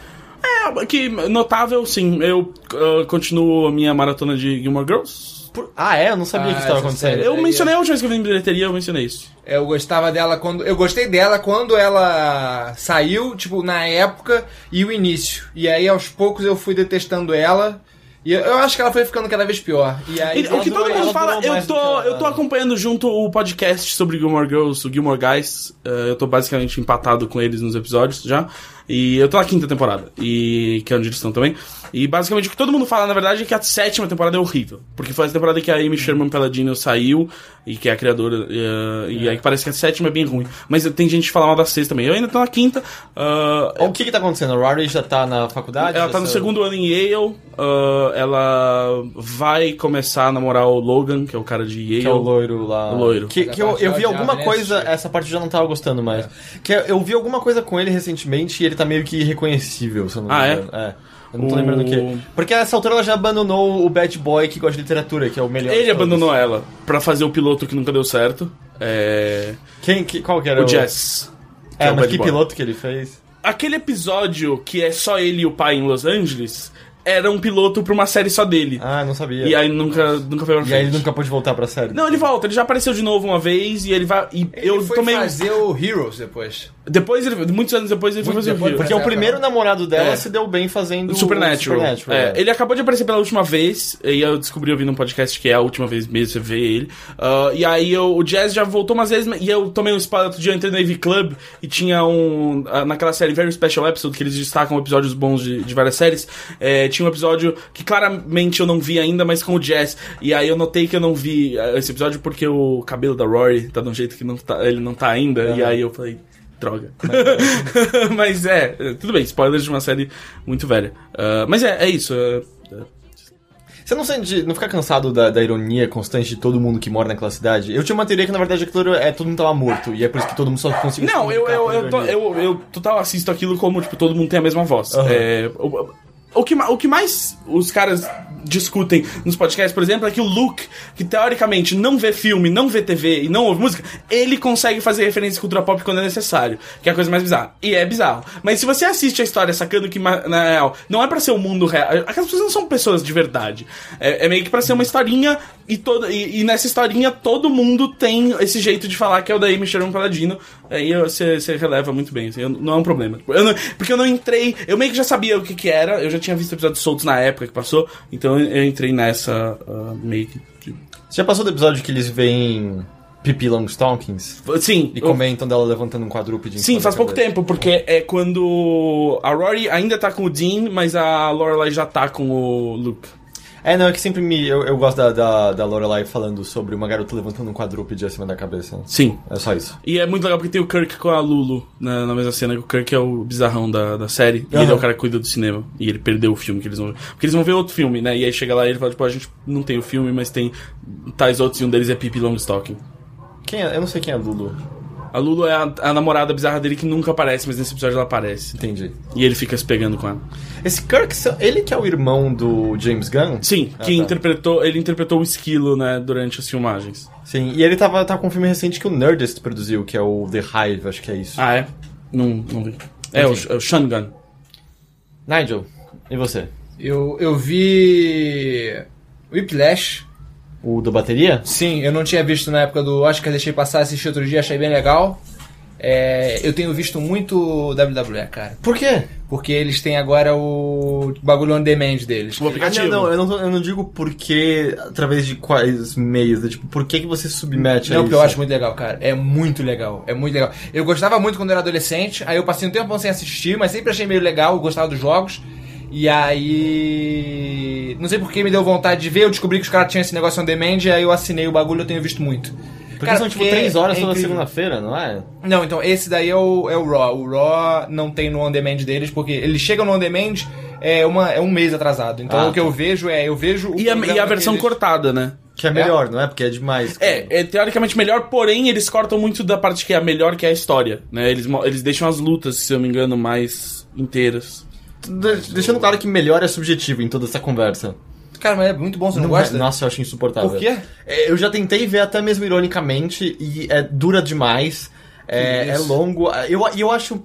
É, que notável, sim. Eu ah, continuo a minha maratona de Gilmore Girls. Por- Ah, é? Eu não sabia Ah, que isso tava essa acontecendo. Eu aí, mencionei a última vez que eu vi em bilheteria, eu mencionei isso. Eu gostava dela quando. Eu gostei dela quando ela saiu, tipo, na época e o início. E aí, aos poucos, eu fui detestando ela. E eu, eu acho que ela foi ficando cada vez pior. E aí. E- o que todo mundo fala, eu tô, eu tô acompanhando junto o podcast sobre Gilmore Girls, o Gilmore Guys. Eh, eu tô basicamente empatado com eles nos episódios já. E eu tô na quinta temporada, e que é onde eles estão também. E basicamente o que todo mundo fala, na verdade, é que a sétima temporada é horrível. Porque foi a temporada que a Amy Sherman Palladino saiu, e que é a criadora, eh, e aí parece que a sétima é bem ruim. Mas tem gente que fala mal da sexta também. Eu ainda tô na quinta. ah, O que que tá acontecendo? A Rory já tá na faculdade? ela tá no saiu? segundo ano em Yale. ah, ela vai começar a namorar o Logan, que é o cara de Yale. Que é o loiro lá. O loiro. Que, que eu, eu vi alguma nem coisa. Essa parte eu já não tava gostando mais. Que eu vi alguma coisa com ele recentemente e ele tá meio que irreconhecível, se eu não me Ah, é? engano. É. Eu não tô O- lembrando o que. Porque a essa altura ela já abandonou o bad boy que gosta de literatura, que é o melhor. Ele abandonou ela pra fazer o piloto que nunca deu certo. É. Quem, que, qual que era O Jess. que É, o mas que boy. piloto que ele fez? Aquele episódio que é só ele e o pai em Los Angeles era um piloto pra uma série só dele. Ah, não sabia. E aí nunca, nunca foi pra E frente. aí ele nunca pôde voltar pra série. Não, ele volta, ele já apareceu de novo uma vez e ele vai. E Ele eu foi tomei. fazer o Heroes depois. Depois, ele, muitos anos depois, ele foi Muito fazer depois, o Hero. Porque o primeiro namorado dela É. se deu bem fazendo Supernatural. Supernatural, É, é. Ele acabou de aparecer pela última vez, e eu descobri ouvindo um podcast que é a última vez mesmo você vê ele. Ah, e aí eu- o Jazz já voltou umas vezes, e eu tomei um spoiler outro dia, eu entrei no Navy Club e tinha um. naquela série Very Special Episode, que eles destacam episódios bons de, de várias séries. é, tinha um episódio que claramente eu não vi ainda, mas com o Jazz. E aí eu notei que eu não vi ah, esse episódio porque o cabelo da Rory tá de um jeito que não tá, ele não tá ainda. E aí eu falei. Droga. mas é, tudo bem, spoilers de uma série muito velha. Ah, mas é, é isso. é- Você não sente, não fica cansado da, da ironia constante de todo mundo que mora naquela cidade? Eu tinha uma teoria que na verdade aquilo é todo mundo tava morto e é por isso que todo mundo só conseguiu se Não, eu, eu, eu, tô- eu, eu total assisto aquilo como, tipo, todo mundo tem a mesma voz. Aham. É, o, que, o que mais os caras discutem nos podcasts, por exemplo, é que o Luke, que teoricamente não vê filme, não vê TV e não ouve música, ele consegue fazer referência à cultura pop quando é necessário, que é a coisa mais bizarra. E é bizarro. Mas se você assiste a história sacando que, na real, não é pra ser o mundo real, aquelas pessoas não são pessoas de verdade. É, é meio que pra ser uma historinha e, toda, e, e nessa historinha todo mundo tem esse jeito de falar que é o da Amy Sherman Paladino. Aí você releva muito bem, assim, eu- não é um problema. Eu não- porque eu não entrei, eu meio que já sabia o que que era, eu já tinha visto episódios soltos na época que passou, então eu entrei nessa ah, meio que. Você já passou do episódio que eles veem Pippi Longstockings? Sim, E eu- comentam dela levantando um quadrúpede Sim, faz pouco tempo, porque é quando a Rory ainda tá com o Dean, mas a Lorelai já tá com o Luke. É, não, é que sempre me. Eu, eu gosto da, da, da Lorelai falando sobre uma garota levantando um quadrúpede acima da cabeça. Sim. É só isso. E é muito legal porque tem o Kirk com a Lulu na, na mesma cena, que o Kirk é o bizarrão da, da série, e Aham. ele é o cara que cuida do cinema. E ele perdeu o filme que eles vão ver. Porque eles vão ver outro filme, né? E aí chega lá e ele fala, tipo, a gente não tem o filme, mas tem tais outros, e um deles é Pippi Longstocking. Quem é? Eu não sei quem é Lulu. A Lulu é a, a namorada bizarra dele que nunca aparece, mas nesse episódio ela aparece. Entendi. E ele fica se pegando com ela. Esse Kirk, ele que é o irmão do James Gunn? Sim, Ah, que tá. interpretou, ele interpretou o esquilo, né, durante as filmagens. Sim, e ele tava, tá com um filme recente que o Nerdist produziu, que é o The Hive, acho que é isso. Ah, é? Não, não vi. É, o, é o Sean Gunn. Nigel, e você? Eu, eu vi. Whiplash. O do bateria? Sim, eu não tinha visto na época do Oscar, deixei passar, assisti outro dia, achei bem legal. É, eu tenho visto muito WWE, cara. Por quê? Porque eles têm agora o bagulho on demand deles. O aplicativo. Ah, não, não, eu não, tô- eu não digo por que, através de quais meios, né? tipo, por que, que você se submete a Não, isso? porque eu acho muito legal, cara. É muito legal. É muito legal. Eu gostava muito quando eu era adolescente, aí eu passei um tempo sem assistir, mas sempre achei meio legal, eu gostava dos jogos. E aí. Não sei por que me deu vontade de ver, eu descobri que os caras tinham esse negócio on demand, aí eu assinei o bagulho eu tenho visto muito. Porque Cara, são tipo porque três horas é toda segunda-feira, não é? Não, então esse daí é o, é o Raw. O Raw não tem no on demand deles, porque eles chegam no on demand é, uma, é um mês atrasado. Então Ah, o que eu vejo é, eu vejo. o E a, e a versão deles- cortada, né? Que é melhor, não é? Porque é demais. É, é teoricamente melhor, porém eles cortam muito da parte que é a melhor, que é a história, né? Eles, eles deixam as lutas, se eu me engano, mais inteiras. De- Deixando claro que melhor é subjetivo em toda essa conversa. Cara, mas é muito bom, você não, Não é- gosta? Nossa, eu acho insuportável. Por quê? É, Eu já tentei ver até mesmo ironicamente e é dura demais. É, é longo. Eu, e eu acho.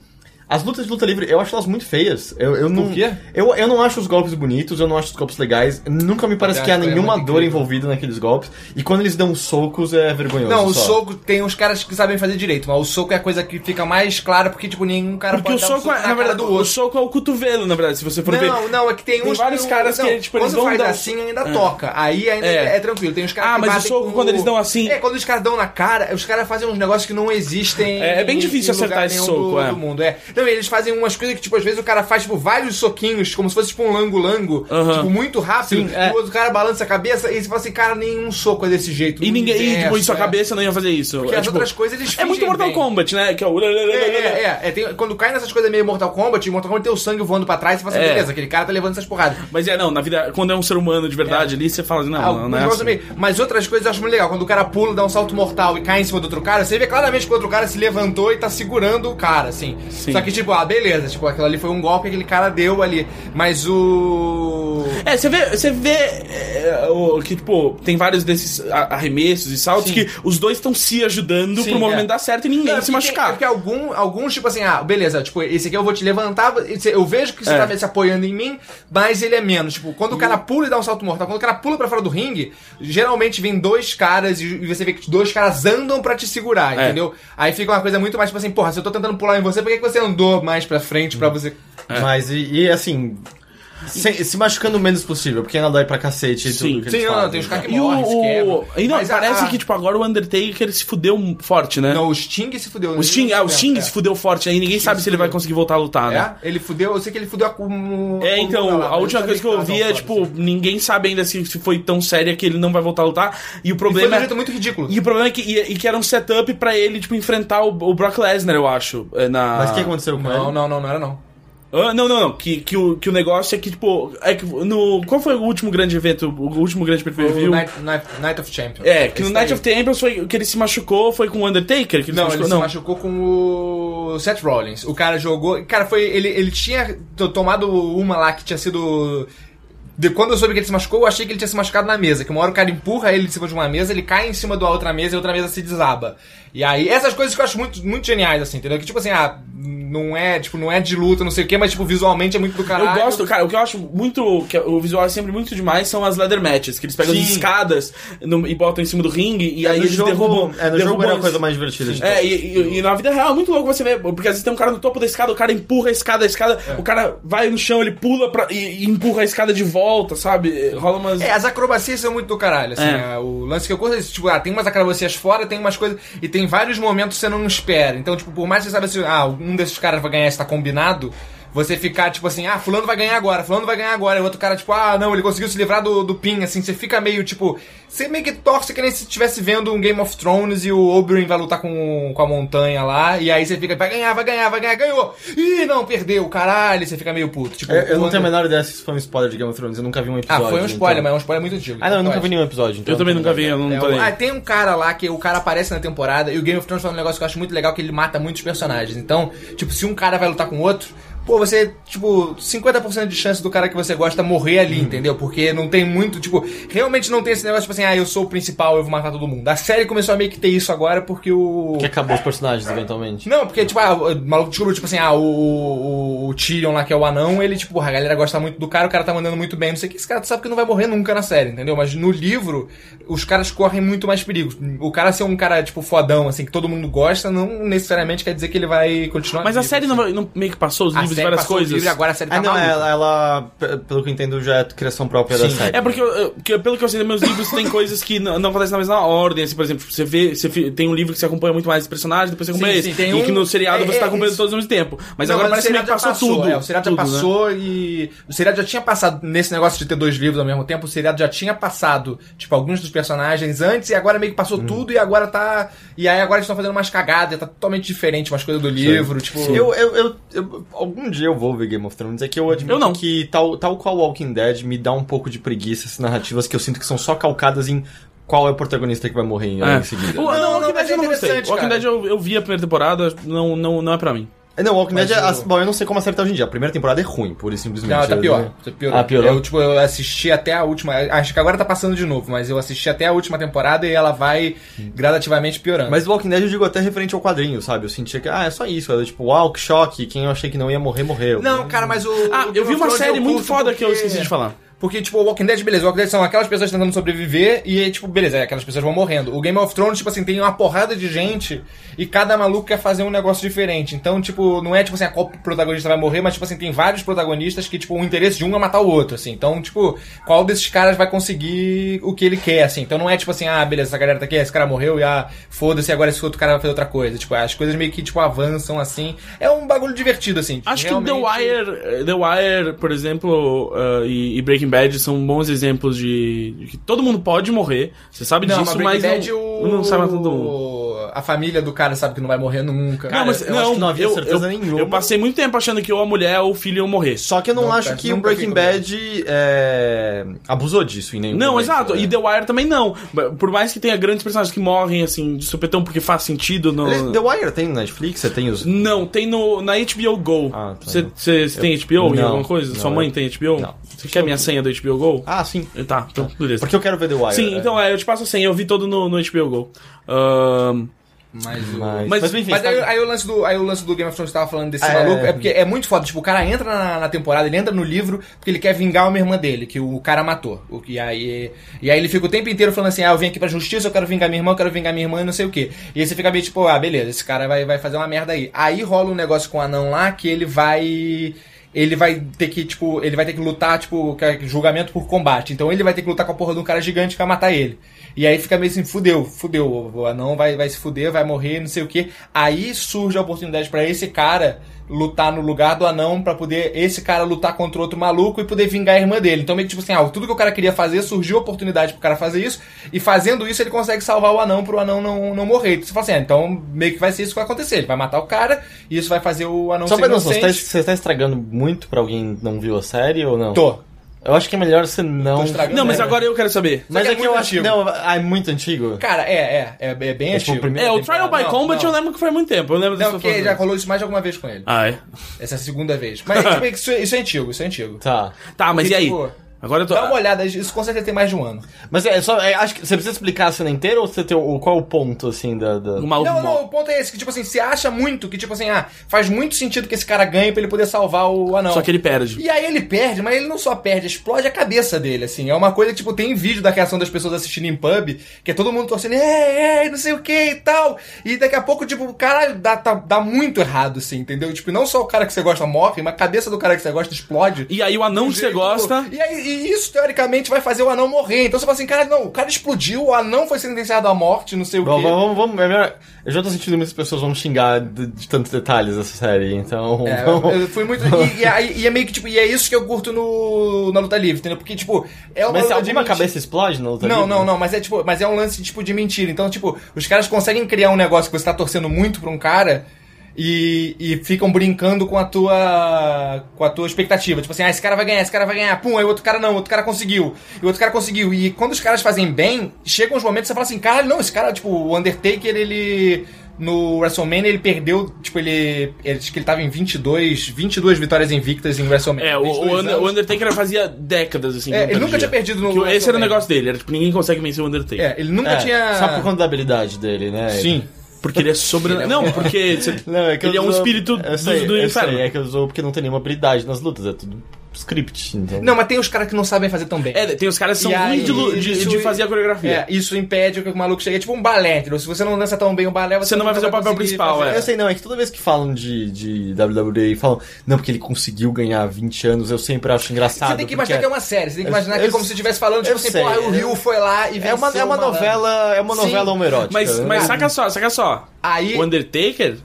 As lutas de luta livre, eu acho elas muito feias. Eu, eu não, quê? Eu, eu não acho os golpes bonitos, eu não acho os golpes legais. Nunca me parece que há que nenhuma dor incrível. envolvida naqueles golpes. E quando eles dão socos é vergonhoso. Não, o só. soco tem uns caras que sabem fazer direito, mas o soco é a coisa que fica mais clara porque, tipo, nenhum cara Porque o pode dar um soco, é, na na verdade, do o outro. soco é o cotovelo, na verdade, se você for ver. Não, não, é que tem Tem uns vários que- caras que, não, tipo, eles quando vão faz dar- assim ainda É. toca. Aí ainda É. é, tranquilo. Tem uns caras Ah, que mas o soco, quando eles dão assim- É, quando os caras dão na cara, os caras fazem uns negócios que não existem. É, é bem em- difícil acertar esse nenhum soco, do, é. do mundo. É. Não, eles fazem umas coisas que, tipo, às vezes o cara faz, tipo, vários soquinhos, como se fosse tipo um lango-lango, tipo, muito rápido. Sim, é. E o outro cara balança a cabeça e você fala assim, cara, nenhum soco é desse jeito. E ninguém, e, tipo, em sua é. cabeça não ia fazer isso. Porque é, as tipo, outras coisas eles É muito Mortal bem. Kombat, né? Que é o. É, é, é, é. Tem- quando cai nessas coisas meio Mortal Kombat, Mortal Kombat tem o sangue voando pra trás você fala assim, beleza, aquele cara tá levando essas porradas. Mas é, não, na vida, quando é um ser humano de verdade ali, você fala assim, não, não, Alguns não é assim. Mas outras coisas eu acho muito legal. Quando o cara pula, dá um salto mortal e cai em cima do outro cara, você vê claramente que o outro cara se levantou e tá segurando o cara, assim. Sim. Só que, tipo, ah, beleza, tipo, aquilo ali foi um golpe que aquele cara deu ali. Mas o. É, você vê, você vê é, o, que, tipo, tem vários desses arremessos e saltos Sim. que os dois estão se ajudando Sim, pro movimento é. dar certo e ninguém é se machucar. É porque algum, alguns, tipo assim, ah, beleza, tipo, esse aqui eu vou te levantar, eu vejo que você É. tá se apoiando em mim, mas ele é menos. Tipo, quando o cara pula e dá um salto mortal, quando o cara pula pra fora do ringue, geralmente vem dois caras e e você vê que dois caras andam pra te segurar, É. entendeu? Aí fica uma coisa muito mais tipo assim, porra, se eu tô tentando pular em você, por que, que você andou mais pra frente pra você. Mas, e, e, assim. Se, se machucando o menos possível, porque ainda dói pra cacete e Sim. tudo que Sim, eles não, fazem. tem os caras que E o. morrem, se quebram. e não, Mas parece a- que, tipo, agora o Undertaker se fudeu forte, né? Não, o Sting se fudeu. o Sting, ah, o Sting é. se fudeu forte, aí ninguém sabe se ele vai conseguir voltar a lutar, né? É, ele fudeu, eu sei que ele fudeu a com. É, então, a última coisa que eu ouvi é, tipo, E ninguém sabe ainda se, se foi tão séria que ele não vai voltar a lutar. E o foi de problema um é. jeito muito ridículo. E o problema é que, e, e que era um setup pra ele, tipo, enfrentar o, o Brock Lesnar, eu acho. é, Na... Mas o que aconteceu com Não, ele? não, não, não era não. Ah, não, não, não. Que, que, o, que o negócio é que, tipo. É que no, qual foi o último grande evento, o último grande pay-per-view? Night, Night, Night of Champions. É, que no Esse Night daí. of Champions foi que ele se machucou, foi com o Undertaker? Que ele Não, se ele machucou? se não. machucou com o Seth Rollins. O cara jogou. Cara, foi. Ele, ele tinha to- tomado uma lá que tinha sido. De, quando eu soube que ele se machucou, eu achei que ele tinha se machucado na mesa. Que uma hora o cara empurra ele de cima de uma mesa, ele cai em cima da outra mesa e a outra mesa se desaba. E aí, essas coisas que eu acho muito, muito geniais, assim, entendeu? Que tipo assim, ah, não é, tipo, não é de luta, não sei o quê, mas tipo, visualmente é muito do caralho. Eu gosto, cara, o que eu acho muito. Que o visual é sempre muito demais são as leather matches, que eles pegam as Sim. escadas no- e botam em cima do ringue e É, aí eles jogo, derrubam. é, no jogo derrubam era a esse- coisa mais divertida. de É, e, e- e na vida real é muito louco você ver, porque às vezes tem um cara no topo da escada, o cara empurra a escada, a escada, É. o cara vai no chão, ele pula pra, e, e empurra a escada de volta, sabe? Rola umas. É, as acrobacias são muito do caralho, assim, É. é, o lance que eu curto é isso, tipo, ah, tem umas acrobacias fora, tem umas coisas, e tem vários momentos que você não espera, então, tipo, por mais que você saiba assim, ah, um desses caras vai ganhar, está combinado, Você ficar, tipo assim, ah, fulano vai ganhar agora, fulano vai ganhar agora. E o outro cara, tipo, ah, não, ele conseguiu se livrar do, do pin, assim. Você fica meio, tipo... Você meio que torce que nem se estivesse vendo um Game of Thrones e o Oberyn vai lutar com, com a montanha lá. E aí você fica, vai ganhar, vai ganhar, vai ganhar, ganhou. Ih, não, perdeu, caralho. Você fica meio puto. Tipo, Eu, eu não tenho a menor ideia se isso foi um spoiler de Game of Thrones. Eu nunca vi um Ah, episódio. foi um spoiler, então- mas é um spoiler muito antigo. Ah, não, eu então nunca pode. vi nenhum episódio. Então Eu também nunca vi, eu não É, tô nem. ah, tem um cara lá que o cara aparece na temporada e o Game of Thrones faz um negócio que eu acho muito legal, que ele mata muitos personagens. Então, tipo, se um cara vai lutar com outro, pô, você, tipo, 50% de chance do cara que você gosta morrer ali, Uhum. entendeu? Porque não tem muito, tipo, realmente não tem esse negócio, tipo assim, ah, eu sou o principal, eu vou matar todo mundo. A série começou a meio que ter isso agora porque o... Que acabou os personagens, eventualmente. Não, porque, tipo, ah, o maluco descobriu, tipo assim, ah, o, o, o Tyrion lá, que é o anão, ele, tipo, a galera gosta muito do cara, o cara tá mandando muito bem, não sei o que, esse cara sabe que não vai morrer nunca na série, entendeu? Mas no livro, os caras correm muito mais perigo. O cara ser um cara, tipo, fodão, assim, que todo mundo gosta, não necessariamente quer dizer que ele vai continuar Mas a vivo, série assim. não, vai- não meio que passou os A livros série várias passou coisas. livro agora a série tá Ah, não, ela, ela, pelo que eu entendo, já é criação própria da série. É porque, eu- eu- pelo que eu sei dos meus livros, tem coisas que não, não acontecem na mesma ordem. Assim, por exemplo, você vê, você tem um livro que você acompanha muito mais os personagens, depois você acompanha Sim, esse. sim, tem e um- que no seriado é, você tá é, acompanhando isso. todos ao mesmo tempo. Mas Não, agora parece que meio seriado que já passou, tudo. É, o seriado tudo, já né? passou e. O seriado já tinha passado. Nesse negócio de ter dois livros ao mesmo tempo, o seriado já tinha passado, tipo, alguns dos personagens antes e agora meio que passou tudo e agora tá. E aí agora eles estão fazendo umas cagadas, tá totalmente diferente, umas coisas do livro, tipo. Eu, eu, eu, eu- algum dia eu vou ver Game of Thrones. É que eu admito Eu não. que, tal, tal qual Walking Dead, me dá um pouco de preguiça essas narrativas que eu sinto que são só calcadas em qual é o protagonista que vai morrer em, É. em seguida. O- Não, não, não, Walking Dead eu não é gostei. interessante, Walking. Dead eu, eu vi a primeira temporada, não, não, não é pra mim. Não, Walking Dead, é, o- as- bom, eu não sei como a série tá hoje em dia. A primeira temporada é ruim, pura e simplesmente. Não, tá Eu- pior. Tá pior. Ah, piorou? Eu, tipo, eu assisti até a última. Acho que agora tá passando de novo, mas eu assisti até a última temporada e ela vai gradativamente piorando. Mas o Walking Dead eu digo até referente ao quadrinho, sabe? Eu sentia que, ah, é só isso. Era tipo, uau, que choque. Quem eu achei que não ia morrer, morreu. Não, cara, mas o. Ah, o eu vi uma série eu muito foda que eu porque- esqueci de falar. Porque, tipo, o Walking Dead, beleza, o Walking Dead são aquelas pessoas tentando sobreviver e, tipo, beleza, aí aquelas pessoas vão morrendo. O Game of Thrones, tipo assim, tem uma porrada de gente e cada maluco quer fazer um negócio diferente. Então, tipo, não é, tipo assim, a qual protagonista vai morrer, mas, tipo assim, tem vários protagonistas que, tipo, o interesse de um é matar o outro, assim. Então, tipo, qual desses caras vai conseguir o que ele quer, assim. Então não é, tipo assim, ah, beleza, essa galera tá aqui, esse cara morreu e, ah, foda-se, agora esse outro cara vai fazer outra coisa. Tipo, as coisas meio que, tipo, avançam, assim. É um bagulho divertido, assim. Acho Realmente- que The Wire, The Wire, por exemplo, uh, e, e Breaking Bad são bons exemplos de, de que todo mundo pode morrer. Você sabe Não, disso, mas mas, Breaking Bad, não, o... não sai matando mundo. A família do cara sabe que não vai morrer nunca. não, mas eu acho não, que não havia eu, certeza eu, nenhuma. eu passei muito tempo achando que ou a mulher ou o filho iam morrer. Só que eu não Nunca- acho que o Breaking Bad é, abusou disso em nenhum Não, momento, exato. né? E The Wire também não. Por mais que tenha grandes personagens que morrem, assim, de supetão porque faz sentido no... The Wire tem no Netflix? Você tem os... Não, tem no, na HBO Go. Ah, tá. Você você tem HBO em Não, alguma coisa? não, Sua mãe eu- tem HBO? Não. Você quer minha senha do HBO Go? Ah, sim. Tá, então, beleza. Porque eu quero ver The Wire. Sim, é. então é, eu te passo a senha, eu vi todo no, no HBO Go. Ahn, Mas, o- Mas, Mas- mas, enfim, Mas tá- aí, aí o lance do, aí o lance do Game of Thrones que tava falando desse É. maluco é porque é muito foda. Tipo, o cara entra na, na temporada, ele entra no livro porque ele quer vingar uma irmã dele, que o cara matou. O, que aí, e aí ele fica o tempo inteiro falando assim: ah, eu vim aqui pra justiça, eu quero vingar minha irmã, eu quero vingar minha irmã e não sei o quê. E aí você fica meio tipo, ah, beleza, esse cara vai, vai fazer uma merda aí. Aí rola um negócio com o anão lá que ele vai. Ele vai ter que, tipo, ele vai ter que lutar, tipo, que é julgamento por combate. Então ele vai ter que lutar com a porra de um cara gigante que vai matar ele. E aí fica meio assim, fudeu, fudeu, o anão vai, vai se fuder, vai morrer, não sei o que. Aí surge a oportunidade pra esse cara lutar no lugar do anão pra poder esse cara lutar contra outro maluco e poder vingar a irmã dele. Então meio que tipo assim, ah, tudo que o cara queria fazer, surgiu a oportunidade pro cara fazer isso, e fazendo isso ele consegue salvar o anão pro anão não, não morrer. Então você fala assim, ah, então meio que vai ser isso que vai acontecer. Ele vai matar o cara e isso vai fazer o anão Só ser pra noção, você tá, você tá estragando muito pra alguém que não viu a série ou não? Tô. Eu acho que é melhor você não... Estragando. Não, mas É. agora eu quero saber. Mas Só é que que é eu acho. Não, ah, é muito antigo. Cara, é, é, é, é bem É, tipo, antigo. É, o. Trial by Não, Combat não. eu lembro que foi muito tempo. Eu lembro Não, dessa porque foto. já rolou isso mais de alguma vez com ele. Ah, é? Essa é a segunda vez. Mas tipo, isso, isso é antigo, isso é antigo. Tá. Tá, mas Porque, e aí? tipo, Agora eu tô. Dá uma olhada, isso com certeza tem mais de um ano. Mas é só... é, acho que você precisa explicar a cena inteira ou você tem o, qual é o ponto, assim, da... da... Uma, Não, uma- não, o ponto é esse, que tipo assim, você acha muito que, tipo assim, ah, faz muito sentido que esse cara ganhe pra ele poder salvar o anão. Só que ele perde. E aí ele perde, mas ele não só perde, explode a cabeça dele, assim. É uma coisa, tipo, tem vídeo da reação das pessoas assistindo em pub, que é todo mundo torcendo, ei, ei, não sei o que e tal. E daqui a pouco, tipo, o cara dá, tá- dá muito errado, assim, entendeu? Tipo, não só o cara que você gosta morre, mas a cabeça do cara que você gosta explode. E aí o anão que você Jeito, gosta. E aí, e isso, teoricamente, vai fazer o anão morrer. Então você fala assim, cara, não, o cara explodiu, o anão foi sentenciado à morte, não sei o Vamos, quê. vamos, vamos, é melhor- Eu já tô sentindo muitas pessoas vão xingar de, de tantos detalhes dessa série, então. É, vamos- eu fui muito. E, e e é meio que, tipo, e é isso que eu curto no, na luta livre, entendeu? Porque, tipo, é uma Mas de alguma cabeça explode na luta Não, livre? não, não, mas é tipo, mas é um lance tipo de mentira. Então, tipo, os caras conseguem criar um negócio que você tá torcendo muito pra um cara e, e ficam brincando com a tua com a tua expectativa. Tipo assim, ah, esse cara vai ganhar, esse cara vai ganhar. Pum, aí o outro cara não, o outro cara conseguiu. E o outro cara conseguiu. E quando os caras fazem bem, chegam os momentos que você fala assim, cara, não, esse cara, tipo, o Undertaker, ele no WrestleMania ele perdeu, tipo, ele, ele acho que ele tava em 22, 22 vitórias invictas em WrestleMania. É, o, 22 o, Under- o Undertaker fazia décadas assim. É, ele não nunca tinha perdido no esse era o negócio dele, era tipo, ninguém consegue vencer o Undertaker. É, ele nunca É, tinha Só por conta da habilidade dele, né? Sim. Porque ele é sobre. É não, porque você- Não, é que ele é um espírito eu do, sei, do eu inferno. é que eu usou porque não tem nenhuma habilidade nas lutas, é tudo script. Então... Não, mas tem os caras que não sabem fazer tão bem. É, tem os caras que são ruins de, de, de fazer a coreografia. É, isso impede que o maluco chegue. É tipo um balé, entendeu? Se você não dança tão bem o balé, você, Você não vai fazer o papel principal, fazer. é. Eu sei, não, é que toda vez que falam de, de WWE, falam, não, porque ele conseguiu ganhar 20 anos, eu sempre acho engraçado. Você tem que imaginar porque que é uma série. Você tem que Eu- imaginar que é eu- como se estivesse falando, tipo eu assim, sei, pô, o é- Rio foi lá e É uma, venceu é uma o malandro. novela, é uma novela homoerótica. Mas, né? mas saca só, saca só. Aí- O Undertaker,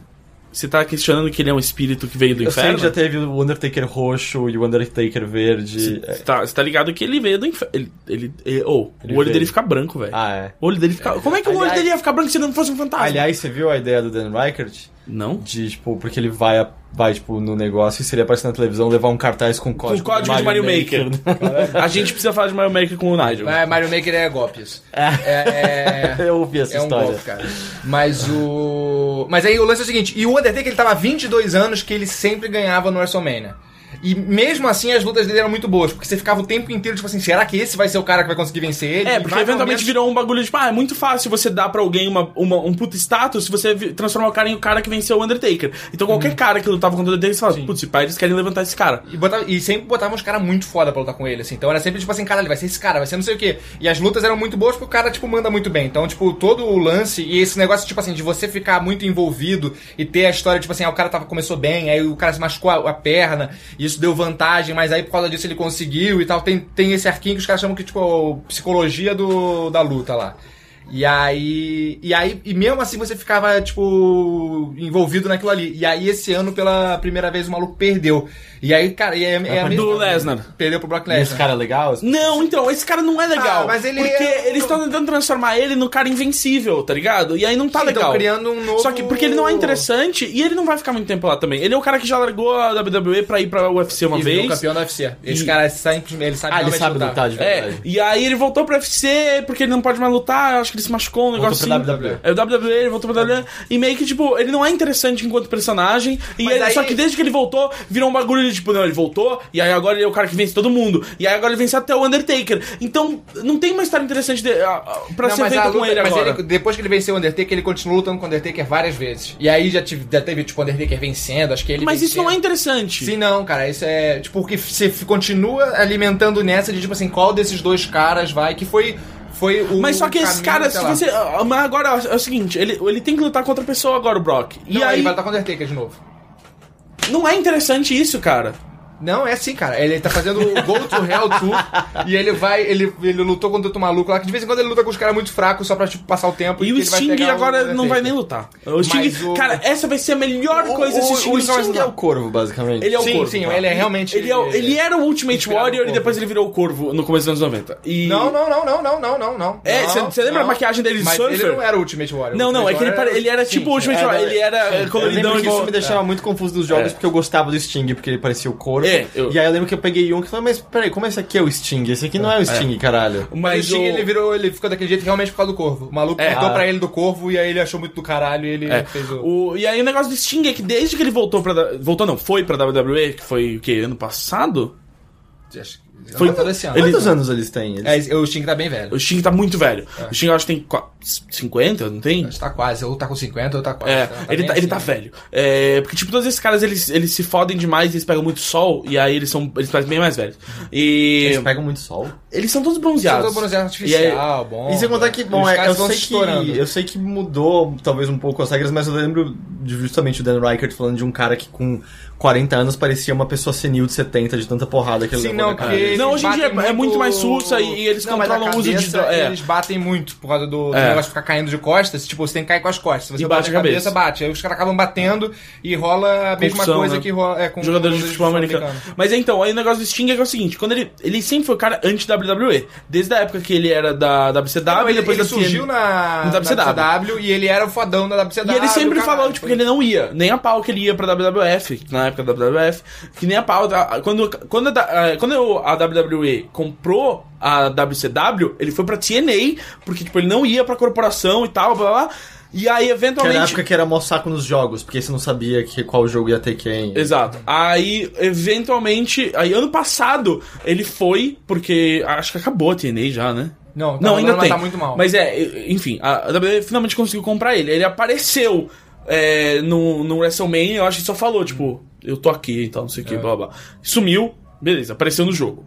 você tá questionando que ele é um espírito que veio do eu sei inferno? que já teve o Undertaker roxo e o Undertaker verde. Você tá, você tá ligado que ele veio do inferno. Ele, ele, ele- oh, Ele o olho veio. dele fica branco, velho. Ah, é. O olho dele fica. Como é que o olho Aliás- dele ia ficar branco se não fosse um fantasma? Aliás, você viu a ideia do Dan Reichert? Não. De, tipo, porque ele vai, vai tipo, no negócio e se ele aparecer na televisão, levar um cartaz com Com código, o código de Mario Maker. a gente precisa falar de Mario Maker com o Nigel. É, Mario Maker é golpes. É, é- Eu ouvi essa é um história. golpe, cara. Mas o. Mas aí o lance é o seguinte: e o Undertaker ele tava há 22 anos que ele sempre ganhava no WrestleMania. E mesmo assim as lutas dele eram muito boas, porque você ficava o tempo inteiro, tipo assim, será que esse vai ser o cara que vai conseguir vencer ele? É, porque mais eventualmente menos- virou um bagulho tipo, ah, é muito fácil você dar pra alguém uma, uma- um puto status se você transformar o cara em o cara que venceu o Undertaker. Então qualquer cara que lutava contra o Undertaker, você fala, putz, pai, eles querem levantar esse cara. E, botava- e sempre botavam uns caras muito foda pra lutar com ele, assim. Então era sempre tipo assim, caralho, vai ser esse cara, vai ser não sei o quê. E as lutas eram muito boas porque o cara, tipo, manda muito bem. Então, tipo, todo o lance e esse negócio, tipo assim, de você ficar muito envolvido e ter a história, tipo assim, ah, o cara tava, começou bem, aí o cara se machucou a, a perna, e isso deu vantagem, mas aí por causa disso ele conseguiu e tal. Tem, tem esse arquinho que os caras chamam que, tipo, psicologia do, da luta lá. E aí, e aí, e mesmo assim você ficava, tipo, envolvido naquilo ali. E aí esse ano, pela primeira vez, o maluco perdeu. E aí, cara, e é, é a mesma... Do Lesnar. Perdeu pro Brock E esse Lesnar. cara é legal? Não, então, esse cara não é legal. Ah, mas ele Porque é- eles estão tentando transformar ele no cara invencível, tá ligado? E aí não tá Sim, legal. criando um novo- Só que porque ele não é interessante e ele não vai ficar muito tempo lá também. Ele é o cara que já largou a WWE pra ir pra UFC uma E vez. campeão da UFC. Esse E- cara sempre, ele sabe Ah, ele sabe lutar de É, verdade. e aí ele voltou pro UFC porque ele não pode mais lutar, eu acho que ele se machucou, um Voltou negócio pra assim. WWE. É o WWE, ele voltou pra WWE. E meio que, tipo, ele não é interessante enquanto personagem. E ele- aí- Só que desde que ele voltou, virou um bagulho de, tipo, não, ele voltou, e aí agora ele é o cara que vence todo mundo. E aí agora ele vence até o Undertaker. Então, não tem uma história interessante de, ah, ah, pra Não, ser mas, a feita com ele mas agora. ele- depois que ele venceu o Undertaker, ele continuou lutando com o Undertaker várias vezes. E aí já, tive, já teve, tipo, o Undertaker vencendo, acho que ele Mas isso não é interessante. Sim, não, cara. Isso é. Tipo, porque você continua alimentando nessa de, tipo assim, qual desses dois caras vai, que foi. Foi o. Mas só que caras, até se você. ah, Mas agora é o seguinte, ele, ele tem que lutar contra a pessoa agora, o Brock. E Não, aí. ele vai lutar com o Undertaker de novo. Não é interessante isso, cara. Não, é assim, cara. Ele tá fazendo o Go to Hell Tour e ele vai. Ele, ele lutou contra outro maluco lá, que de vez em quando ele luta com os caras muito fracos só pra, tipo, passar o tempo. E que o ele Sting o agora não vai nem lutar. O Sting, o- cara, essa vai ser a melhor coisa se o Sting o, o Sting é o corvo, basicamente. Ele é o Sim, Corvo. sim, tá? ele é realmente- Ele, é o- ele era o Ultimate Warrior e depois ele virou o Corvo no começo dos anos 90. E... Não, não, não, não, não, não, não, não. É, Não, cê- cê lembra não. a maquiagem dele de Mas surfer? ele não era o Ultimate Warrior. Não, O não, é que ele, ele era Sim, tipo o Ultimate É, Warrior. Ele era é, Eu coloridão isso me deixava É. muito confuso dos jogos, É. porque eu gostava do Sting, porque ele parecia o corvo. É, eu- E aí eu lembro que eu peguei um que falei, mas peraí, como esse aqui é o Sting? Esse aqui não é o Sting, caralho. Mas o Sting, o... ele virou, ele ficou daquele jeito realmente por causa do Corvo. O maluco É. contou Ah. pra ele do Corvo e aí ele achou muito do caralho e ele É. fez o... O- e aí o negócio do Sting é que desde que ele voltou pra... Voltou não, foi pra WWE, que foi o quê? Ano passado? Acho que- Foi- todo esse ano. ele- Quantos anos eles têm? Eles- É, o Sting tá bem velho. O Sting tá muito velho. O Sting eu acho que tem 50, não tem? Acho que tá quase, ou tá com 50 ou tá quase. É, Tá- ele, tá, ele assim, tá né? velho. É, porque, tipo, todos esses caras, eles, eles se fodem demais, eles pegam muito sol, e aí eles são eles parecem bem mais velhos. E Eles pegam muito sol. eles são todos bronzeados. do bronzeado artificial, bom. E sem contar que, bom, os é, eu sei estourando. que, eu sei que mudou talvez um pouco as regras, mas eu lembro de justamente o Dan Reichert falando de um cara que com 40 anos parecia uma pessoa senil de 70 de tanta porrada que ele Sim, levou não, na cara. Não, hoje em eles dia é batem muito mais sussa e- e eles Não, controlam o uso de é. Eles batem muito por causa do, do É. negócio de ficar caindo de costas. Tipo, você tem que cair com as costas. Se você E bate a cabeça, cabeça. bate. Aí os caras acabam batendo e rola a mesma coisa né? que rola é, com Jogador de futebol americano. Mas então, aí o negócio do Sting é, é o seguinte, quando ele. Ele sempre foi o cara anti-WWE. Desde a época que ele era da WCW Não, e ele, depois ele da surgiu TN. na, no na WCW. WCW e ele era o fodão da WCW. E ele sempre falou, tipo, que ele não ia. Nem a pau que ele ia pra WWF, na época da WWF. Que nem a pau. da- Quando, quando, a, da- quando a WWE comprou a WCW, ele foi pra TNA, porque, tipo, ele não ia pra corporação e tal, blá blá. E aí, Que era eventualmente. a época que era mó saco nos jogos, porque você não sabia que, qual jogo ia ter quem. Exato. Aí, eventualmente, aí ano passado, ele foi, porque acho que acabou a TNA já, né? Não, tá não, ainda tem. tá muito mal. Mas é, enfim, a WWE finalmente conseguiu comprar ele. Ele apareceu é, no, no WrestleMania, eu acho que só falou, tipo, eu tô aqui e tal, não sei o É. que, blá blá. Sumiu, beleza, apareceu no jogo.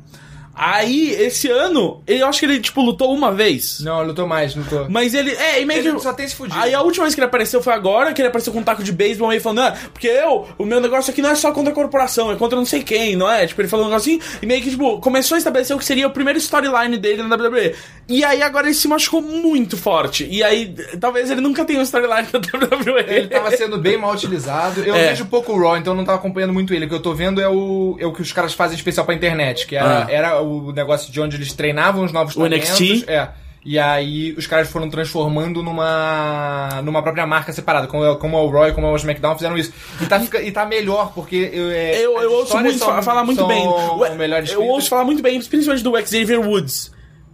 Aí, esse ano, eu acho que ele, tipo, lutou uma vez. Não, lutou mais, lutou. Mas ele. É, e meio Ele que. só tem se fudido. Aí a última vez que ele apareceu foi agora, que ele apareceu com um taco de beisebol meio falando, ah, porque eu, o meu negócio aqui não é só contra a corporação, é contra não sei quem, não é? Tipo, ele falou um negócio assim, e meio que, tipo, começou a estabelecer o que seria o primeiro storyline dele na WWE. E aí agora ele se machucou muito forte. E aí, talvez ele nunca tenha um storyline na WWE. Ele tava sendo bem mal utilizado. Eu É. vejo pouco o Raw, então eu não tava acompanhando muito ele. O que eu tô vendo é o, é o que os caras fazem especial pra internet, que era, Ah. era o negócio de onde eles treinavam os novos O talentos. NXT? É. E aí os caras foram transformando numa numa própria marca separada, como, é- como é o e como é o SmackDown fizeram isso. E tá, fica- e tá melhor, porque eu, é, Eu, eu ouço muito são- fa- falar muito bem. Eu escritas. ouço falar muito bem, principalmente do Xavier Woods.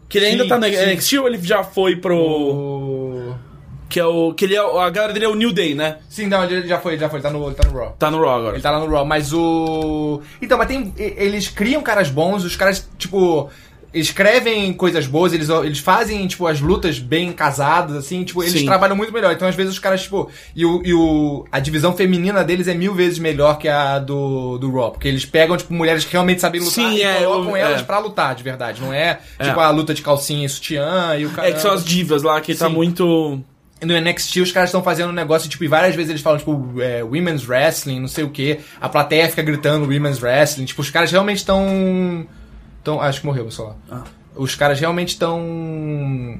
Que ele ainda Sim, tá na sim. NXT ou ele já foi pro. O... Que é o. Que ele é, a galera dele é o New Day, né? Sim, não, ele já foi, já foi, ele tá no, ele tá no Raw. Tá no Raw agora. Ele tá lá no Raw, mas o. Então, mas tem. Eles criam caras bons, os caras, tipo. Escrevem coisas boas, eles, eles fazem, tipo, as lutas bem casadas, assim, tipo, eles Sim. trabalham muito melhor. Então, às vezes, os caras, tipo. E, o, e o, a divisão feminina deles é mil vezes melhor que a do, do Raw. Porque eles pegam, tipo, mulheres que realmente sabem lutar Sim, e é, colocam eu- elas é. pra lutar, de verdade. Não é, É. tipo, a luta de calcinha e sutiã e o cara. É que são as divas lá, que tá Sim. muito. No NXT os caras estão fazendo um negócio, tipo, e várias vezes eles falam, tipo, é, Women's Wrestling, não sei o que. A plateia fica gritando Women's Wrestling. Tipo, os caras realmente estão. Tão, acho que morreu o celular. Ah. Os caras realmente estão.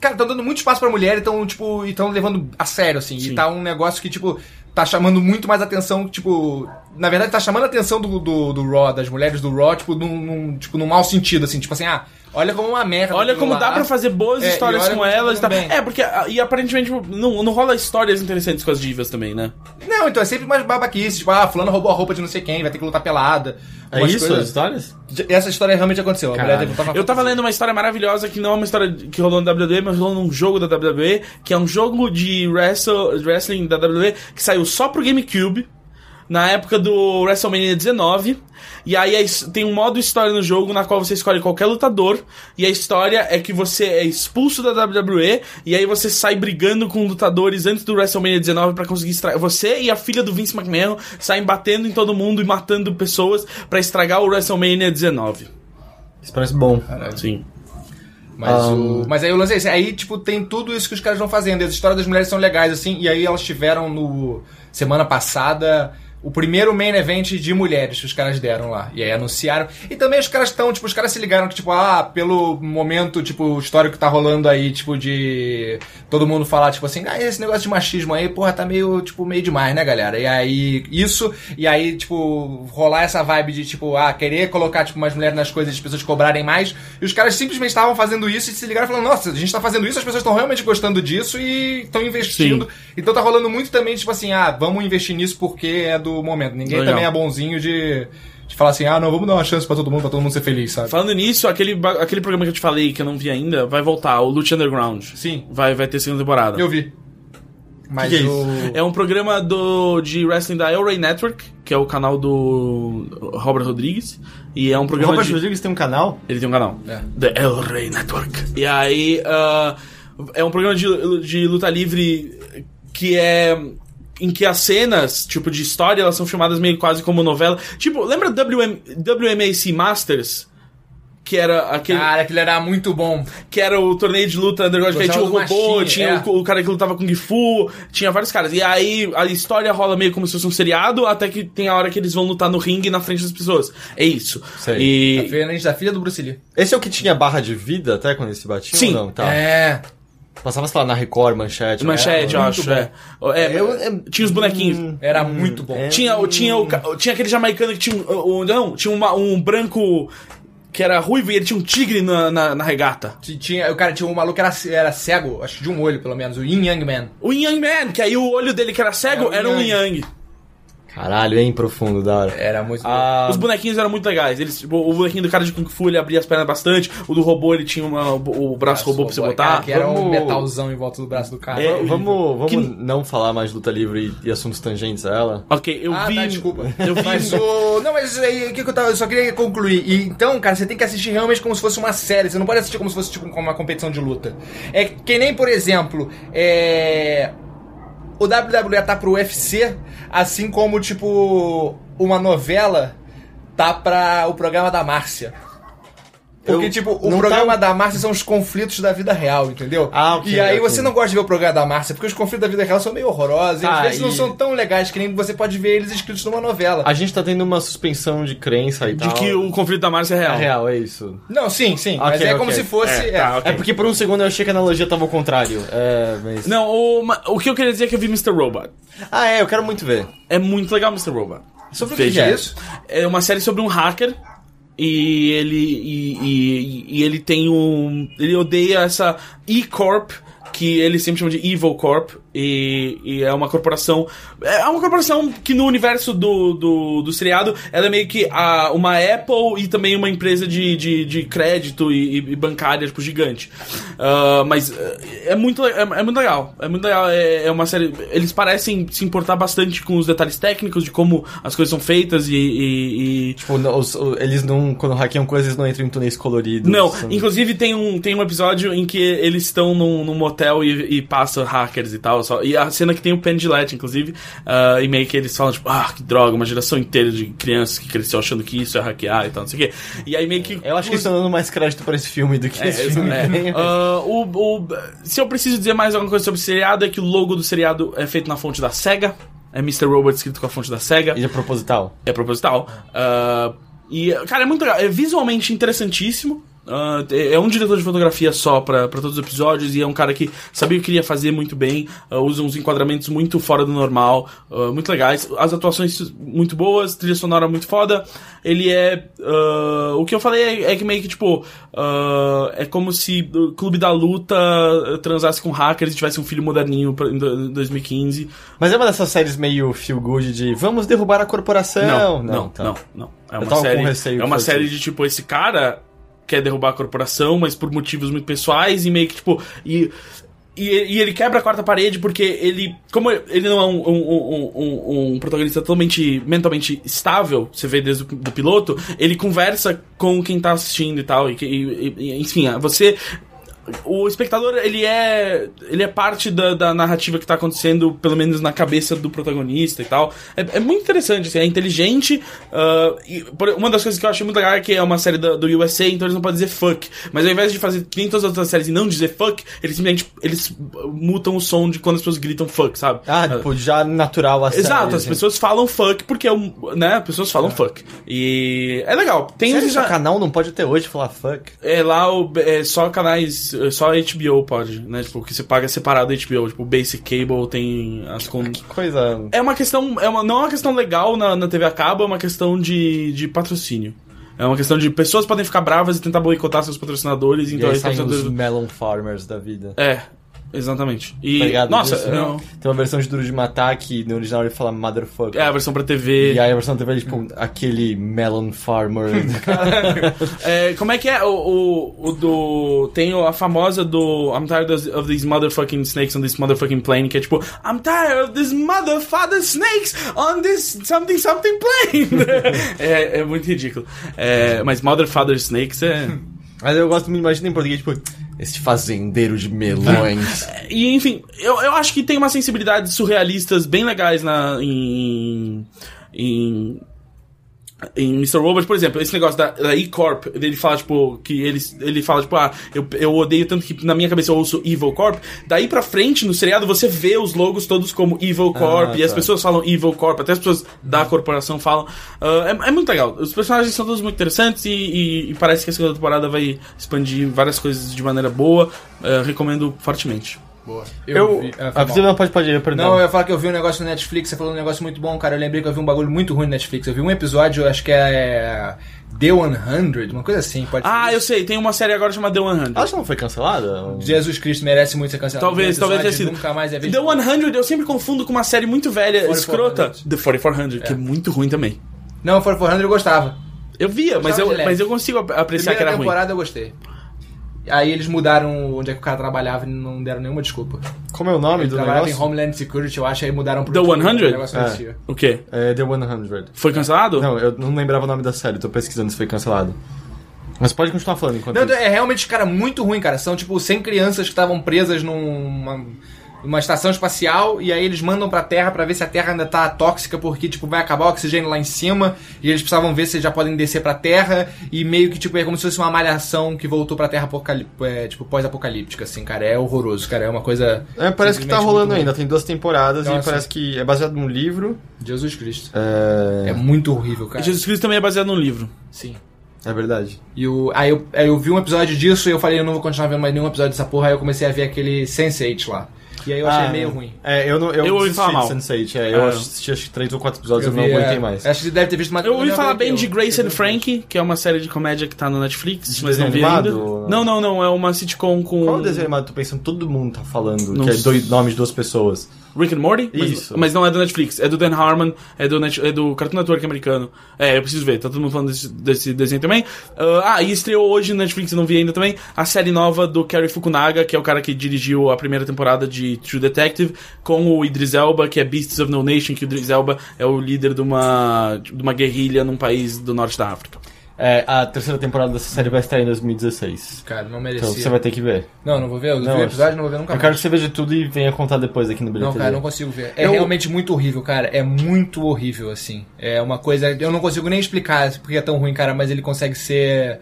Cara, estão dando muito espaço pra mulher e estão, tipo, e estão levando a sério, assim. Sim. E tá um negócio que, tipo, tá chamando muito mais atenção, tipo. Na verdade, tá chamando a atenção do, do, do Raw, das mulheres do Raw, tipo, num, num, tipo, num mau sentido, assim. Tipo assim, ah, olha como uma merda. Olha como lá. dá pra fazer boas É, histórias com tá elas e bem. É, porque. ah, E aparentemente não, não rola histórias interessantes com as divas também, né? Não, então é sempre mais babaquice, tipo, ah, fulano roubou a roupa de não sei quem, vai ter que lutar pelada. É isso, as coisas- histórias? Essa história realmente aconteceu. Caralho. Eu tava lendo uma história maravilhosa que não é uma história que rolou no WWE, mas rolou num jogo da WWE, que é um jogo de wrestle, wrestling da WWE que saiu só pro GameCube. Na época do WrestleMania 19. E aí his- tem um modo história no jogo na qual você escolhe qualquer lutador. E a história é que você é expulso da WWE. E aí você sai brigando com lutadores antes do WrestleMania 19 pra conseguir estragar. Você e a filha do Vince McMahon saem batendo em todo mundo e matando pessoas pra estragar o WrestleMania 19. Isso parece bom. Sim. Mas, Um, o, mas aí o lance é esse. Aí, tipo, tem tudo isso que os caras estão fazendo. E as histórias das mulheres são legais, assim. E aí elas tiveram no. Semana passada. O primeiro main event de mulheres que os caras deram lá. E aí anunciaram. E também os caras estão, tipo, os caras se ligaram que, tipo, ah, pelo momento, tipo, histórico que tá rolando aí, tipo, de. Todo mundo falar, tipo assim, ah, esse negócio de machismo aí, porra, tá meio, tipo, meio demais, né, galera? E aí, isso, e aí, tipo, rolar essa vibe de, tipo, ah, querer colocar, tipo, mais mulheres nas coisas, as pessoas cobrarem mais. E os caras simplesmente estavam fazendo isso e se ligaram falando, nossa, a gente tá fazendo isso, as pessoas estão realmente gostando disso e estão investindo. Então tá rolando muito também, tipo assim, ah, vamos investir nisso porque é do momento. Ninguém Legal. também é bonzinho de, de falar assim, ah, não, vamos dar uma chance pra todo mundo, pra todo mundo ser feliz, sabe? Falando nisso, aquele, aquele programa que eu te falei que eu não vi ainda, vai voltar, o Lucha Underground. Sim. Vai, vai ter segunda temporada. Eu vi. Mas Que que é o... É um programa do, de wrestling da El Rey Network, que é o canal do Robert Rodrigues. E é um O programa Robert de... Rodrigues tem um canal? Ele tem um canal. É. The El Rey Network. E aí, ah, é um programa de, de luta livre que é. Em que as cenas, tipo, de história, elas são filmadas meio quase como novela. Tipo, lembra WM, WMAC Masters? que era aquele. Cara, aquilo era muito bom. que era o torneio de luta underground, que aí tinha o robô, tinha é. o, o cara que lutava com Gifu, tinha vários caras. E aí a história rola meio como se fosse um seriado, até que tem a hora que eles vão lutar no ringue na frente das pessoas. É isso. Sei. E. Diferente da filha do Bruce Lee. Esse é o que tinha barra de vida até quando eles se batiam? Sim. ou Não, tá. É. Passava, sei lá, na Record, Manchete. Manchete, eu acho. É. É, Eu- é- tinha os bonequinhos. Hum, Era muito bom. é. Tinha, o- tinha, o, tinha aquele jamaicano que tinha um. não, tinha uma- um branco que era ruivo e ele tinha um tigre na, na, na regata. Tinha, o cara tinha um maluco que era, era cego, acho que de um olho, pelo menos, o Yin Yang Man. O Yin Yang Man, que aí o olho dele que era cego Era era, um Yin Yang. Caralho, hein, profundo, da hora. Era muito Ah, Os bonequinhos eram muito legais. Eles, tipo, o bonequinho do cara de Kung Fu ele abria as pernas bastante. O do robô ele tinha uma- o braço robô pra você botar. Cara, que era um Vamos- metalzão em volta do braço do cara. É, vamos vamos Que- não falar mais de luta livre e, e assuntos tangentes a ela? Ok, eu ah, vi. tá, desculpa. Eu vi. Mas o. Não, mas o que, que eu tava. Eu só queria concluir. E, então, cara, você tem que assistir realmente como se fosse uma série. Você não pode assistir como se fosse tipo uma competição de luta. É que nem, por exemplo, é. O WWE tá pro UFC, assim como, tipo, uma novela tá pra o programa da Márcia. Porque, Eu- tipo, o não programa tá- da Márcia são os conflitos da vida real, entendeu? Ah, ok, E aí ok. você não gosta de ver o programa da Márcia, porque os conflitos da vida real são meio horrorosos. e Ah, às vezes não e- são tão legais que nem você pode ver eles escritos numa novela. A gente tá tendo uma suspensão de crença e De tal. que o conflito da Márcia é É real. real, é isso. Não, sim, sim. mas Ok, é como se fosse. É, é. tá. É porque por um segundo eu achei que a analogia tava ao contrário. É, mas... Não, o, o que eu queria dizer é que eu vi Mr. Robot. Ah, é, eu quero muito ver. É muito legal Mr. Robot. Sobre o que é isso? É uma série sobre um hacker. E ele. E, e- e ele tem um. Ele odeia essa E-Corp. Que ele sempre chama de Evil Corp. E, e é uma corporação. É uma corporação que no universo do, do, do seriado ela é meio que a, uma Apple e também uma empresa de, de, de crédito e, e bancária, tipo, gigante. Ah, mas é, é muito, é, é muito legal. É muito legal. É, é uma série. Eles parecem se importar bastante com os detalhes técnicos de como as coisas são feitas e- e- e Tipo, não, os- eles não, quando hackeiam coisas, eles não entram em túneis coloridos. Não, São- inclusive tem um, tem um episódio em que eles estão num, num motel e, e passam hackers e tal. Só, e a cena que tem o Penn Gillette, inclusive, ah, e meio que eles falam, tipo, ah, que droga, uma geração inteira de crianças que cresceu achando que isso é hackear e tal, não sei o quê. E aí meio que. Eu acho que estão dando mais crédito pra esse filme do que É, esse filme é. Ah, o, o- se eu preciso dizer mais alguma coisa sobre o seriado, é que o logo do seriado é feito na fonte da SEGA. É Mr. Robot escrito com a fonte da SEGA. E é proposital. É proposital. Ah, e, cara, é muito legal. É visualmente interessantíssimo. Ah, é um diretor de fotografia só pra pra todos os episódios e é um cara que sabia o que queria fazer muito bem, ah, usa uns enquadramentos muito fora do normal, ah, muito legais. As atuações muito boas, trilha sonora muito foda. Ele é. o que eu falei é, é que meio que tipo. é como se o Clube da Luta transasse com hackers e tivesse um filho moderninho pra, em do- 2015. Mas é uma dessas séries meio feel good de vamos derrubar a corporação. Não, não, tá. não, não. É uma série, é uma série de tipo esse cara quer derrubar a corporação, mas por motivos muito pessoais e meio que tipo e e, e ele quebra a quarta parede porque ele, como ele não é um, um, um, um- protagonista totalmente mentalmente estável, você vê desde o do piloto, ele conversa com quem tá assistindo e tal, e, e- e- enfim, você o espectador ele é ele é parte da, da narrativa que tá acontecendo pelo menos na cabeça do protagonista e tal é, é muito interessante assim, é inteligente ah, e por- uma das coisas que eu achei muito legal é que é uma série da- do USA então eles não podem dizer fuck mas ao invés de fazer que nem todas as outras séries e não dizer fuck eles simplesmente eles mutam o som de quando as pessoas gritam fuck sabe Ah, tipo, já natural a série. Exato, as assim. pessoas falam fuck porque é um, né, as pessoas falam fuck. E é legal. Tem Sério, canal não pode até hoje falar fuck. é lá o, é só canais, é só HBO pode, né? Tipo, que você paga separado HBO, tipo, o Basic Cable tem as com Que coisa. É uma questão, é uma, não é uma questão legal na, na TV a cabo, é uma questão de, de patrocínio. É uma questão de pessoas podem ficar bravas e tentar boicotar seus patrocinadores, E então aí esses saem os patrocinadores- melon farmers da vida. É, exatamente. E Tá ligado? nossa, não. Tem uma versão de Duro de Matar que no original ele fala motherfucker. É a versão pra TV. E aí a versão TV é tipo aquele melon farmer. É, como é que é o, o, o do. Tem a famosa do I'm tired of, these motherfucking snakes on this motherfucking plane, que é tipo I'm tired of these motherfucking snakes on this something something plane. é, é muito ridículo. É, mas motherfucker snakes é. Mas eu gosto muito, imagina em português, tipo, esse fazendeiro de melões. E enfim, eu, eu acho que tem umas sensibilidades surrealistas bem legais na, em. em em Mr. Robot, por exemplo, esse negócio da, da E-Corp, ele fala, tipo, que ele, ele fala, tipo, ah, eu, eu odeio tanto que na minha cabeça eu ouço Evil Corp. Daí pra frente, no seriado, você vê os logos todos como Evil Corp, Ah, e as tá. pessoas falam Evil Corp, até as pessoas da corporação falam. Ah, é, é muito legal. Os personagens são todos muito interessantes e, e- e parece que a segunda temporada vai expandir várias coisas de maneira boa. Ah, recomendo fortemente. Boa. Eu. vi- ah, a não pode, pode ir, perdão. Não, eu ia falar que eu vi um negócio no Netflix, você falou um negócio muito bom, cara. Eu lembrei que eu vi um bagulho muito ruim no Netflix. Eu vi um episódio, acho que é. The 100, uma coisa assim, pode Ah, eu sei, tem uma série agora chamada The 100. Ela já não foi cancelada? Jesus Cristo merece muito ser cancelado. Talvez, talvez tenha sido. Nunca mais é. The 100 eu sempre confundo com uma série muito velha, 4400. escrota. The 4400, que é muito ruim também. Não, For 400 eu gostava. Eu via, mas eu, de leve. mas eu consigo ap- apreciar que Primeira era ruim. temporada eu gostei. Aí eles mudaram onde é que o cara trabalhava e não deram nenhuma desculpa. Como é o nome Ele do trabalhava negócio? em Homeland Security, eu acho, aí mudaram pro The outro, 100? o negócio É. O quê? É The 100. Foi cancelado? Não, eu não lembrava o nome da série, tô pesquisando se foi cancelado. Mas pode continuar falando enquanto Não, isso. é realmente, cara, muito ruim, cara. São, tipo, 100 crianças que estavam presas numa uma estação espacial e aí eles mandam pra Terra pra ver se a Terra ainda tá tóxica porque, tipo, vai acabar o oxigênio lá em cima e eles precisavam ver se já podem descer pra Terra e meio que, tipo, é como se fosse uma malhação que voltou pra Terra apocalí- é, tipo, pós-apocalíptica, assim, cara. É horroroso, cara. É uma coisa... É, parece que tá rolando ainda, tem duas temporadas e Nossa. parece que é baseado num livro. Jesus Cristo. É, É muito horrível, cara. Jesus Cristo também é baseado num livro. Sim. é verdade. E o, aí, eu, aí eu vi um episódio disso e eu falei, eu não vou continuar vendo mais nenhum episódio dessa porra. Aí eu comecei a ver aquele Sense8 lá. E aí eu achei Ah, meio ruim. É, eu não. Eu, Eu ouvi falar de mal. Sense8, é, eu É. assisti acho que três ou quatro episódios, eu, não vi, aguentei é, mais. Acho que deve ter visto mais Eu ouvi não falar bem de eu- Grace eu- and Frank, que é uma série de comédia que tá no Netflix, mas não vi ainda. Não, não, não. É uma sitcom com Qual o desenho animado tu pensando? Todo mundo tá falando Não que é dois nomes de duas pessoas. Rick and Morty. Mas, Isso. mas não é do Netflix. É do Dan Harmon, é do, Net, é do Cartoon Network americano. É, eu preciso ver. Tá todo mundo falando desse, desse desenho também. Ah, ah, e estreou hoje no Netflix, eu não vi ainda também, a série nova do Cary Fukunaga, que é o cara que dirigiu a primeira temporada de True Detective, com o Idris Elba, que é Beasts of No Nation, que o Idris Elba é o líder de uma, de uma guerrilha num país do norte da África. É, a terceira temporada dessa série vai estar em 2016. Cara, não Então merecia. você vai ter que ver. Não, não vou ver. Eu vi Não, o episódio, não vou ver nunca Eu quero que você veja tudo e venha contar depois aqui no Não, bilheteria. cara, não consigo ver. É Eu- realmente muito horrível, cara. É muito horrível, assim. É uma coisa. Eu não consigo nem explicar porque é tão ruim, cara, mas ele consegue ser.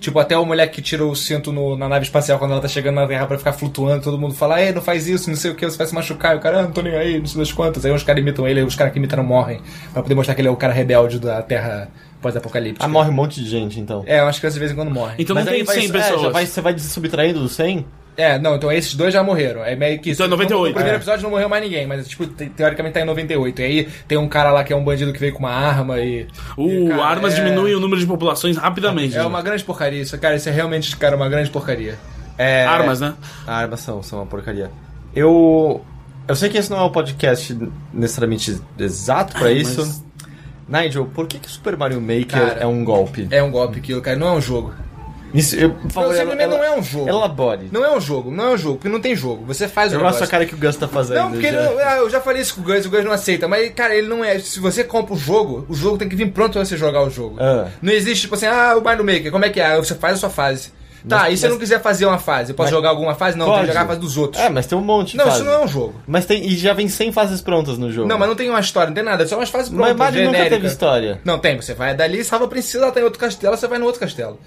Tipo, até o moleque que tira o cinto no- na nave espacial quando ela tá chegando na Terra pra ficar flutuando, todo mundo fala, ei, não faz isso, não sei o que, você vai se machucar. E o cara, ah, não tô nem aí, não sei das quantas. Aí os caras imitam ele, os caras que imitam morrem. Pra poder mostrar que ele é o cara rebelde da Terra pós-apocalíptica. Ah, morre um monte de gente, então. É, umas crianças de vez em quando morrem. Então Mas não tem vai, 100 é, pessoas. já vai, você vai subtraindo dos 100? É, não, então esses dois já morreram. É meio que isso. Então é 98, No primeiro é. episódio não morreu mais ninguém, mas tipo, te- teoricamente tá em 98. E aí tem um cara lá que é um bandido que veio com uma arma e. Uh, e, cara, armas é- diminuem o número de populações rapidamente. É uma grande porcaria isso, cara. Isso é realmente, cara, uma grande porcaria. É, Armas, né? Armas são, são uma porcaria. Eu. Eu sei que esse não é um podcast necessariamente exato pra isso. mas- Nigel, por que, que Super Mario Maker Cara, é um golpe? É um golpe aquilo, cara. Não é um jogo. Isso, eu, Não, simplesmente ela- não é um jogo. Elabore. Não é um jogo, não é um jogo, porque não tem jogo. Você faz o Eu gosto negócio. da cara que o Gus tá fazendo. Não, porque já. não- ah, eu já falei isso com o Gus, o Gus não aceita. Mas, cara, ele não é. Se você compra o jogo, o jogo tem que vir pronto pra você jogar o jogo. Ah. Não existe, tipo assim, ah, o Mario Maker, como é que é? Você faz a sua fase. Tá, Mas- e se eu mas- não quiser fazer uma fase? Eu posso Mas- jogar alguma fase? Não, tem Pode. que jogar a fase dos outros. É, mas tem um monte de não, fase. isso não é um jogo. Mas tem. E já vem 100 fases prontas no jogo. Não, mas não tem uma história, não tem nada, é só umas fases Mas prontas, Mario nunca teve história. Não, tem, você vai dali, salva a princesa, ela tá em outro castelo, você vai no outro castelo.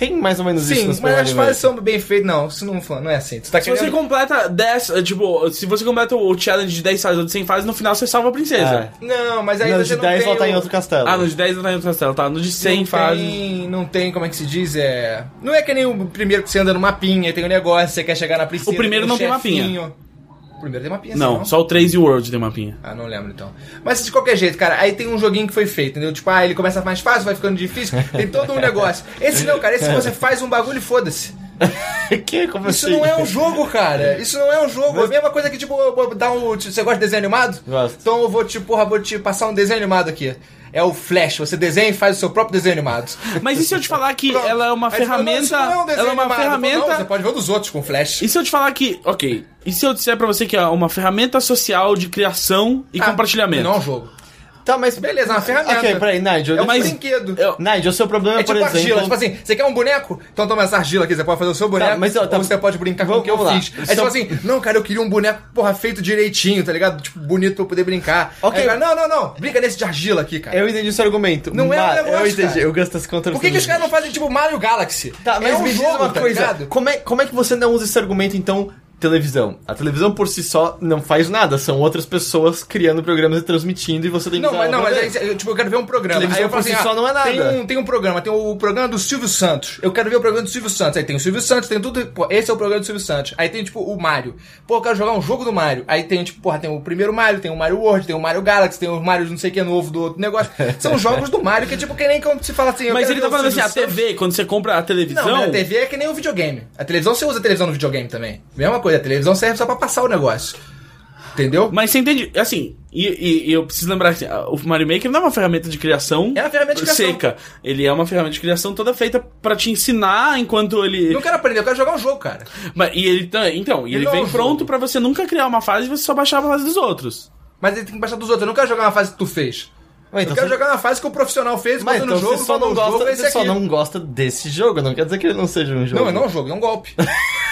Tem mais ou menos isso Sim, no Super mas as fases são bem feitas. Não, isso não, não é assim. Você tá Se você querendo... completa 10, eh, tipo, se você completa o challenge de 10 fases ou de 100 fases, no final você salva a princesa. É. Não, mas aí No você de não 10 tem ela tá em outro castelo. Ah, no de 10 não tá em outro castelo, tá? No de 100 não fases. Tem, não tem, como é que se diz? É. Não é que nem o primeiro que você anda no mapinha, tem um negócio, você quer chegar na princesa. O primeiro não tem chefinho. O primeiro tem mapinha, Não, assim, só o 3 e o World tem mapinha. Ah, não lembro então. Mas de qualquer jeito, cara, aí tem um joguinho que foi feito, entendeu? Tipo, ah, ele começa mais fácil, vai ficando difícil, tem todo um negócio. Esse não, cara, esse você faz um bagulho e foda-se. que? Como Isso assim? não é um jogo, cara. Isso não é um jogo. É a mesma coisa que, tipo, eu vou dar um. Você gosta de desenho animado? Gosto. Então eu vou te, porra, vou te passar um desenho animado aqui. É o Flash, você desenha e faz o seu próprio desenho animado. Mas e se eu te falar que Pronto. ela é uma Aí você fala, não, ferramenta. não é um desenho ela é uma animado. Falo, ferramenta. Não, você pode ver o dos outros com Flash. E se eu te falar que. Ok. E se eu disser pra você que é uma ferramenta social de criação e Ah, compartilhamento? Não é um jogo. Tá, mas Beleza, é uma ferramenta. Ok, peraí, Nigel. É um Mas- brinquedo. eu- Nigel, o seu problema, É tipo por exemplo... argila, tipo assim, você quer um boneco? Então toma essa argila aqui, você pode fazer o seu boneco, Tá, mas, ó, tá- ou você pode brincar com o que eu lá. fiz. É Só- tipo assim, não, cara, eu queria um boneco, porra, feito direitinho, tá ligado? Tipo, bonito pra eu poder brincar. Ok. Aí, cara, não, não, não, brinca nesse de argila aqui, cara. Eu entendi o seu argumento. Não é um negócio, Eu entendi, cara. eu gosto das contra Por que, que os caras não fazem tipo Mario Galaxy? Tá, mas é um me diz jogo, uma tá coisa. como, é, como é que você não usa esse argumento, então, televisão? A televisão por si só não faz nada. São outras pessoas criando programas e transmitindo e você tem que Não, mas não, mas aí, eu, tipo, eu quero ver um programa. Televisão Aí eu falo por si assim, só ah, não é nada. Tem um, tem um programa, tem o programa do Silvio Santos. Eu quero ver o programa do Silvio Santos. Aí tem o Silvio Santos, tem tudo. Pô, esse é o programa do Silvio Santos. Aí tem, tipo, o Mario. Pô, eu quero jogar um jogo do Mario. Aí tem, tipo, porra, tem o primeiro Mario, tem o Mario World, tem o Mario Galaxy, tem o Mario não sei o que novo do outro negócio. São jogos do Mario que é tipo que nem quando se fala assim. eu Mas quero ele tá falando assim, a. TV, quando você compra a televisão. Não, mas a TV é que nem o videogame. A televisão você usa a televisão no videogame também. Mesma coisa, a televisão serve só pra passar o negócio. Entendeu? Mas você entende, assim, e, e- e eu preciso lembrar que assim, o Mario Maker não é uma ferramenta de criação É uma ferramenta de criação. seca. Ele é uma ferramenta de criação toda feita pra te ensinar enquanto ele. Não quero aprender, eu quero jogar um jogo, cara. Mas- e ele tá- então, e Ele ele vem pronto pra você nunca criar uma fase e você só baixar a fase dos outros. Mas ele tem que baixar dos outros. Eu não quero jogar uma fase que tu fez. Ué, então eu quero você- jogar uma fase que o profissional fez, Mas então no jogo, você só não o jogo, gosta, esse você só aqui. não gosta desse jogo. Não quer dizer que ele não seja um jogo. Não, não é um jogo, é um golpe.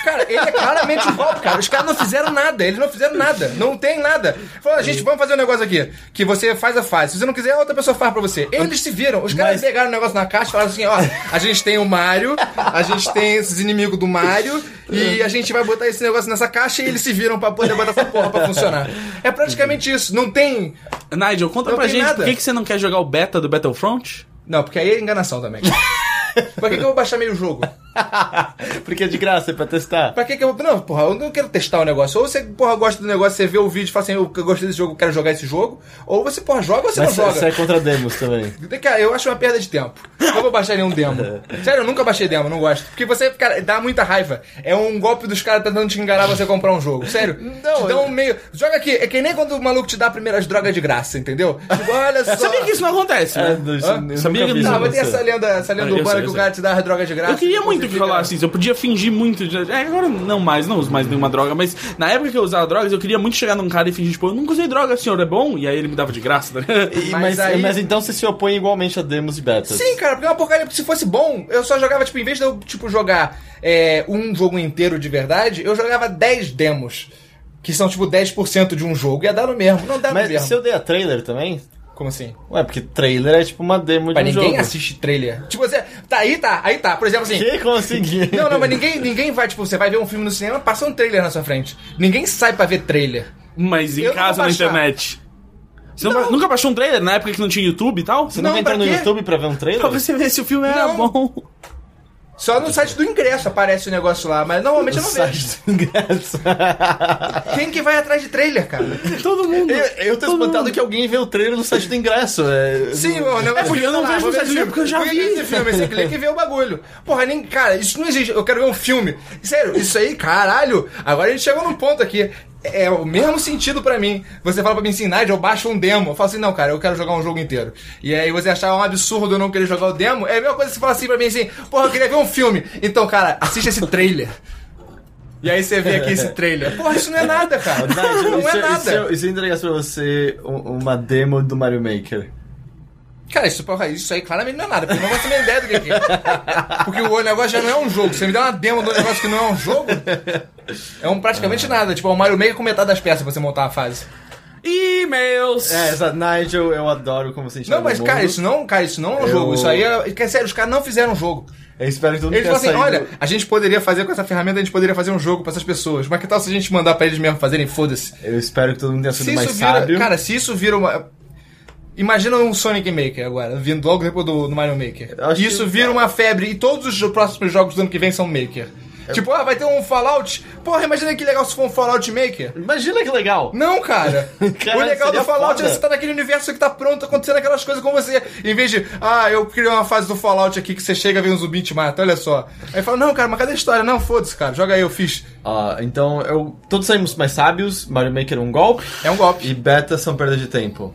Cara, ele é claramente um golpe, cara. Os caras não fizeram nada, eles não fizeram nada. Não tem nada. Falaram, gente, vamos fazer um negócio aqui. Que você faz a fase. Se você não quiser, outra pessoa faz pra você. Eles se viram. Os caras Mas- pegaram o negócio na caixa e falaram assim: ó, a gente tem o Mario, a gente tem esses inimigos do Mario, e a gente vai botar esse negócio nessa caixa e eles se viram pra poder botar essa porra pra funcionar. É praticamente isso. Não tem. Nigel, conta Não pra gente nada. por que, que você não quer jogar o beta do Battlefront? Não, porque aí é enganação também. Pra que, que eu vou baixar meio jogo? Porque é de graça, é pra testar. Pra que que eu vou... Não, porra, eu não quero testar o negócio. Ou você, porra, gosta do negócio, você vê o vídeo e fala assim, eu gostei desse jogo, eu quero jogar esse jogo. Ou você, porra, joga ou você Mas não joga. você é contra demos também. Cara, eu acho uma perda de tempo. Eu vou baixar nenhum demo. Sério, eu nunca baixei demo, não gosto. Porque você, cara, dá muita raiva. É um golpe dos caras tentando te enganar você comprar um jogo. Sério. Não, te dá um meio. Joga aqui. É que nem quando o maluco te dá primeiras drogas de graça, entendeu? Tipo, olha só. Sabia que isso não acontece, É, do- isso- Sabia que não, isso Ah, mas tem essa lenda, essa lenda urbana que o cara te dá drogas de graça. Eu queria muito que fica- rolasse isso. Eu podia fingir muito. de- É, agora não mais, não uso mais nenhuma droga. Mas na época que eu usava drogas, eu queria muito chegar num cara e fingir, tipo, eu nunca usei droga, senhor, é bom? E aí ele me dava de graça, ligado? E- Mas mas, aí- mas então você se opõe igualmente a demos e betas. Sim, cara, porque é uma porcaria. Porque se fosse bom, eu só jogava, tipo, em vez de eu, tipo, jogar é, um jogo inteiro de verdade, eu jogava 10 demos. Que são, tipo, 10% de um jogo. Ia dar no mesmo. Não dá no Mas mesmo. se eu dei a trailer também? Como assim? Ué, porque trailer é tipo uma demo Mas de um ninguém jogo. assiste trailer. Tipo, você. Tá, aí tá, aí tá. Por exemplo, assim. Que consegui? Não, não, mas ninguém, ninguém vai, tipo, você vai ver um filme no cinema, passa um trailer na sua frente. Ninguém sai pra ver trailer. Mas em Eu casa, na internet. Você não nunca baixou um trailer na época que não tinha YouTube e tal? Você Não, nunca entrou no quê? YouTube pra ver um trailer? Pra você ver se o filme era Não. bom. Só no site do ingresso aparece o negócio lá, mas normalmente eu não vejo. Site do ingresso. Quem que vai atrás de trailer, cara? Todo mundo. eu, eu tô espantado mundo. que alguém vê o trailer no site do ingresso. É... Sim, o negócio É porque eu não lá, vejo no site do esse porque eu já filme. vi. Esse filme, você clica e vê o bagulho. Porra, nem, cara, isso não existe. Eu quero ver um filme. Sério, isso aí, caralho. Agora a gente chegou num ponto aqui. É o mesmo sentido pra mim. Você fala pra mim assim, Nádia, eu baixo um demo. Eu falo assim, não, cara, eu quero jogar um jogo inteiro. E aí você achar um absurdo eu não querer jogar o demo. É a mesma coisa que você fala assim pra mim assim, porra, eu queria ver um filme. Então, cara, assiste esse trailer. E aí você vê aqui esse trailer. Porra, isso não é nada, cara. Nigel, Não e se é eu- e se nada. eu- E se eu entregasse pra você um- uma demo do Mario Maker? Cara, isso, porra, isso aí claramente não é nada, porque eu não faço nem ideia do que que é. Porque o negócio já não é um jogo. Você me dá uma demo do negócio que não é um jogo, é um praticamente nada. Tipo, é o Mario Maker com metade das peças pra você montar a fase. E-mails. É, exato. Nigel, eu adoro como você enxerga Não, mas cara, isso não, cara, isso não é um Eu- jogo. Isso aí é. é sério, os caras não fizeram um jogo. Eu espero que todo mundo Eles falam assim, saído... olha, a gente poderia fazer com essa ferramenta, a gente poderia fazer um jogo pra essas pessoas. Mas que tal se a gente mandar pra eles mesmo fazerem? Foda-se. Eu espero que todo mundo tenha sido Se mais vira. sábio. Cara, se isso vira uma. Imagina um Sonic Maker agora, vindo logo depois do, do Mario Maker. Acho Isso que- vira uma febre e todos os próximos jogos do ano que vem são Maker. Tipo, ah, vai ter um Fallout. Porra, imagina que legal se for um Fallout Maker. Imagina que legal. Não, cara. Cara, o legal do Fallout foda. é você tá naquele universo que tá pronto, acontecendo aquelas coisas com você. Em vez de, ah, eu criei uma fase do Fallout aqui que você chega, vem um zumbi e te mata, olha só. Aí fala, não, cara, mas cadê a história? Não, foda-se, cara, joga aí, eu fiz. Ah, então, eu, todos saímos mais sábios. Mario Maker é um golpe. É um golpe. E beta são perda de tempo.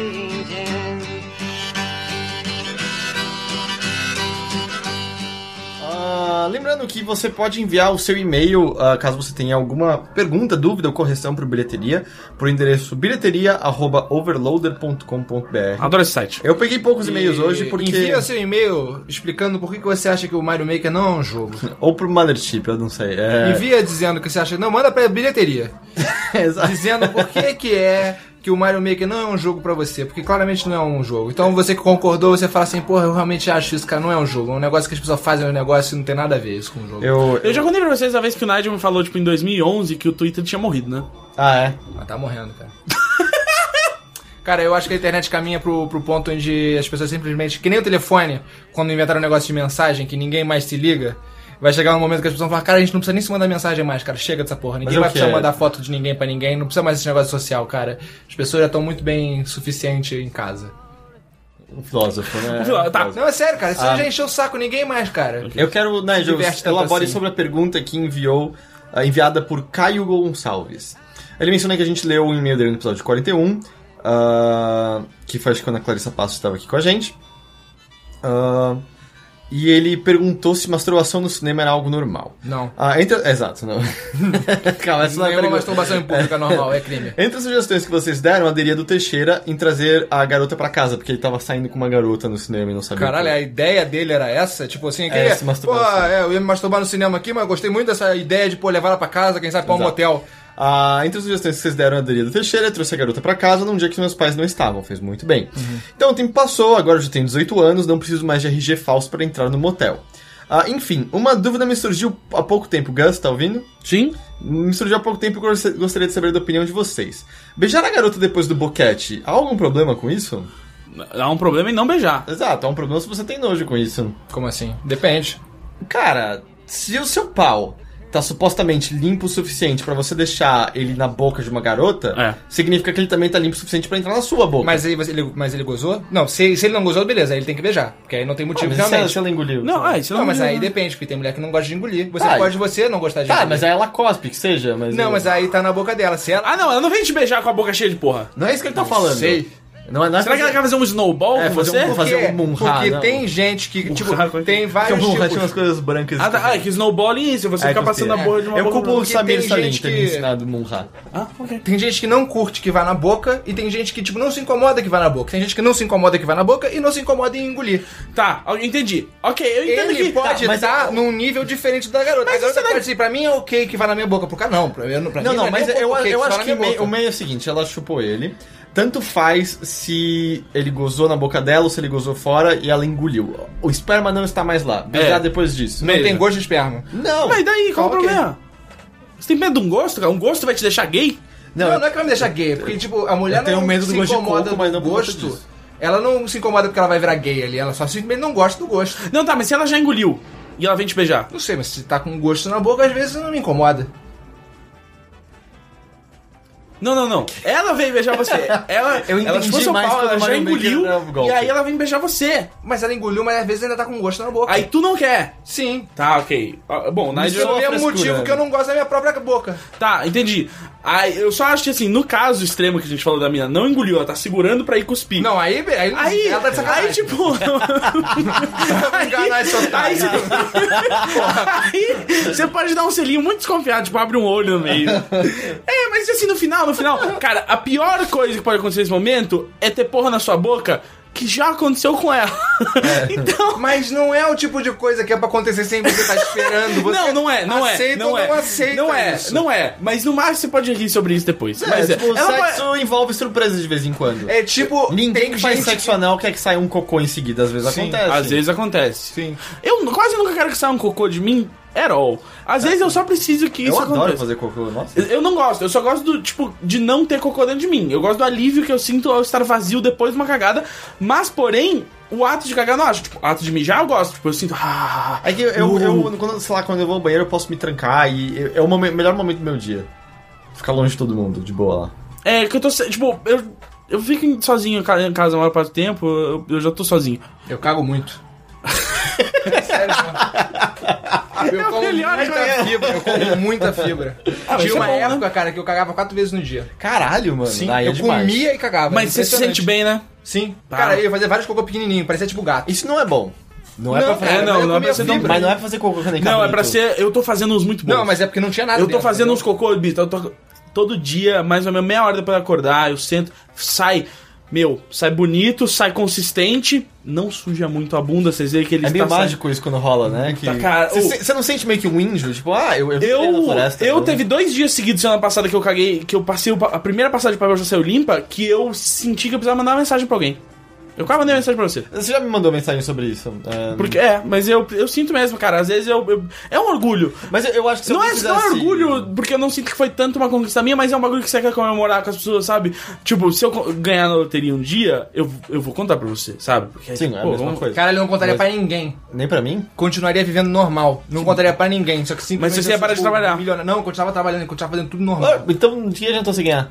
Ah, lembrando que você pode enviar o seu e-mail, ah, caso você tenha alguma pergunta, dúvida ou correção para o Bilheteria, por endereço bilheteria.overloader.com.br. Adoro esse site. Eu peguei poucos e-mails hoje porque... Envia seu e-mail explicando por que você acha que o Mario Maker não é um jogo. Ou pro Mothership, eu não sei. É... Envia dizendo que você acha. Não, manda pra bilheteria. Exato. Dizendo por que que é que o Mario Maker não é um jogo pra você. Porque claramente não é um jogo. Então você que concordou, você fala assim, porra, eu realmente acho isso, cara, não é um jogo. É um negócio que as pessoas fazem, é um negócio e não tem nada a ver isso com o jogo. Eu... Eu já contei pra vocês a vez que o Nigel me falou, tipo, em 2011, que o Twitter tinha morrido, né? Ah, é? Mas tá morrendo, cara. Cara, eu acho que a internet caminha pro, pro ponto onde as pessoas simplesmente. Que nem o telefone, quando inventaram um negócio de mensagem que ninguém mais se liga. Vai chegar um momento que as pessoas vão falar, cara, a gente não precisa nem se mandar mensagem mais, cara. Chega dessa porra. Ninguém é vai precisar é? mandar foto de ninguém pra ninguém. Não precisa mais desse negócio social, cara. As pessoas já estão muito bem suficiente em casa. Um filósofo, né? Um tá. Não, é sério, cara. Isso Ah. já encheu o saco ninguém mais, cara. Eu quero, Nigel, diverte tanto elabore assim. sobre a pergunta que enviou, ah, enviada por Caio Gonçalves. Ele mencionou que a gente leu o e-mail dele no episódio 41, ah, que que quando a Clarissa Passo estava aqui com a gente. Ah, e ele perguntou se masturbação no cinema era algo normal. Não. Ah, entre... Exato, não. Calma, essa não é a Nenhuma pergunta. masturbação em público é normal, é crime. Entre as sugestões que vocês deram, aderia do Teixeira em trazer a garota pra casa, porque ele tava saindo com uma garota no cinema e não sabia. Caralho, a ideia dele era essa? Tipo assim, que É, se masturbar pô, é, eu ia me masturbar no cinema aqui, mas eu gostei muito dessa ideia de, pô, levar ela pra casa, quem sabe pra um motel. Ah, entre as sugestões que vocês deram, a aderia do Teixeira trouxe a garota pra casa num dia que meus pais não estavam, fez muito bem. Então o tempo passou, agora eu já tenho 18 anos, não preciso mais de RG falso para entrar no motel. Ah, enfim, uma dúvida me surgiu há pouco tempo. Gus, tá ouvindo? Sim. Me surgiu há pouco tempo e gost- gostaria de saber da opinião de vocês. Beijar a garota depois do boquete, há algum problema com isso? Há um problema em não beijar. Exato, há um problema se você tem nojo com isso. Como assim? Depende. Cara, se o seu pau tá supostamente limpo o suficiente pra você deixar ele na boca de uma garota, É. significa que ele também tá limpo o suficiente pra entrar na sua boca. Mas, aí, você- ele, mas ele gozou? Não, se, se ele não gozou, beleza, aí ele tem que beijar. Porque aí não tem Ah, motivo mas se ela, realmente. se ela engoliu? Não, ah, isso Não, não mas aí né? depende, porque tem mulher que não gosta de engolir. Você Tá, pode você não gostar de Tá, engolir. mas aí ela cospe, que seja, mas... Não, mas aí tá na boca dela. Se ela. Ah, não, ela não vem te beijar com a boca cheia de porra. Não é isso que ele tá falando. sei. Não é, não é Será que ela quer fazer um snowball É, com fazer você? um- fazer um munhá, porque não. tem gente que, tipo, Munhá, é que- tem vários o Munhá tipos. tinha umas coisas brancas. Ah, tá. Ah, é que snowballing é isso, você É, ficar que passando a eu sei. borra de uma Eu culpo o Samir Salim gente ter me que- ensinado Munha. Ah, ok. Tem gente que não curte que vai na boca e tem gente que, tipo, não se incomoda que vai na boca. Tem gente que não se incomoda que vai na boca e não se incomoda em engolir. Tá, eu entendi. Ok, eu entendo Ele que... pode tá, estar num nível diferente da garota. Mas a garota é- pode dizer, pra mim é ok que vai na minha boca. Pro cara, não. Pra mim, pra Não, não, é mas eu, acho que me- o meio é o seguinte, ela chupou ele. Tanto faz se ele gozou na boca dela ou se ele gozou fora e ela engoliu. O esperma não está mais lá. Beijar É. depois disso. Não Mesmo. tem gosto de esperma. Não. Mas e daí, qual Ah, o problema? Você tem medo de um gosto, cara? Um gosto vai te deixar gay? Não, Não, não, é que vai me deixar gay, porque, tipo, a mulher eu tenho não medo do se gosto de incomoda coco, mas do não gosto. disso. Ela não se incomoda porque ela vai virar gay ali, ela só simplesmente não gosta do gosto. Não, tá, mas se ela já engoliu e ela vem te beijar? Não sei, mas se tá com gosto na boca, às vezes não me incomoda. Não, não, não. Ela veio beijar você. Ela, Eu ela entendi chupou seu mais pau, ela o já engoliu o e aí ela vem beijar você. Mas ela engoliu, mas às vezes ainda tá com gosto na boca. Aí tu não quer. Sim. Tá, ok. Ah, Bom, Isso Nigel... Pelo é mesmo motivo que eu não gosto da minha própria boca. Tá, entendi. Aí, eu só acho que assim, no caso extremo que a gente falou da mina, não engoliu, ela tá segurando pra ir cuspir. Não, aí, aí, Aí, ela tá de sacanagem. aí tipo. Otário. aí, você... aí você pode dar um selinho muito desconfiado, tipo, abre um olho no meio. É, mas assim, no final, no final, cara, a pior coisa que pode acontecer nesse momento é ter porra na sua boca que já aconteceu com ela. então. Mas não é o tipo de coisa que é pra acontecer sem você estar esperando. Você Não, não é, não é. aceita não ou é. não aceita Não é, isso. não é. Mas no máximo você pode rir sobre isso depois. É, mas é, tipo, ela sexo pode- envolve surpresas de vez em quando. É tipo, Ninguém tem que faz sexo anal quer que saia um cocô em seguida, às vezes Sim, acontece. Às vezes acontece. Sim. Eu quase nunca quero que saia um cocô de mim at all. Às vezes eu só preciso que Eu isso adoro aconteça. fazer cocô, nossa. Eu- Eu não gosto, eu só gosto do, tipo, de não ter cocô dentro de mim. Eu gosto do alívio que eu sinto ao estar vazio depois de uma cagada. Mas, porém, o ato de cagar eu não acho. Tipo, ato de mijar eu gosto. Tipo, eu sinto. Ah, É que eu, eu, uh. eu- quando, sei lá, quando eu vou ao banheiro eu posso me trancar e eu- é o melhor momento do meu dia. Ficar longe de todo mundo, de boa lá. É, que eu tô. Tipo, eu. Eu fico sozinho em casa a maior parte do tempo, eu, eu já tô sozinho. Eu cago muito. Sério, mano. Eu como melhor, muita cara. fibra, eu como muita fibra. Ah, Tinha é uma bom, né? época, cara, que eu cagava quatro vezes no dia. Caralho, mano. Sim, Aí é eu demais. comia e cagava. Mas você se sente bem, né? Sim. Tá. Cara, eu ia fazer vários cocô pequenininho, parecia tipo gato. Isso não é bom. Não é Não, pra fazer. É, não, não é pra ser fibra. Mas não é pra fazer cocô nem Não, é pra ser. Eu tô fazendo uns muito bons. Não, mas é porque não tinha nada Eu tô dentro, fazendo entendeu? uns cocô, Bita. Eu tô todo dia, mais ou menos meia hora depois de acordar, eu sento, sai. Meu, sai bonito, sai consistente, não suja muito a bunda, vocês veem que ele É meio mágico isso quando rola, né? Que... Tá, cara, Você não sente meio que um índio? Tipo, ah, eu, eu, Eu, floresta, eu né? teve dois dias seguidos semana passada que eu caguei, que eu passei o a primeira passagem de papel já saiu limpa, que eu senti que eu precisava mandar uma mensagem pra alguém. Eu quase mandei uma mensagem pra você. Você já me mandou mensagem sobre isso. é, Porque é, mas eu, eu sinto mesmo, cara. Às vezes eu, eu- é um orgulho. Mas eu, eu acho que se Não é, alguém não é orgulho, porque eu não sinto que foi tanto uma conquista minha, mas é um bagulho que você quer comemorar com as pessoas, sabe? Tipo, se eu ganhar na loteria um dia, eu, eu vou contar pra você, sabe? Porque, Sim, tipo, é a pô, mesma vamos- coisa. Cara, ele não contaria Mas- pra ninguém. Nem pra mim? Continuaria vivendo normal. Não contaria pra ninguém. Só que simplesmente. Mas você ia eu parar de tipo, trabalhar. milionário. Não, eu continuava trabalhando, eu continuava fazendo tudo Ah, normal. então um dia adiantou você ganhar.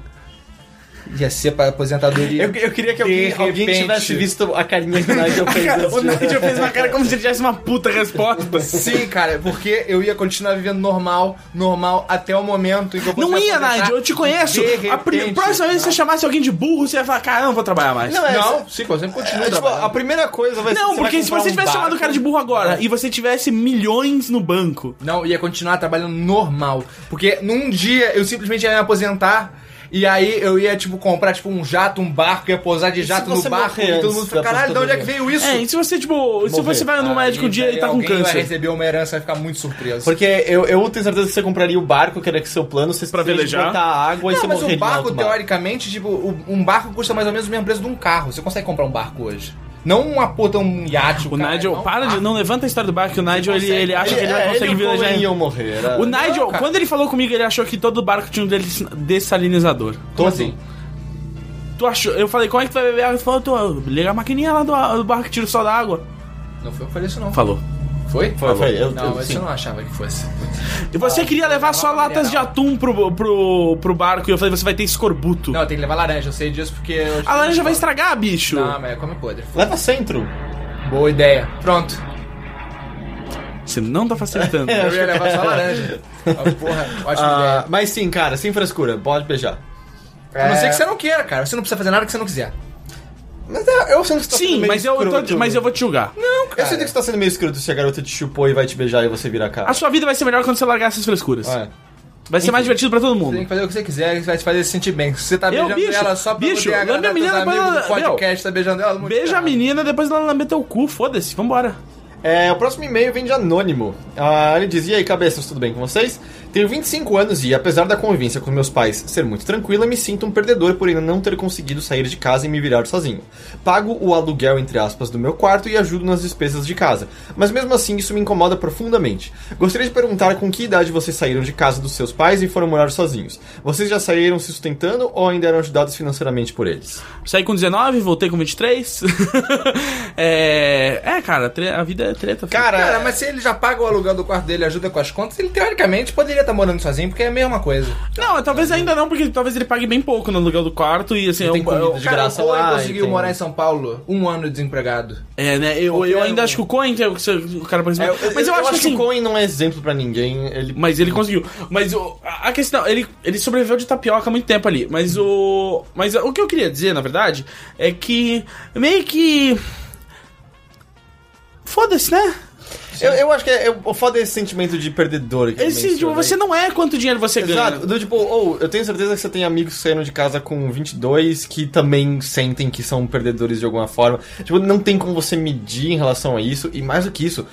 Ia ser pra aposentadoria. Eu, eu queria que alguém, alguém repente. tivesse visto a carinha que o Nigel fez. antes O Nigel fez uma cara como se ele tivesse uma puta resposta. Sim, cara, porque eu ia continuar vivendo normal, normal, até o momento em que eu Não ia. Nigel, eu te conheço. De A repente, próxima vez que você chamasse alguém de burro, você ia falar, cara, não vou trabalhar mais. Não, é, Não, sim, eu sempre continuo é, tipo, trabalhando. a primeira coisa vai ser Não, porque se você um tivesse chamado o cara de burro agora e você tivesse milhões no banco. Não, ia continuar trabalhando normal. Porque num dia eu simplesmente ia me aposentar. E aí eu ia, tipo, comprar, tipo, um jato, um barco, ia pousar de se jato no barco. morrer E todo mundo fica, caralho, de onde é que aposentadoria?" veio isso? É, e se você, tipo, se Morrer. você vai no médico um dia e tá com alguém vai câncer. receber uma herança vai ficar muito surpreso. Porque eu, eu tenho certeza que você compraria o barco, que era que seu plano, você Pra velejar? botar água e Não, você mas morreria um barco, no alto mar. teoricamente, tipo, o- um barco custa mais ou menos o mesmo preço de um carro. Você consegue comprar um barco hoje. Não uma puta, um iate. O cara, Nigel, não, para de. Não levanta a história do barco, que o Nigel ele, ele acha que ele é, vai conseguir em- iam morrer. Era... O Nigel, cara. quando ele falou comigo, ele achou que todo barco tinha um dessalinizador. Como assim? Tu achou? Eu falei, como é que tu vai beber água? Ele falou, tu, liga a maquininha lá do, do barco que tira o sol da água. Não foi eu que falei isso, não. Falou. Foi? Foi, foi, eu, Não, eu, mas sim. eu não achava que fosse. E você queria levar só latas de atum pro, pro, pro barco e eu falei, você vai ter escorbuto. Não, tem que levar laranja, eu sei disso porque... eu- A laranja vai estragar, bicho. Não, mas come podre. Leva centro. Boa ideia. Pronto. Você não tá facilitando. Eu ia levar só laranja. Ah, Porra, ótima Ah, ideia. mas sim, cara, sem frescura, pode beijar. A não ser que você não queira, cara. Você não precisa fazer nada que você não quiser. Mas é, eu sinto que você tá sendo Sim, meio mas eu, tô- escroto. mas eu vou te julgar. Não, Eu sinto que você tá sendo meio escroto se a garota te chupou e vai te beijar e você vira a cara. A sua vida vai ser melhor quando você largar essas frescuras. É. Vai ser mais divertido pra todo Você tem mundo. que fazer o que você quiser, vai te fazer se sentir bem. Se você tá Eu, beijando bicho, ela só pra bicho, poder agradar menina, teus amigos ela- do podcast, tá beijando ela. muito Beija a menina, depois ela lamber teu cu, foda-se, vambora. É, o próximo e-mail vem de Anônimo. Ah, ele diz: E aí, cabeças, tudo bem com vocês? Tenho 25 anos e, apesar da convivência com meus pais ser muito tranquila, me sinto um perdedor por ainda não ter conseguido sair de casa e me virar sozinho. Pago o aluguel, entre aspas, do meu quarto e ajudo nas despesas de casa. Mas mesmo assim, isso me incomoda profundamente. Gostaria de perguntar com que idade vocês saíram de casa dos seus pais e foram morar sozinhos. Vocês já saíram se sustentando ou ainda eram ajudados financeiramente por eles? Saí com 19, voltei com 23. é, é, cara, a vida é treta. filho. Cara, Cara, mas se ele já paga o aluguel do quarto dele e ajuda com as contas, ele teoricamente poderia estar morando sozinho, porque é a mesma coisa. Não, talvez ainda não, porque talvez ele pague bem pouco no aluguel do quarto e assim, é tem comida um- de Cara, graça o Cohen lá, conseguiu tem- morar em São Paulo um ano desempregado. É, né? Eu, eu ainda um. acho que o Cohen que é o que o cara parece. É, mas eu, acho que assim. o Cohen não é exemplo pra ninguém. Ele Mas ele conseguiu. Mas o- a a questão, ele, ele sobreviveu de tapioca há muito tempo ali. Mas o. Mas o que eu queria dizer, na verdade, é que meio que. Foda-se, né? Eu, eu acho que é, o foda é esse sentimento de perdedor. Que Esse, tipo, você não é quanto dinheiro você Exato, ganha. do tipo, ou eu tenho certeza que você tem amigos que saíram de casa com 22 que também sentem que são perdedores de alguma forma. Tipo, não tem como você medir em relação a isso, e mais do que isso,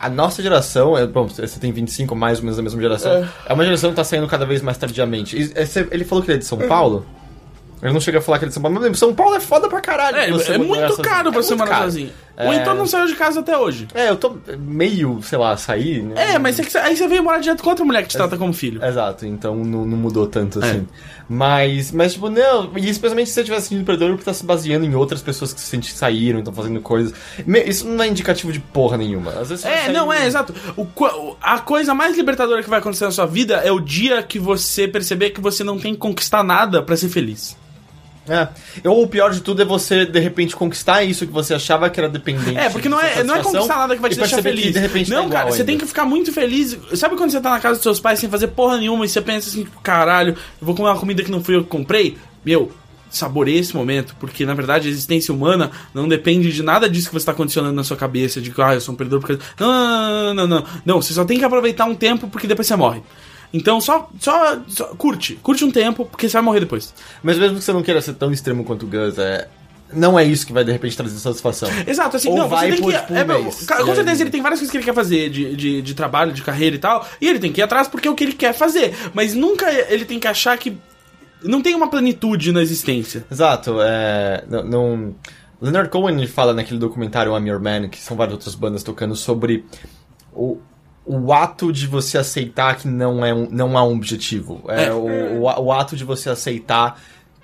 a nossa geração, é, bom, você tem 25, mais ou menos da mesma geração, é, uma geração que tá saindo cada vez mais tardiamente. É, ele falou que ele é de São Paulo? Ele não chega a falar que ele é de São Paulo, mas São Paulo é foda pra caralho. É, é muito caro pra É muito morar caro. Sozinho. É. Ou então não saiu de casa até hoje. É, eu tô meio, sei lá, sair, né? É, mas é aí você veio morar direto com outra mulher que te trata como filho. Exato, então não, não mudou tanto É. assim. Mas, mas, tipo, não, e especialmente se você estiver sentindo perdedor porque tá se baseando em outras pessoas que se saíram, estão fazendo coisas. Isso não é indicativo de porra nenhuma. Às vezes você É, não, é, exato. O, a coisa mais libertadora que vai acontecer na sua vida é o dia que você perceber que você não tem que conquistar nada pra ser feliz. É. Ou o pior de tudo é você, de repente, conquistar isso que você achava que era dependente. É, porque não é, não é conquistar nada que vai te deixar que, feliz. de repente, não, tá cara, você tem ainda. que ficar muito feliz. Sabe quando você tá na casa dos seus pais sem fazer porra nenhuma e você pensa assim, tipo, caralho, eu vou comer uma comida que não fui eu que comprei? Meu, saboreie esse momento, porque na verdade a existência humana não depende de nada disso que você tá condicionando na sua cabeça, de que, ah, eu sou um perdedor porque. Não, não, não, não, não. Não, você só tem que aproveitar um tempo porque depois você morre. Então só, só, só curte, curte um tempo, porque você vai morrer depois. Mas mesmo que você não queira ser tão extremo quanto o Gus, é... não é isso que vai, de repente, trazer satisfação. Exato, assim, Ou não, vai você tem por, que. tipo, um é, meu, mês. com certeza ele tem várias coisas que ele quer fazer de, de, de trabalho, de carreira e tal, e ele tem que ir atrás porque é o que ele quer fazer. Mas nunca ele tem que achar que. Não tem uma plenitude na existência. Exato, é... Não... não- Leonard Cohen fala naquele documentário I'm Your Man, que são várias outras bandas tocando sobre o, o ato de você aceitar que não, é um, não há um objetivo. É, É. O, o, o ato de você aceitar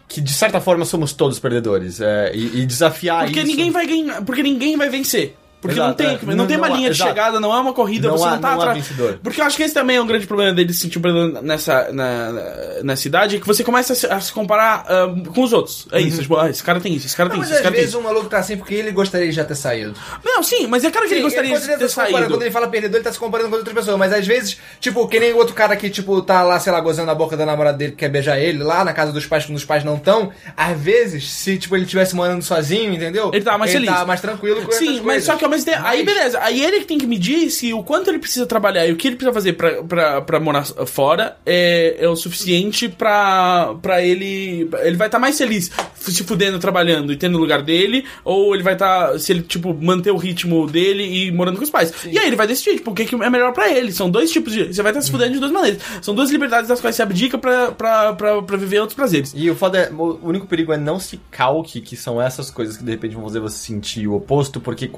que, de certa forma, somos todos perdedores. é, e, e desafiar Porque isso. ninguém vai ganhar. Porque ninguém vai vencer. Porque Exato, não tem, é. não, tem uma Não linha de exato. chegada, não é uma corrida, Não você há- não tá não atrás. Porque eu acho que esse também é um grande problema dele se sentir um perdedor nessa, na, na, nessa idade, é que você começa a se, a se comparar ah, com os outros. É isso, tipo, ah, esse cara tem isso, esse cara Não, tem mas isso, esse às vezes isso. o maluco tá assim porque ele gostaria de já ter saído. Não, sim, mas é claro que ele Sim, gostaria quando de ele ter tá saído. Quando ele fala perdedor, ele tá se comparando com outras pessoas. Mas às vezes, tipo, que nem o outro cara que, tipo, tá lá, sei lá, gozando na boca da namorada dele que quer beijar ele, lá na casa dos pais, quando os pais não estão. Às vezes, se, tipo, ele tivesse morando sozinho, entendeu? Ele tava mais ele feliz. tava mais tranquilo com Sim, mas coisas. só que tempo. Aí Mas- beleza. Aí ele que tem que medir se o quanto ele precisa trabalhar e o que ele precisa fazer pra, pra, pra morar fora é, é o suficiente pra, pra ele. Ele vai estar mais feliz se fudendo trabalhando e tendo o lugar dele, ou ele vai estar. se ele, tipo, manter o ritmo dele e morando com os pais. E aí ele vai decidir, tipo, o que, é melhor pra ele. São dois tipos de. Você vai estar se fudendo de duas maneiras. São duas liberdades das quais você abdica pra, pra, pra, pra viver outros prazeres. E o foda é, o único perigo é não se calque que são essas coisas que de repente vão fazer você sentir o oposto, porque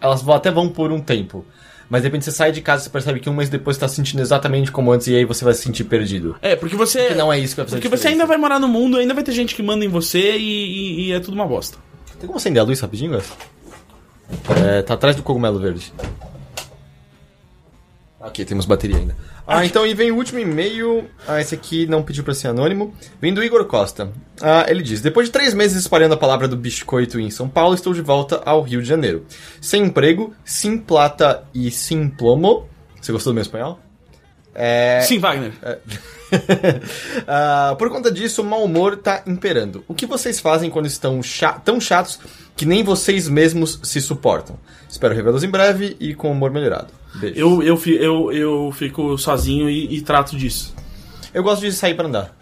elas até vão por um tempo. Mas de repente você sai de casa e você percebe que um mês depois você tá se sentindo exatamente como antes e aí você vai se sentir perdido. É, porque você. Porque não é isso que vai fazer Porque você ainda vai morar no mundo, ainda vai ter gente que manda em você e, e- e é tudo uma bosta. Tem como acender a luz rapidinho, Gus? É, tá atrás do cogumelo verde. Ok, temos bateria ainda. Ah, então e vem o último e-mail. Ah, esse aqui não pediu pra ser anônimo. Vem do Igor Costa. Ah, ele diz: Depois de três meses espalhando a palavra do biscoito em São Paulo, estou de volta ao Rio de Janeiro. Sem emprego, sem plata e sem plomo. Você gostou do meu espanhol? É. Sim, Wagner. Ah, por conta disso, o mau humor tá imperando. O que vocês fazem quando estão cha- tão chatos que nem vocês mesmos se suportam? Espero revê-los em breve e com humor melhorado. Beijo. Eu, eu, eu, eu fico sozinho e, e trato disso. Eu gosto de sair pra andar.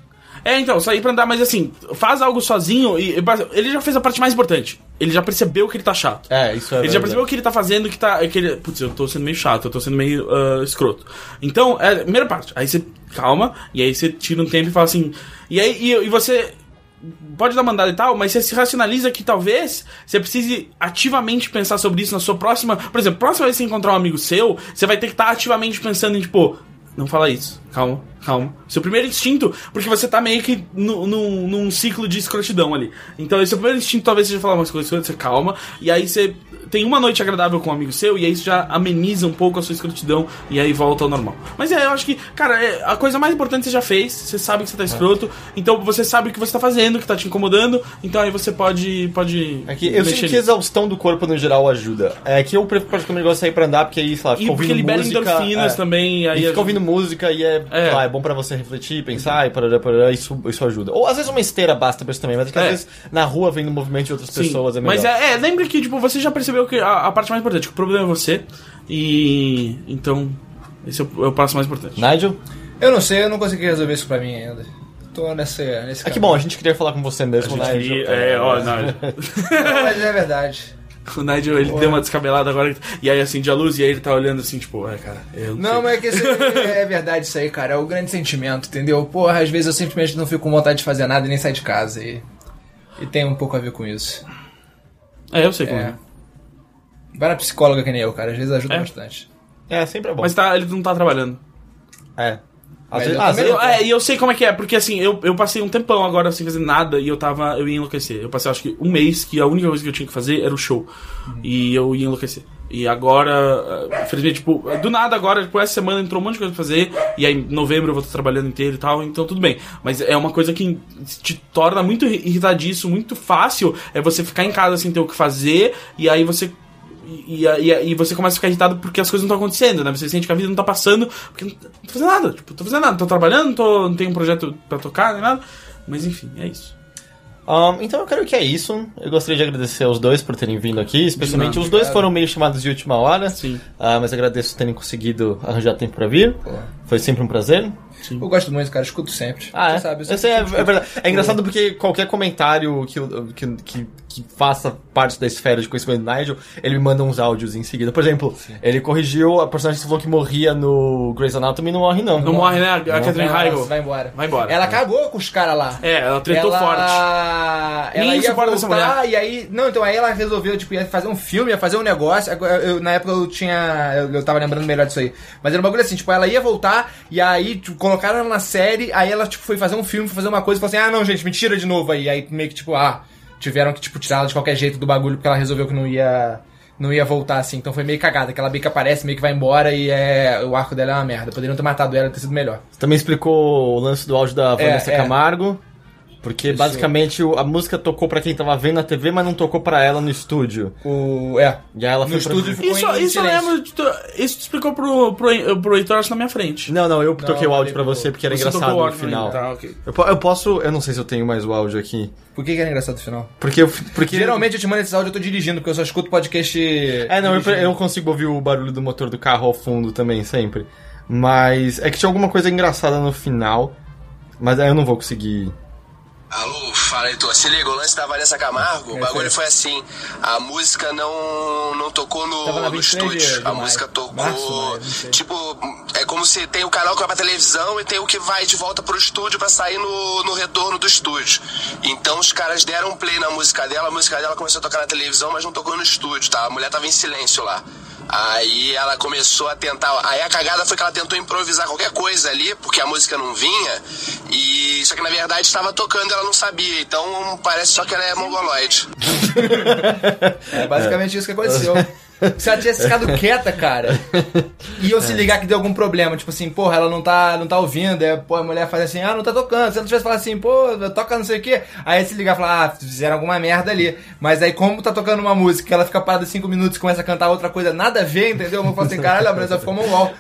É, então, sair pra andar, mas assim, faz algo sozinho e. Ele já fez a parte mais importante. Ele já percebeu que ele tá chato. É, isso é Ele já verdade. percebeu que ele tá fazendo, que tá. Que ele, putz, eu tô sendo meio chato, eu tô sendo meio ah, escroto. Então, é a primeira parte. Aí você calma, e aí você tira um tempo e fala assim. E aí e, e você. Pode dar mandada e tal, mas você se racionaliza que talvez você precise ativamente pensar sobre isso na sua próxima. Por exemplo, próxima vez que você encontrar um amigo seu, você vai ter que estar ativamente pensando em, tipo, não fala isso. Calma, calma. Seu primeiro instinto, porque você tá meio que nu- num, num ciclo de escrotidão ali. Então, esse seu primeiro instinto talvez seja falar umas coisas, você calma, e aí você tem uma noite agradável com um amigo seu, e aí isso já ameniza um pouco a sua escrotidão, e aí volta ao normal. Mas é, eu acho que, cara, é, a coisa mais importante você já fez, você sabe que você tá escroto, então você sabe o que você tá fazendo, que tá te incomodando, então aí você pode. pode É que eu sinto que a exaustão do corpo no geral ajuda. É que eu prefiro particularmente gosto de sair pra andar, porque aí, sei lá, E fica porque ouvindo libera música. endorfinas é. também, E aí fica ajuda. ouvindo música e é, É. lá, é bom pra você refletir, pensar e parará, parará, isso, isso ajuda. Ou às vezes uma esteira basta pra isso também, mas é que É. às vezes na rua vendo o movimento de outras Sim, pessoas é melhor. Mas é, é, lembre que tipo, você já percebeu que a, a parte mais importante, o problema é você. E. Então. Esse é o, é o passo mais importante. Nigel? Eu não sei, eu não consegui resolver isso pra mim ainda. Tô nessa, nesse Ah, que bom, a gente queria falar com você mesmo, A gente- Nigel. é, ó, não, Não, mas é verdade. o Nigel ele deu uma descabelada agora e aí acende a luz e aí ele tá olhando assim, tipo, é, cara, eu Não, sei. mas é que isso é verdade isso aí, cara. É o grande sentimento, entendeu? Porra, às vezes eu simplesmente não fico com vontade de fazer nada e nem sair de casa. E, e tem um pouco a ver com isso. É, eu sei como. É. Vai na psicóloga que nem eu, cara. Às vezes ajuda É? bastante. É, sempre é bom. Mas tá, ele não tá trabalhando. É. Às vezes, eu às também vezes- Eu, é, e eu sei como é que é, porque assim, eu, eu passei um tempão agora sem fazer nada e eu tava. Eu ia enlouquecer. Eu passei acho que um mês que a única coisa que eu tinha que fazer era o show. E eu ia enlouquecer. E agora, eh, infelizmente, tipo, do nada agora, tipo, essa semana entrou um monte de coisa pra fazer, e aí em novembro eu vou estar trabalhando inteiro e tal, então tudo bem. Mas é uma coisa que te torna muito irritadiço, muito fácil, é você ficar em casa sem ter o que fazer, e aí você e, e, e, você começa a ficar irritado porque as coisas não estão acontecendo, né? Você sente que a vida não tá passando, porque não tô fazendo nada. Tipo, tô fazendo nada, tô trabalhando, não, tô, não tenho um projeto pra tocar, nem nada. Mas enfim, é isso. Ahn, então eu quero que é isso. Eu gostaria de agradecer aos dois por terem vindo aqui, especialmente nada. os dois foram meio chamados de última hora. Sim. Ah, mas agradeço terem conseguido arranjar tempo pra vir. Foi sempre um prazer. Eu gosto muito, cara. Escuto sempre. Ah, Você é? sabe, eu sei, é, é verdade. É engraçado porque qualquer comentário que, que, que, que faça parte da esfera de conhecimento do Nigel, ele me manda uns áudios em seguida. Por exemplo, ele corrigiu a personagem que você falou que morria no Grey's Anatomy não morre, não. Não morre, né? A Catherine Heigl. vai embora. Vai embora. Ela cagou com os caras lá. É, ela tretou ela... forte. Ela Ninguém ia suporta essa voltar e aí... Não, então aí ela resolveu, tipo, ia fazer um filme, ia fazer um negócio. Eu- na época eu tinha... Eu, eu tava lembrando melhor disso aí. Mas era um bagulho assim, tipo, ela ia voltar e aí tipo, colocaram ela na série, aí ela, tipo, foi fazer um filme, foi fazer uma coisa e falou assim, ah, não, gente, me tira de novo aí. Aí meio que, tipo, ah... Tiveram que, tipo, tirar ela de qualquer jeito do bagulho porque ela resolveu que não ia... Não ia voltar assim, então foi meio cagada. Aquela meio que aparece, meio que vai embora e é, o arco dela é uma merda. Poderiam ter matado ela ter sido melhor. Você também explicou o lance do áudio da Vanessa é. Camargo. Porque Isso. basicamente a música tocou pra quem tava vendo na TV, mas não tocou pra ela no estúdio. O. É. E aí ela No foi pra- estúdio ficou Isso, em isso eu silêncio. lembro. de tu- Isso tu explicou pro, pro, pro Heitor acho, na minha frente. Não, não, eu toquei o áudio pra ele- você porque era Você engraçado no áudio final. Tá, ok. Eu, eu posso. Eu não sei se eu tenho mais o áudio aqui. Por que, que era engraçado o final? Porque eu. Porque Geralmente eu te mando esses áudios eu tô dirigindo, porque eu só escuto podcast. É, não, eu, eu consigo ouvir o barulho do motor do carro ao fundo também, sempre. Mas é que tinha alguma coisa engraçada no final. Mas aí eu não vou conseguir. Alô, fala Heitor, se liga, o lance da Vanessa Camargo, o bagulho foi assim, a música não, não tocou no, no 23 de- estúdio, a música tocou, sei. tipo, é como se tem o canal que vai pra televisão e tem o que vai de volta pro estúdio pra sair no, no retorno do estúdio. Então os caras deram play na música dela, a música dela começou a tocar na televisão, mas não tocou no estúdio, tá? A mulher tava em silêncio lá. Aí ela começou a tentar. Aí a cagada foi que ela tentou improvisar qualquer coisa ali, porque a música não vinha. E só que na verdade estava tocando e ela não sabia. Então parece só que ela é mongoloide. É basicamente isso que aconteceu. Se ela tivesse ficado quieta, cara, e eu se ligar que deu algum problema, tipo assim, porra, ela não tá, não tá ouvindo, aí, pô, a mulher faz assim, ah, não tá tocando. Se ela tivesse falado assim, pô, toca não sei o quê, aí se ligar e falar, ah, fizeram alguma merda ali. Mas aí, como tá tocando uma música, ela fica parada cinco minutos e começa a cantar outra coisa, nada a ver, entendeu? Eu vou falar assim, caralho, a Brasa ficou mongol.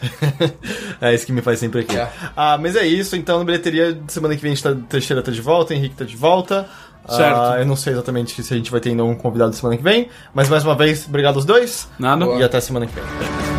é isso que me faz sempre aqui. É. Ah, mas é isso, então na bilheteria, semana que vem a gente tá, Teixeira tá de volta, Henrique tá de volta. Certo. Ah, eu não sei exatamente se a gente vai ter ainda um convidado semana que vem, mas mais uma vez, obrigado aos dois. Nada. E até semana que vem.